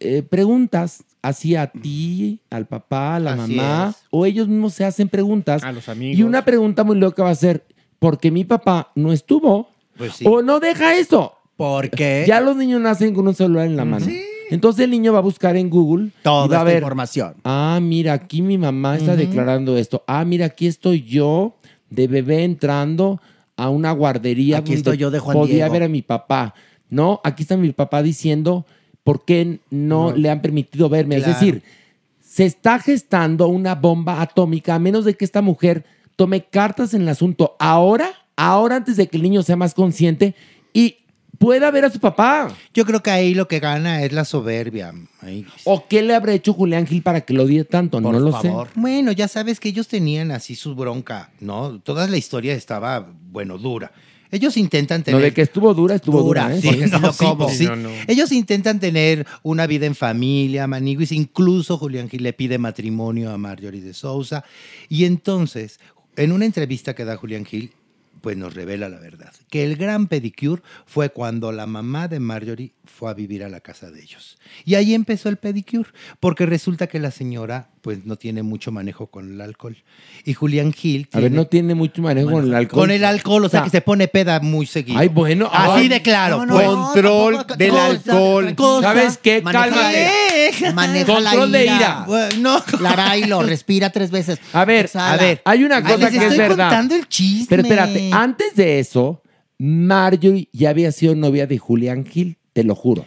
eh, preguntas hacia ti, al papá, a la Así mamá, es. o ellos mismos se hacen preguntas. A los amigos. Y una pregunta muy loca va a ser, ¿por qué mi papá no estuvo? Pues sí. O no deja eso. ¿Por qué? Ya los niños nacen con un celular en la mano. Entonces el niño va a buscar en Google Toda y va a esta ver, información. Ah, mira, aquí mi mamá está declarando esto. Ah, mira, aquí estoy yo de bebé entrando a una guardería Aquí donde estoy yo de Juan podía Diego. ver a mi papá. No, aquí está mi papá diciendo por qué no, No. le han permitido verme. Claro. Es decir, se está gestando una bomba atómica a menos de que esta mujer tome cartas en el asunto ahora, ahora antes de que el niño sea más consciente y pueda ver a su papá. Yo creo que ahí lo que gana es la soberbia. ¿O qué le habrá hecho Julián Gil para que lo odie tanto? no lo sé. Bueno, ya sabes que ellos tenían así su bronca, ¿no? Toda la historia estaba, bueno, dura. Ellos intentan No, tener... de que estuvo dura, estuvo dura. ¿eh? Sí, no, no, sí, ¿cómo? sí. No, no. Ellos intentan tener una vida en familia, maniguis. Incluso Julián Gil le pide matrimonio a Marjorie de Sousa. Y entonces, en una entrevista que da Julián Gil, pues nos revela la verdad. Que el gran pedicure fue cuando la mamá de Marjorie fue a vivir a la casa de ellos. Y ahí empezó el pedicure, porque resulta que la señora pues no tiene mucho manejo con el alcohol. Y Julián Gil... A ver, tiene- no tiene mucho manejo con el alcohol. Con el alcohol, o sea, O sea, que se pone peda muy seguido. Ay, bueno. Así ay. de claro. No, no, pues. no, Control tampoco- del cosa, alcohol. cosa. ¿Sabes qué? Cálmate. Ira. Maneja Control la de ira. ira. Bueno, Larailo, respira tres veces. A ver, Exhala. a ver, hay una Ay, cosa les que es estoy verdad. contando el chisme. Pero espérate, antes de eso, Marjorie ya había sido novia de Julián Gil, te lo juro.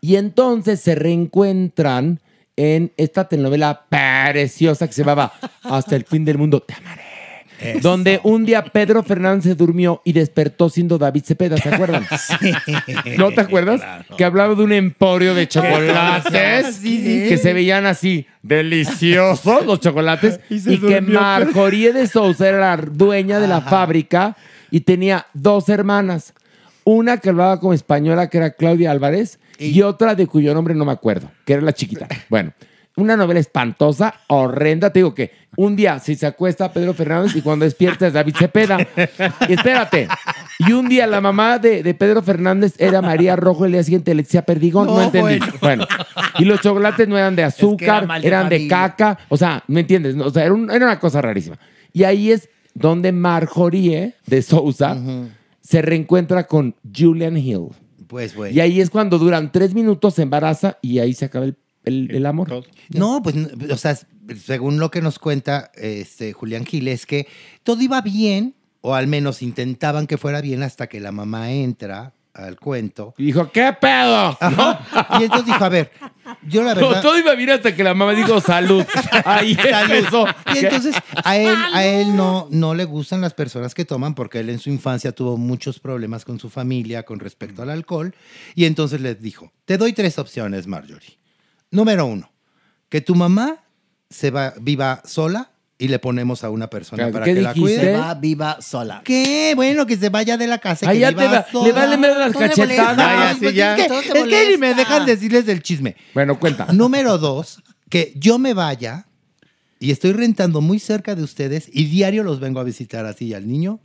Y entonces se reencuentran en esta telenovela preciosa que se llamaba Hasta el fin del mundo, te amaré. Donde un día Pedro Fernández se durmió y despertó siendo David Cepeda, ¿se acuerdan? ¿No te acuerdas? Que hablaba de un emporio de chocolates Sí, sí, que se veían así deliciosos los chocolates Y que Marjorie de Sousa era la dueña de la fábrica y tenía dos hermanas. Una que hablaba como española, que era Claudia Álvarez, y otra de cuyo nombre no me acuerdo, que era la chiquita. Bueno, una novela espantosa, horrenda. Te digo que un día si se acuesta Pedro Fernández y cuando despierta es David Cepeda. Y espérate. Y un día la mamá de, de Pedro Fernández era María Rojo, el día siguiente Leticia Perdigón. No, No, entendí. bueno. Bueno. Y los chocolates no eran de azúcar, eran de caca. O sea, ¿me entiendes? O sea, era, un- era una cosa rarísima. Y ahí es donde Marjorie de Sousa se reencuentra con Julian Hill. Pues, güey. Y ahí es cuando duran tres minutos, se embaraza y ahí se acaba el, el- el amor. No, pues, o sea, según lo que nos cuenta este, Julián Gil, es que todo iba bien, o al menos intentaban que fuera bien hasta que la mamá entra al cuento. Y dijo, ¿qué pedo? Y entonces dijo, a ver, yo la No, verdad... todo iba bien hasta que la mamá dijo salud. Ahí Salud. empezó. Y entonces a él, a él no, no le gustan las personas que toman porque él en su infancia tuvo muchos problemas con su familia con respecto al alcohol. Y entonces les dijo, te doy tres opciones, Marjorie. Número uno, que tu mamá se va, viva sola y le ponemos a una persona ¿Qué para que la cuide. Se va viva sola. ¿Qué? Bueno, que se vaya de la casa. y Ahí que ya viva te va- sola. le vale las cachetadas. Ay, así pues ya. Es que, es que ni me dejan decirles del chisme. Bueno, cuenta. Número dos, que yo me vaya y estoy rentando muy cerca de ustedes y diario los vengo a visitar así al niño.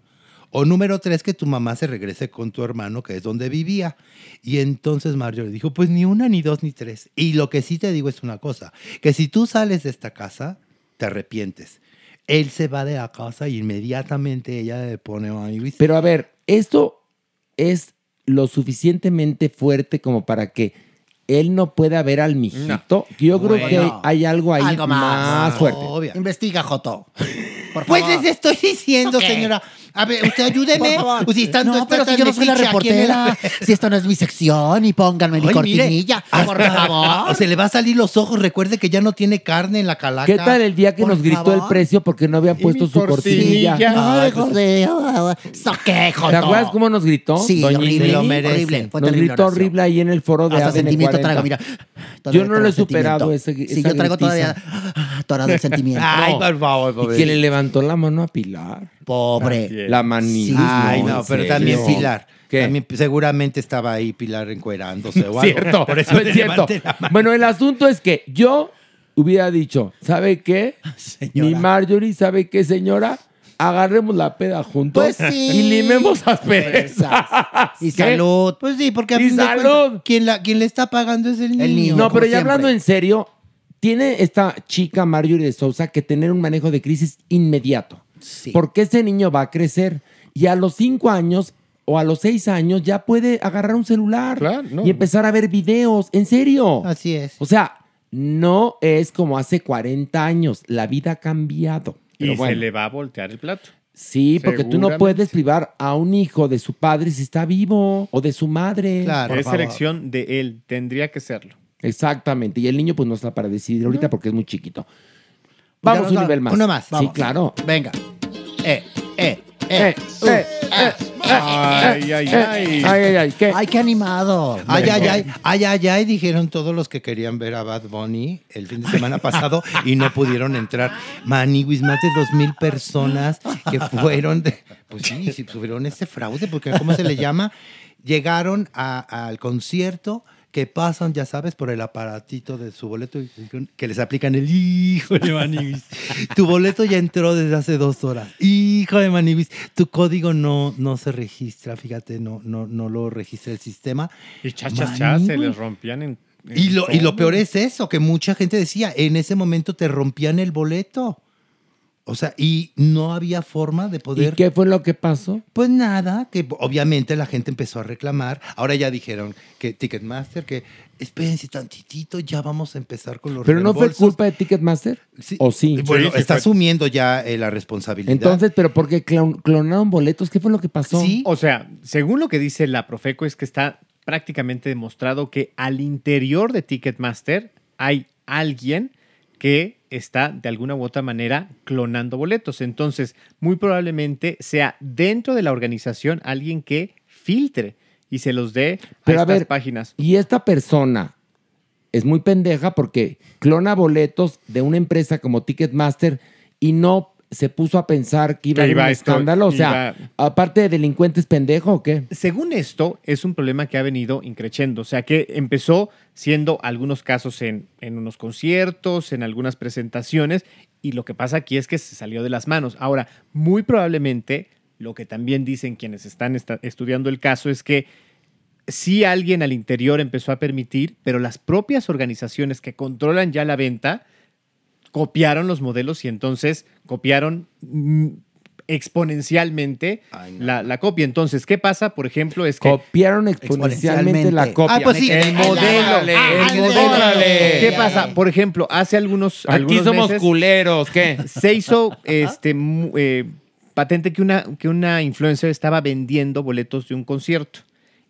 O número tres, que tu mamá se regrese con tu hermano, que es donde vivía. Y entonces Mario le dijo, pues ni una, ni dos, ni tres. Y lo que sí te digo es una cosa, que si tú sales de esta casa, te arrepientes. Él se va de la casa y inmediatamente ella le pone ay, Pero a ver, esto es lo suficientemente fuerte como para que él no pueda ver al mijito. Yo creo que hay algo ahí Algo más, más. fuerte. Investiga, Joto. Por Pues les estoy diciendo, señora. A ver, usted ayúdeme. Por favor. Pues si tanto no, está pero si tan yo no soy la metiche reportera. Si esto no es mi sección y pónganme mi Ay, mire, cortinilla. por hasta- favor. Se le va a salir los ojos. Recuerde que ya no tiene carne en la calaca. ¿Qué tal el día que Por nos gritó favor. el precio porque no habían puesto su cortinilla? Ay. ¿Te acuerdas cómo nos gritó? Sí, Doña horrible. Nini? lo merece. Horrible. Fue Nos terrible, gritó Horacio. horrible ahí en el foro de Hasta ADN sentimiento 40. traigo, mira. Yo no lo he superado ese Sí, yo traigo todavía. Atorado el sentimiento. Ay, por favor, Y pobre. que le levantó la mano a Pilar. Pobre. La manita. Ay, no, pero serio. también Pilar. ¿Qué? También seguramente estaba ahí Pilar encuerándose o algo. Cierto, Por eso es cierto. Bueno, el asunto es que yo hubiera dicho, ¿sabe qué? Mi Marjorie, ¿sabe qué, señora? Agarremos la peda juntos Pues sí. y limemos asperezas. Y ¿Qué? salud. Pues sí, porque a Y fin de quien, la, quien le está pagando es el niño. No, pero ya hablando siempre. en serio, tiene esta chica Marjorie de Sousa que tener un manejo de crisis inmediato. Porque ese niño va a crecer y a los cinco años o a los seis años ya puede agarrar un celular y empezar a ver videos. En serio. Así es. O sea, no es como hace 40 años. La vida ha cambiado. Pero y bueno. se le va a voltear el plato. Sí, porque tú no puedes privar a un hijo de su padre si está vivo o de su madre. es elección de él, tendría que serlo. Exactamente. Y el niño pues no está para decidir ahorita porque es muy chiquito. Vamos un nivel más. uno más, Sí, vamos. claro. Venga. Eh, eh, Eh, eh. uh, eh, ah, Ay, ay, Eh, ay. Ay, ay, ay. ¿Qué? Ay, qué animado. Ay, ay, ay, ay, ay, ay, dijeron todos los que querían ver a Bad Bunny el fin de semana pasado y no pudieron entrar. Maniwis, más de dos mil personas que fueron de, pues sí, sí, sufrieron ese fraude, porque ¿cómo se le llama? Llegaron a- al concierto que pasan, ya sabes, por el aparatito de su boleto y que les aplican el hijo de Maniwis. Tu boleto ya entró desde hace dos horas. Hijo de Maniwis, tu código no, no se registra, fíjate, no, no, no lo registra el sistema. Y cha, cha, se les rompían en. en Y lo, y lo peor es eso, que mucha gente decía, en ese momento te rompían el boleto. O sea, y no había forma de ¿Y poder... qué fue lo que pasó? Pues nada, que obviamente la gente empezó a reclamar. Ahora ya dijeron que Ticketmaster, que espérense tantitito, ya vamos a empezar con los ¿Pero no fue reembolsos". culpa de Ticketmaster? ¿O sí? Bueno, está asumiendo ya eh, la responsabilidad. Entonces, ¿pero por qué clon- clonaron boletos? ¿Qué fue lo que pasó? O sea, según lo que dice la Profeco, es que está prácticamente demostrado que al interior de Ticketmaster hay alguien que está de alguna u otra manera clonando boletos. Entonces, muy probablemente sea dentro de la organización alguien que filtre y se los dé Pero a estas ver, páginas. Y esta persona es muy pendeja porque clona boletos de una empresa como Ticketmaster y no se puso a pensar que iba Que a haber un esto, escándalo. O sea, iba- aparte de delincuentes pendejo o qué? Según esto, es un problema que ha venido increciendo. O sea, que empezó siendo algunos casos en, en unos conciertos, en algunas presentaciones, y lo que pasa aquí es que se salió de las manos. Ahora, muy probablemente, lo que también dicen quienes están estudiando el caso es que sí alguien al interior empezó a permitir, pero las propias organizaciones que controlan ya la venta copiaron los modelos y entonces copiaron mm, exponencialmente la, la copia. Entonces, ¿qué pasa? Por ejemplo, es que... Copiaron exponencialmente la copia. Ah, pues sí, el modelo. Órale, el modelo. ¿Qué pasa? Por ejemplo, hace algunos, Aquí algunos somos meses culeros, ¿qué? Se hizo este, eh, patente que una, que una influencer estaba vendiendo boletos de un concierto.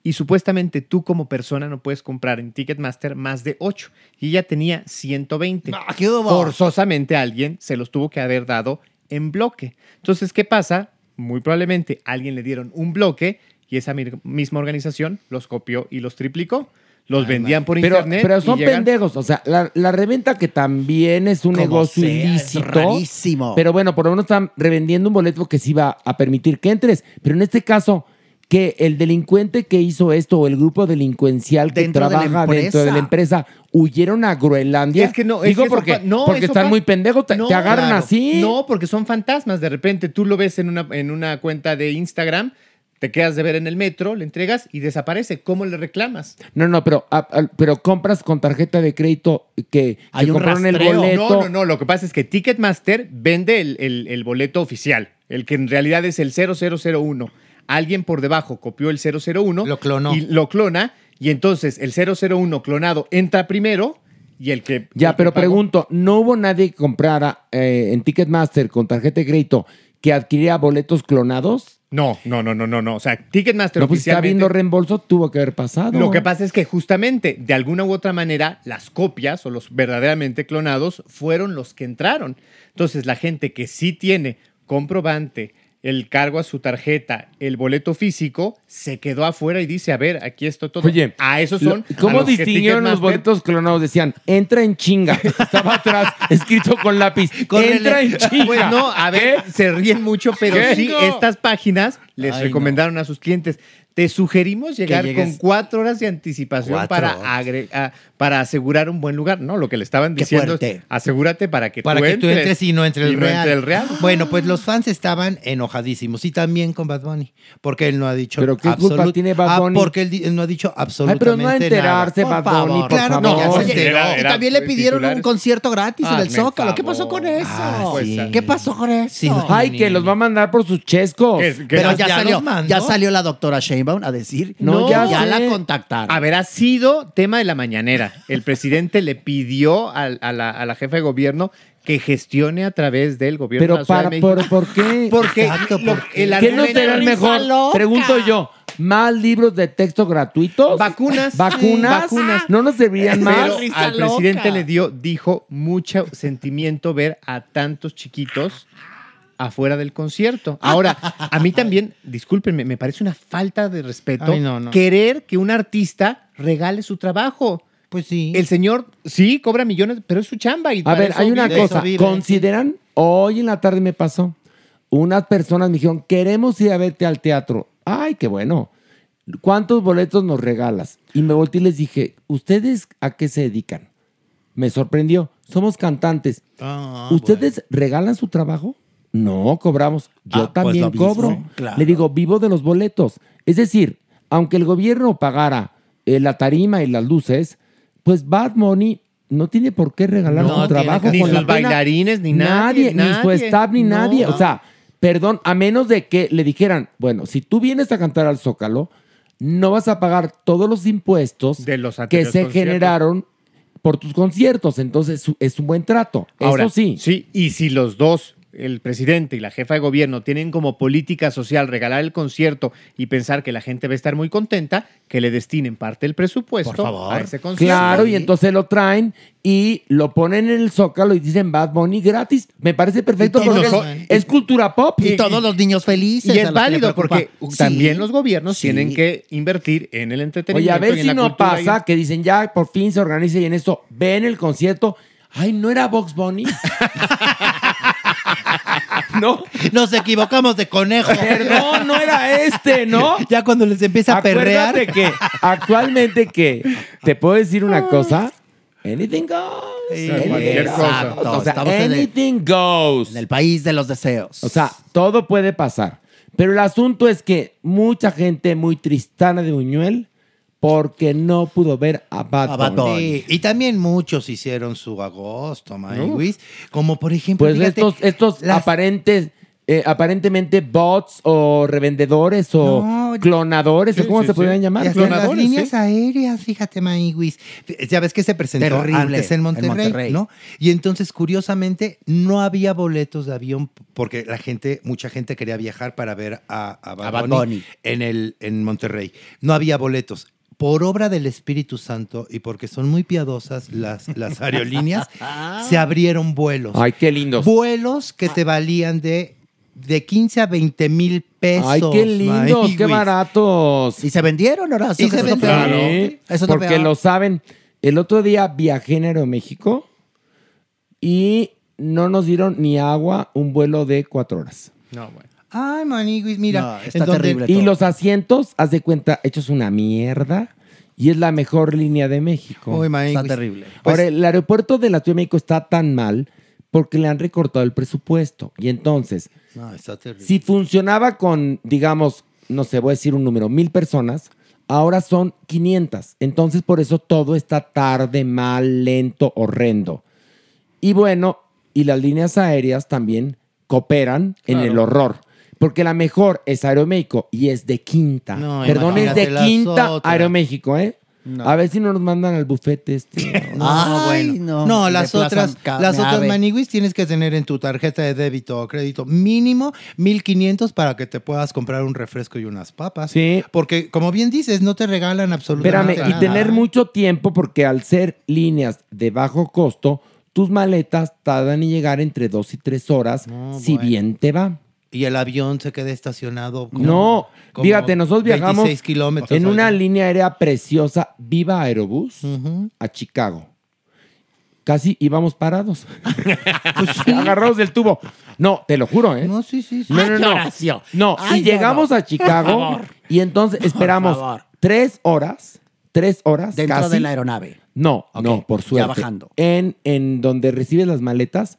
Y supuestamente tú como persona no puedes comprar en Ticketmaster más de 8. Y ella tenía 120. ¿qué hubo? Forzosamente alguien se los tuvo que haber dado en bloque. Entonces, ¿qué pasa? Muy probablemente a alguien le dieron un bloque y esa misma organización los copió y los triplicó. Los vendían por Pero, internet. pero y son llegan- pendejos. O sea, la, la reventa que también es un Como negocio sea, es ilícito. rarísimo. Pero bueno, por lo menos están revendiendo un boleto que sí va a permitir que entres. Pero en este caso, que el delincuente que hizo esto o el grupo delincuencial que Dentro de la trabaja dentro de la empresa. huyeron a Groenlandia. Es que no, es Digo que son porque, no, porque están muy pendejos, te, No, te agarran claro. así. No, porque son fantasmas. De repente tú lo ves en una, en una cuenta de Instagram, te quedas de ver en el metro, le entregas y desaparece. ¿Cómo le reclamas? No, no, pero, ah, ah, pero compras con tarjeta de crédito que, Hay que un compraron el boleto. No, no, no. Lo que pasa es que Ticketmaster vende el, el- el boleto oficial, el que en realidad es el 0001. Alguien por debajo copió el 001. Lo clonó. Y lo clona. Y entonces el 001 clonado entra primero y el que. Ya, el que pero pagó- pregunto, ¿no hubo nadie que comprara eh, en Ticketmaster con tarjeta de crédito que adquiriera boletos clonados? No, no, no, no, no, no. O sea, Ticketmaster No, pues si está viendo reembolso, tuvo que haber pasado. Lo que pasa es que justamente, de alguna u otra manera, las copias o los verdaderamente clonados fueron los que entraron. Entonces, la gente que sí tiene comprobante, el cargo a su tarjeta, el boleto físico, se quedó afuera y dice, a ver, aquí está todo. Oye, a esos lo- son. ¿Cómo los que distinguieron los boletos clonados? Decían, entra en chinga. Estaba atrás, escrito con lápiz. entra en chinga. Pues no, a ver, se ríen mucho, pero ¿Qué? sí, No. estas páginas les Ay, recomendaron a sus clientes. Te sugerimos llegar con cuatro horas de anticipación Cuatro para, horas. agre- a- para asegurar un buen lugar. No, lo que le estaban Qué diciendo es asegúrate para que Para tú que tú entres. y no entre el no real. entre el real. Bueno, pues los fans estaban enojadísimos y también con Bad Bunny, porque él no ha dicho ¿Pero qué culpa absolut- tiene Bad Ah, Bunny? porque él, no ha dicho absolutamente pero no a enterarse, nada. Bad Bunny, por claro favor. que ya se Oye, enteró. era- Y también le pidieron un concierto gratis en el Hazme Zócalo. ¿Qué favor. pasó con eso? Ah, pues, sí. ¿Qué pasó con eso? Ay, que los va a mandar por sus chescos. Pero ya, salió, ya salió la doctora Sheinbaum a decir No, ya, ya la contactaron. A ver, ha sido tema de la mañanera. El presidente le pidió a, la, a la jefa de gobierno que gestione a través del gobierno Pero de la Ciudad para, de México. por, ¿por qué? Porque Exacto, lo- ¿por qué? el ¿Qué no será el mejor? loca. Pregunto yo. ¿Más libros de texto gratuitos? Vacunas. ¿Vacunas? Vacunas. ¿No nos servirían más? Pero al presidente loca. le dio, dijo, mucho sentimiento ver a tantos chiquitos afuera del concierto. Ahora, a mí también, discúlpenme, me parece una falta de respeto Ay, no, no. querer que un artista regale su trabajo. Pues sí. El señor, sí, cobra millones, pero es su chamba. Y A ver, hay una vive. cosa. ¿Consideran? Hoy en la tarde me pasó. Unas personas me dijeron, queremos ir a verte al teatro. Ay, qué bueno. ¿Cuántos boletos nos regalas? Y me volteé y les dije, ¿ustedes a qué se dedican? Me sorprendió. Somos cantantes. Ah, ¿Ustedes regalan su trabajo? No, cobramos. Yo Ah, pues también mismo, cobro. claro. Le digo, vivo de los boletos. Es decir, aunque el gobierno pagara eh, la tarima y las luces, pues Bad Money no tiene por qué regalar No su trabajo. con ni la sus pena. bailarines, ni nadie, Ni su nadie. staff, ni No. nadie. O sea, perdón, a menos de que le dijeran, bueno, si tú vienes a cantar al Zócalo, no vas a pagar todos los impuestos De los que se generaron por tus conciertos. Entonces, es un buen trato. Ahora, Eso sí. Sí, y si los dos, el presidente y la jefa de gobierno, tienen como política social regalar el concierto y pensar que la gente va a estar muy contenta, que le destinen parte del presupuesto Por favor. a ese concierto. Claro, y entonces lo traen y lo ponen en el zócalo y dicen Bad Bunny gratis. Me parece perfecto Y porque es, es cultura pop. Y todos los niños felices. Y es válido porque Sí. también los gobiernos Sí. tienen que invertir en el Oye, entretenimiento. a ver y si no y- pasa que dicen ya por fin se organiza y en eso ven el concierto. Ay, ¿no era Box Bunny? no. Nos equivocamos de conejo. Perdón, no era este, ¿no? Ya cuando les empieza a perrear. Acuérdate que actualmente que te puedo decir una cosa. Anything goes. Sí, cualquier cosa. Exacto, O sea, estamos en el- anything goes. En el país de los deseos. O sea, todo puede pasar. Pero el asunto es que mucha gente muy tristana de Buñuel porque no pudo ver a Bad, A Bad Bunny. Bunny. Sí, y también muchos hicieron su agosto, Maywis. Como por ejemplo, Pues fíjate, estos, estos las- aparentes, eh, aparentemente bots o revendedores o No, clonadores, sí, o cómo sí, se sí. podrían Y llamar. hasta las líneas sí. aéreas, fíjate, Maywis. Ya ves que se presentó Terrible, antes en en Monterrey, Monterrey. ¿no? Y entonces, curiosamente, no había boletos de avión porque la gente, mucha gente quería viajar para ver a, a Bad, A Bad Bunny Bunny. En, el, en Monterrey. No había boletos. Por obra del Espíritu Santo y porque son muy piadosas las, las aerolíneas, se abrieron vuelos. Ay, qué lindos. Vuelos que te valían de, de 15 a 20 mil pesos. Ay, qué lindos, qué Maywis. ¿Y baratos. se vendieron, Horacio? Y Que se vendieron. Sí, Eso porque peor. lo saben. El otro día viajé en Aeroméxico y no nos dieron ni agua un vuelo de cuatro horas. No, bueno. Ay, Maniguis, mira. No, está donde- terrible. Y todo. los asientos, haz de cuenta, hechos una mierda. Y es la mejor línea de México. Uy. Está terrible. Pues- Ahora, el aeropuerto de la Ciudad de México está tan mal porque le han recortado el presupuesto. Y entonces, No, está terrible. si funcionaba con, digamos, no sé, voy a decir un número, mil personas, ahora son 500. Entonces, por eso todo está tarde, mal, lento, horrendo. Y bueno, y las líneas aéreas también cooperan en el horror. Porque la mejor es Aeroméxico y es de quinta. No, Perdón, es de quinta otras. Aeroméxico, ¿eh? No. A ver si no nos mandan al bufete este. No, Ay, bueno. no, las otras, las otras maniguis tienes que tener en tu tarjeta de débito o crédito mínimo 1500 para que te puedas comprar un refresco y unas papas. Sí. Porque, como bien dices, no te regalan absolutamente Espérame, y nada. tener mucho tiempo porque al ser líneas de bajo costo, tus maletas tardan en llegar entre dos y tres horas, No, si bueno. bien te va. Y el avión se queda estacionado. como- No, como fíjate, nosotros viajamos 26 kilómetros. en una línea aérea preciosa, Viva Aerobús, a Chicago. Casi íbamos parados. Agarrados del tubo. No, te lo juro, ¿eh? No, sí, sí, sí. No, no, no. Horacio. No, Ay, y llegamos no. a Chicago y entonces esperamos tres horas, tres horas Dentro casi. de la aeronave. No, no, por ya suerte. bajando. En, en donde recibes las maletas,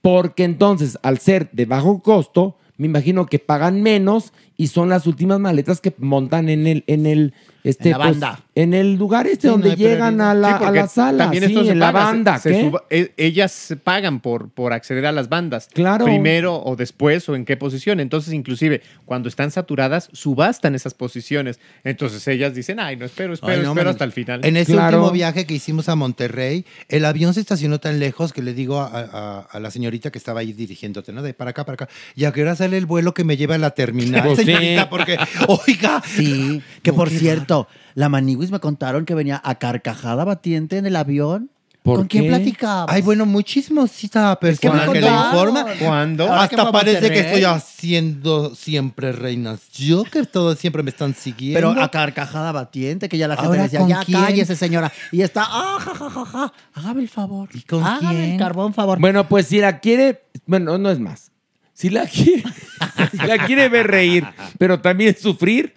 porque entonces, al ser de bajo costo, me imagino que pagan menos y son las últimas maletas que montan en el, en el, este, En la pues, banda. en el lugar este Sí, donde llegan a la, Sí, a la sala, también sí, esto se en la paga, se- banda. se ¿qué? suba- e- ellas se pagan por, por acceder a las bandas. Claro. Primero o después o en qué posición. Entonces, inclusive, cuando están saturadas, subastan esas posiciones. Entonces ellas dicen, ay, no espero, espero, Ay, no, espero man. hasta el final. En ese Claro. último viaje que hicimos a Monterrey, el avión se estacionó tan lejos que le digo a, a- a la señorita que estaba ahí dirigiéndote, ¿no? De para acá, para acá. ¿Y a qué hora sale el vuelo que me lleva a la terminal, Pues sí. señorita? Porque, oiga. Sí, que No, por qué cierto, la Maniguis me contaron que venía a carcajada batiente en el avión. ¿Por ¿Con quién qué? platicaba? Ay, bueno, muchísima que me persona que, le informa. ¿Cuándo? Ahora Hasta parece que estoy haciendo siempre reinas. Yo que todos siempre me están siguiendo. Pero a carcajada batiente, que ya la gente Ahora, decía, ¿con ya quién? cállese, señora. Y está, ah, ja, ja, ja, ja, hágame el favor. ¿Y con hágame quién? el carbón favor. Bueno, pues si la quiere, bueno, no es más. Si la quiere, si la quiere ver reír, pero también sufrir,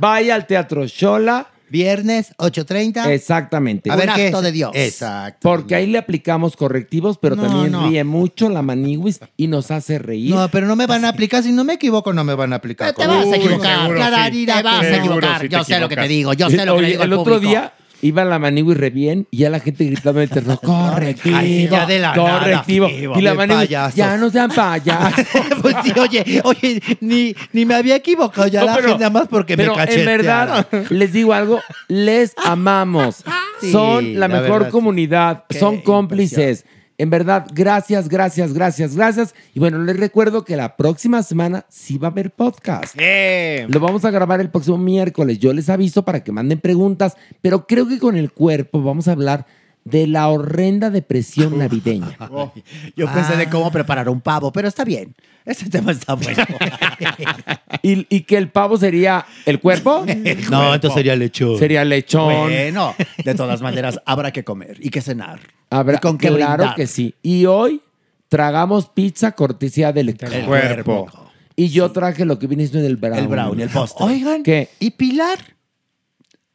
vaya al Teatro Shola. Viernes, 8.30. Exactamente. A ver qué acto es? de Dios. Exacto. Porque ahí le aplicamos correctivos, pero No, también no. ríe mucho la maniwis y nos hace reír. No, pero no me van a aplicar. Si no me equivoco, no me van a aplicar. te vas a equivocar. seguro sí. te vas a Seguro equivocar. sí te yo sé lo que te digo. Yo sé lo que Oye, le digo el otro día iba la maniwis re bien y ya la gente gritando en el terreno, correctivo, Ay, sí, ya de la nada. correctivo. y la payasos. ya no sean payasos. pues sí, oye, oye, ni, ni me había equivocado ya No, la pero- gente nada más porque Pero me en cachetearon. verdad, les digo algo, les amamos. Sí, Son la, la mejor verdad, comunidad, son cómplices. En verdad, gracias, gracias, gracias, gracias. Y bueno, les recuerdo que la próxima semana sí va a haber podcast. ¡Eh! Lo vamos a grabar el próximo miércoles. Yo les aviso para que manden preguntas, pero creo que con el cuerpo vamos a hablar de la horrenda depresión navideña. Yo pensé Ah. de cómo preparar un pavo, pero está bien. Ese tema está bueno. ¿Y, y que el pavo sería el cuerpo? No, entonces sería lechón. Sería lechón. bueno, de todas maneras, habrá que comer y que cenar. Habrá, ¿Y con qué claro brindar? que sí. Y hoy tragamos pizza cortesía del El cuerpo. Y yo traje lo que viene siendo el brownie. El brownie, el postre. Oigan, ¿Qué? ¿y Pilar?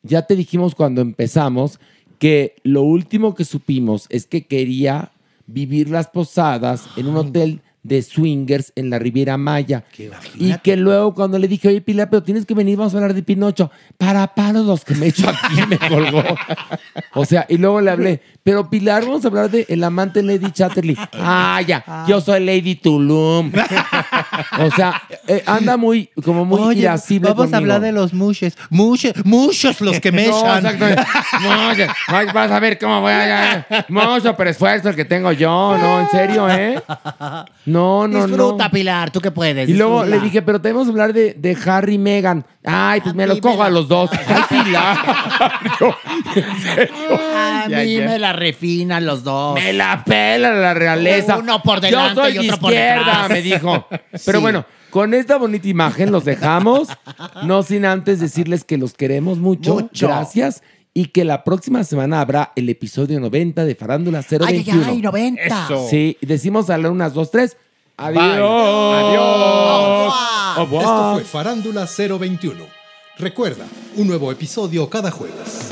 Ya te dijimos cuando empezamos que lo último que supimos es que quería vivir las posadas en un hotel de swingers en la Riviera Maya. Y que luego cuando le dije, oye Pilar, pero tienes que venir, vamos a hablar de Pinocho. Para palos los que me he hecho aquí, me colgó. O sea, y luego le hablé, pero Pilar, vamos a hablar de el amante Lady Chatterley. Ah, ya, yo soy Lady Tulum. O sea, eh, anda muy, como muy Oye, irascible vamos a conmigo. hablar de los mushes. Mushes, muchos los que me No, echan. exactamente. Ay, Vas a ver cómo voy a... Mucho pero esfuerzo el que tengo yo, no, en serio, ¿eh? No, no, Disfruta, no. Pilar, tú que puedes. Y luego disfruta. le dije, pero tenemos que hablar de, de Harry y Meghan. Ay, pues me los cojo a los dos. Ay, Pilar. Yo, en serio. A Ya, mí ya. me la refinan los dos. Me la pela la realeza. Uno por delante Yo soy y otro por izquierda, detrás. me dijo. Pero Sí. bueno, con esta bonita imagen los dejamos. No sin antes decirles que los queremos mucho. Mucho. Gracias. Y que la próxima semana habrá el episodio 90 de Farándula Ay, ay, 021. ay, 90. Eso. Sí, decimos a la unas, dos, tres. Adiós. Adiós. Au revoir. Esto fue Farándula 021. Recuerda, un nuevo episodio cada jueves.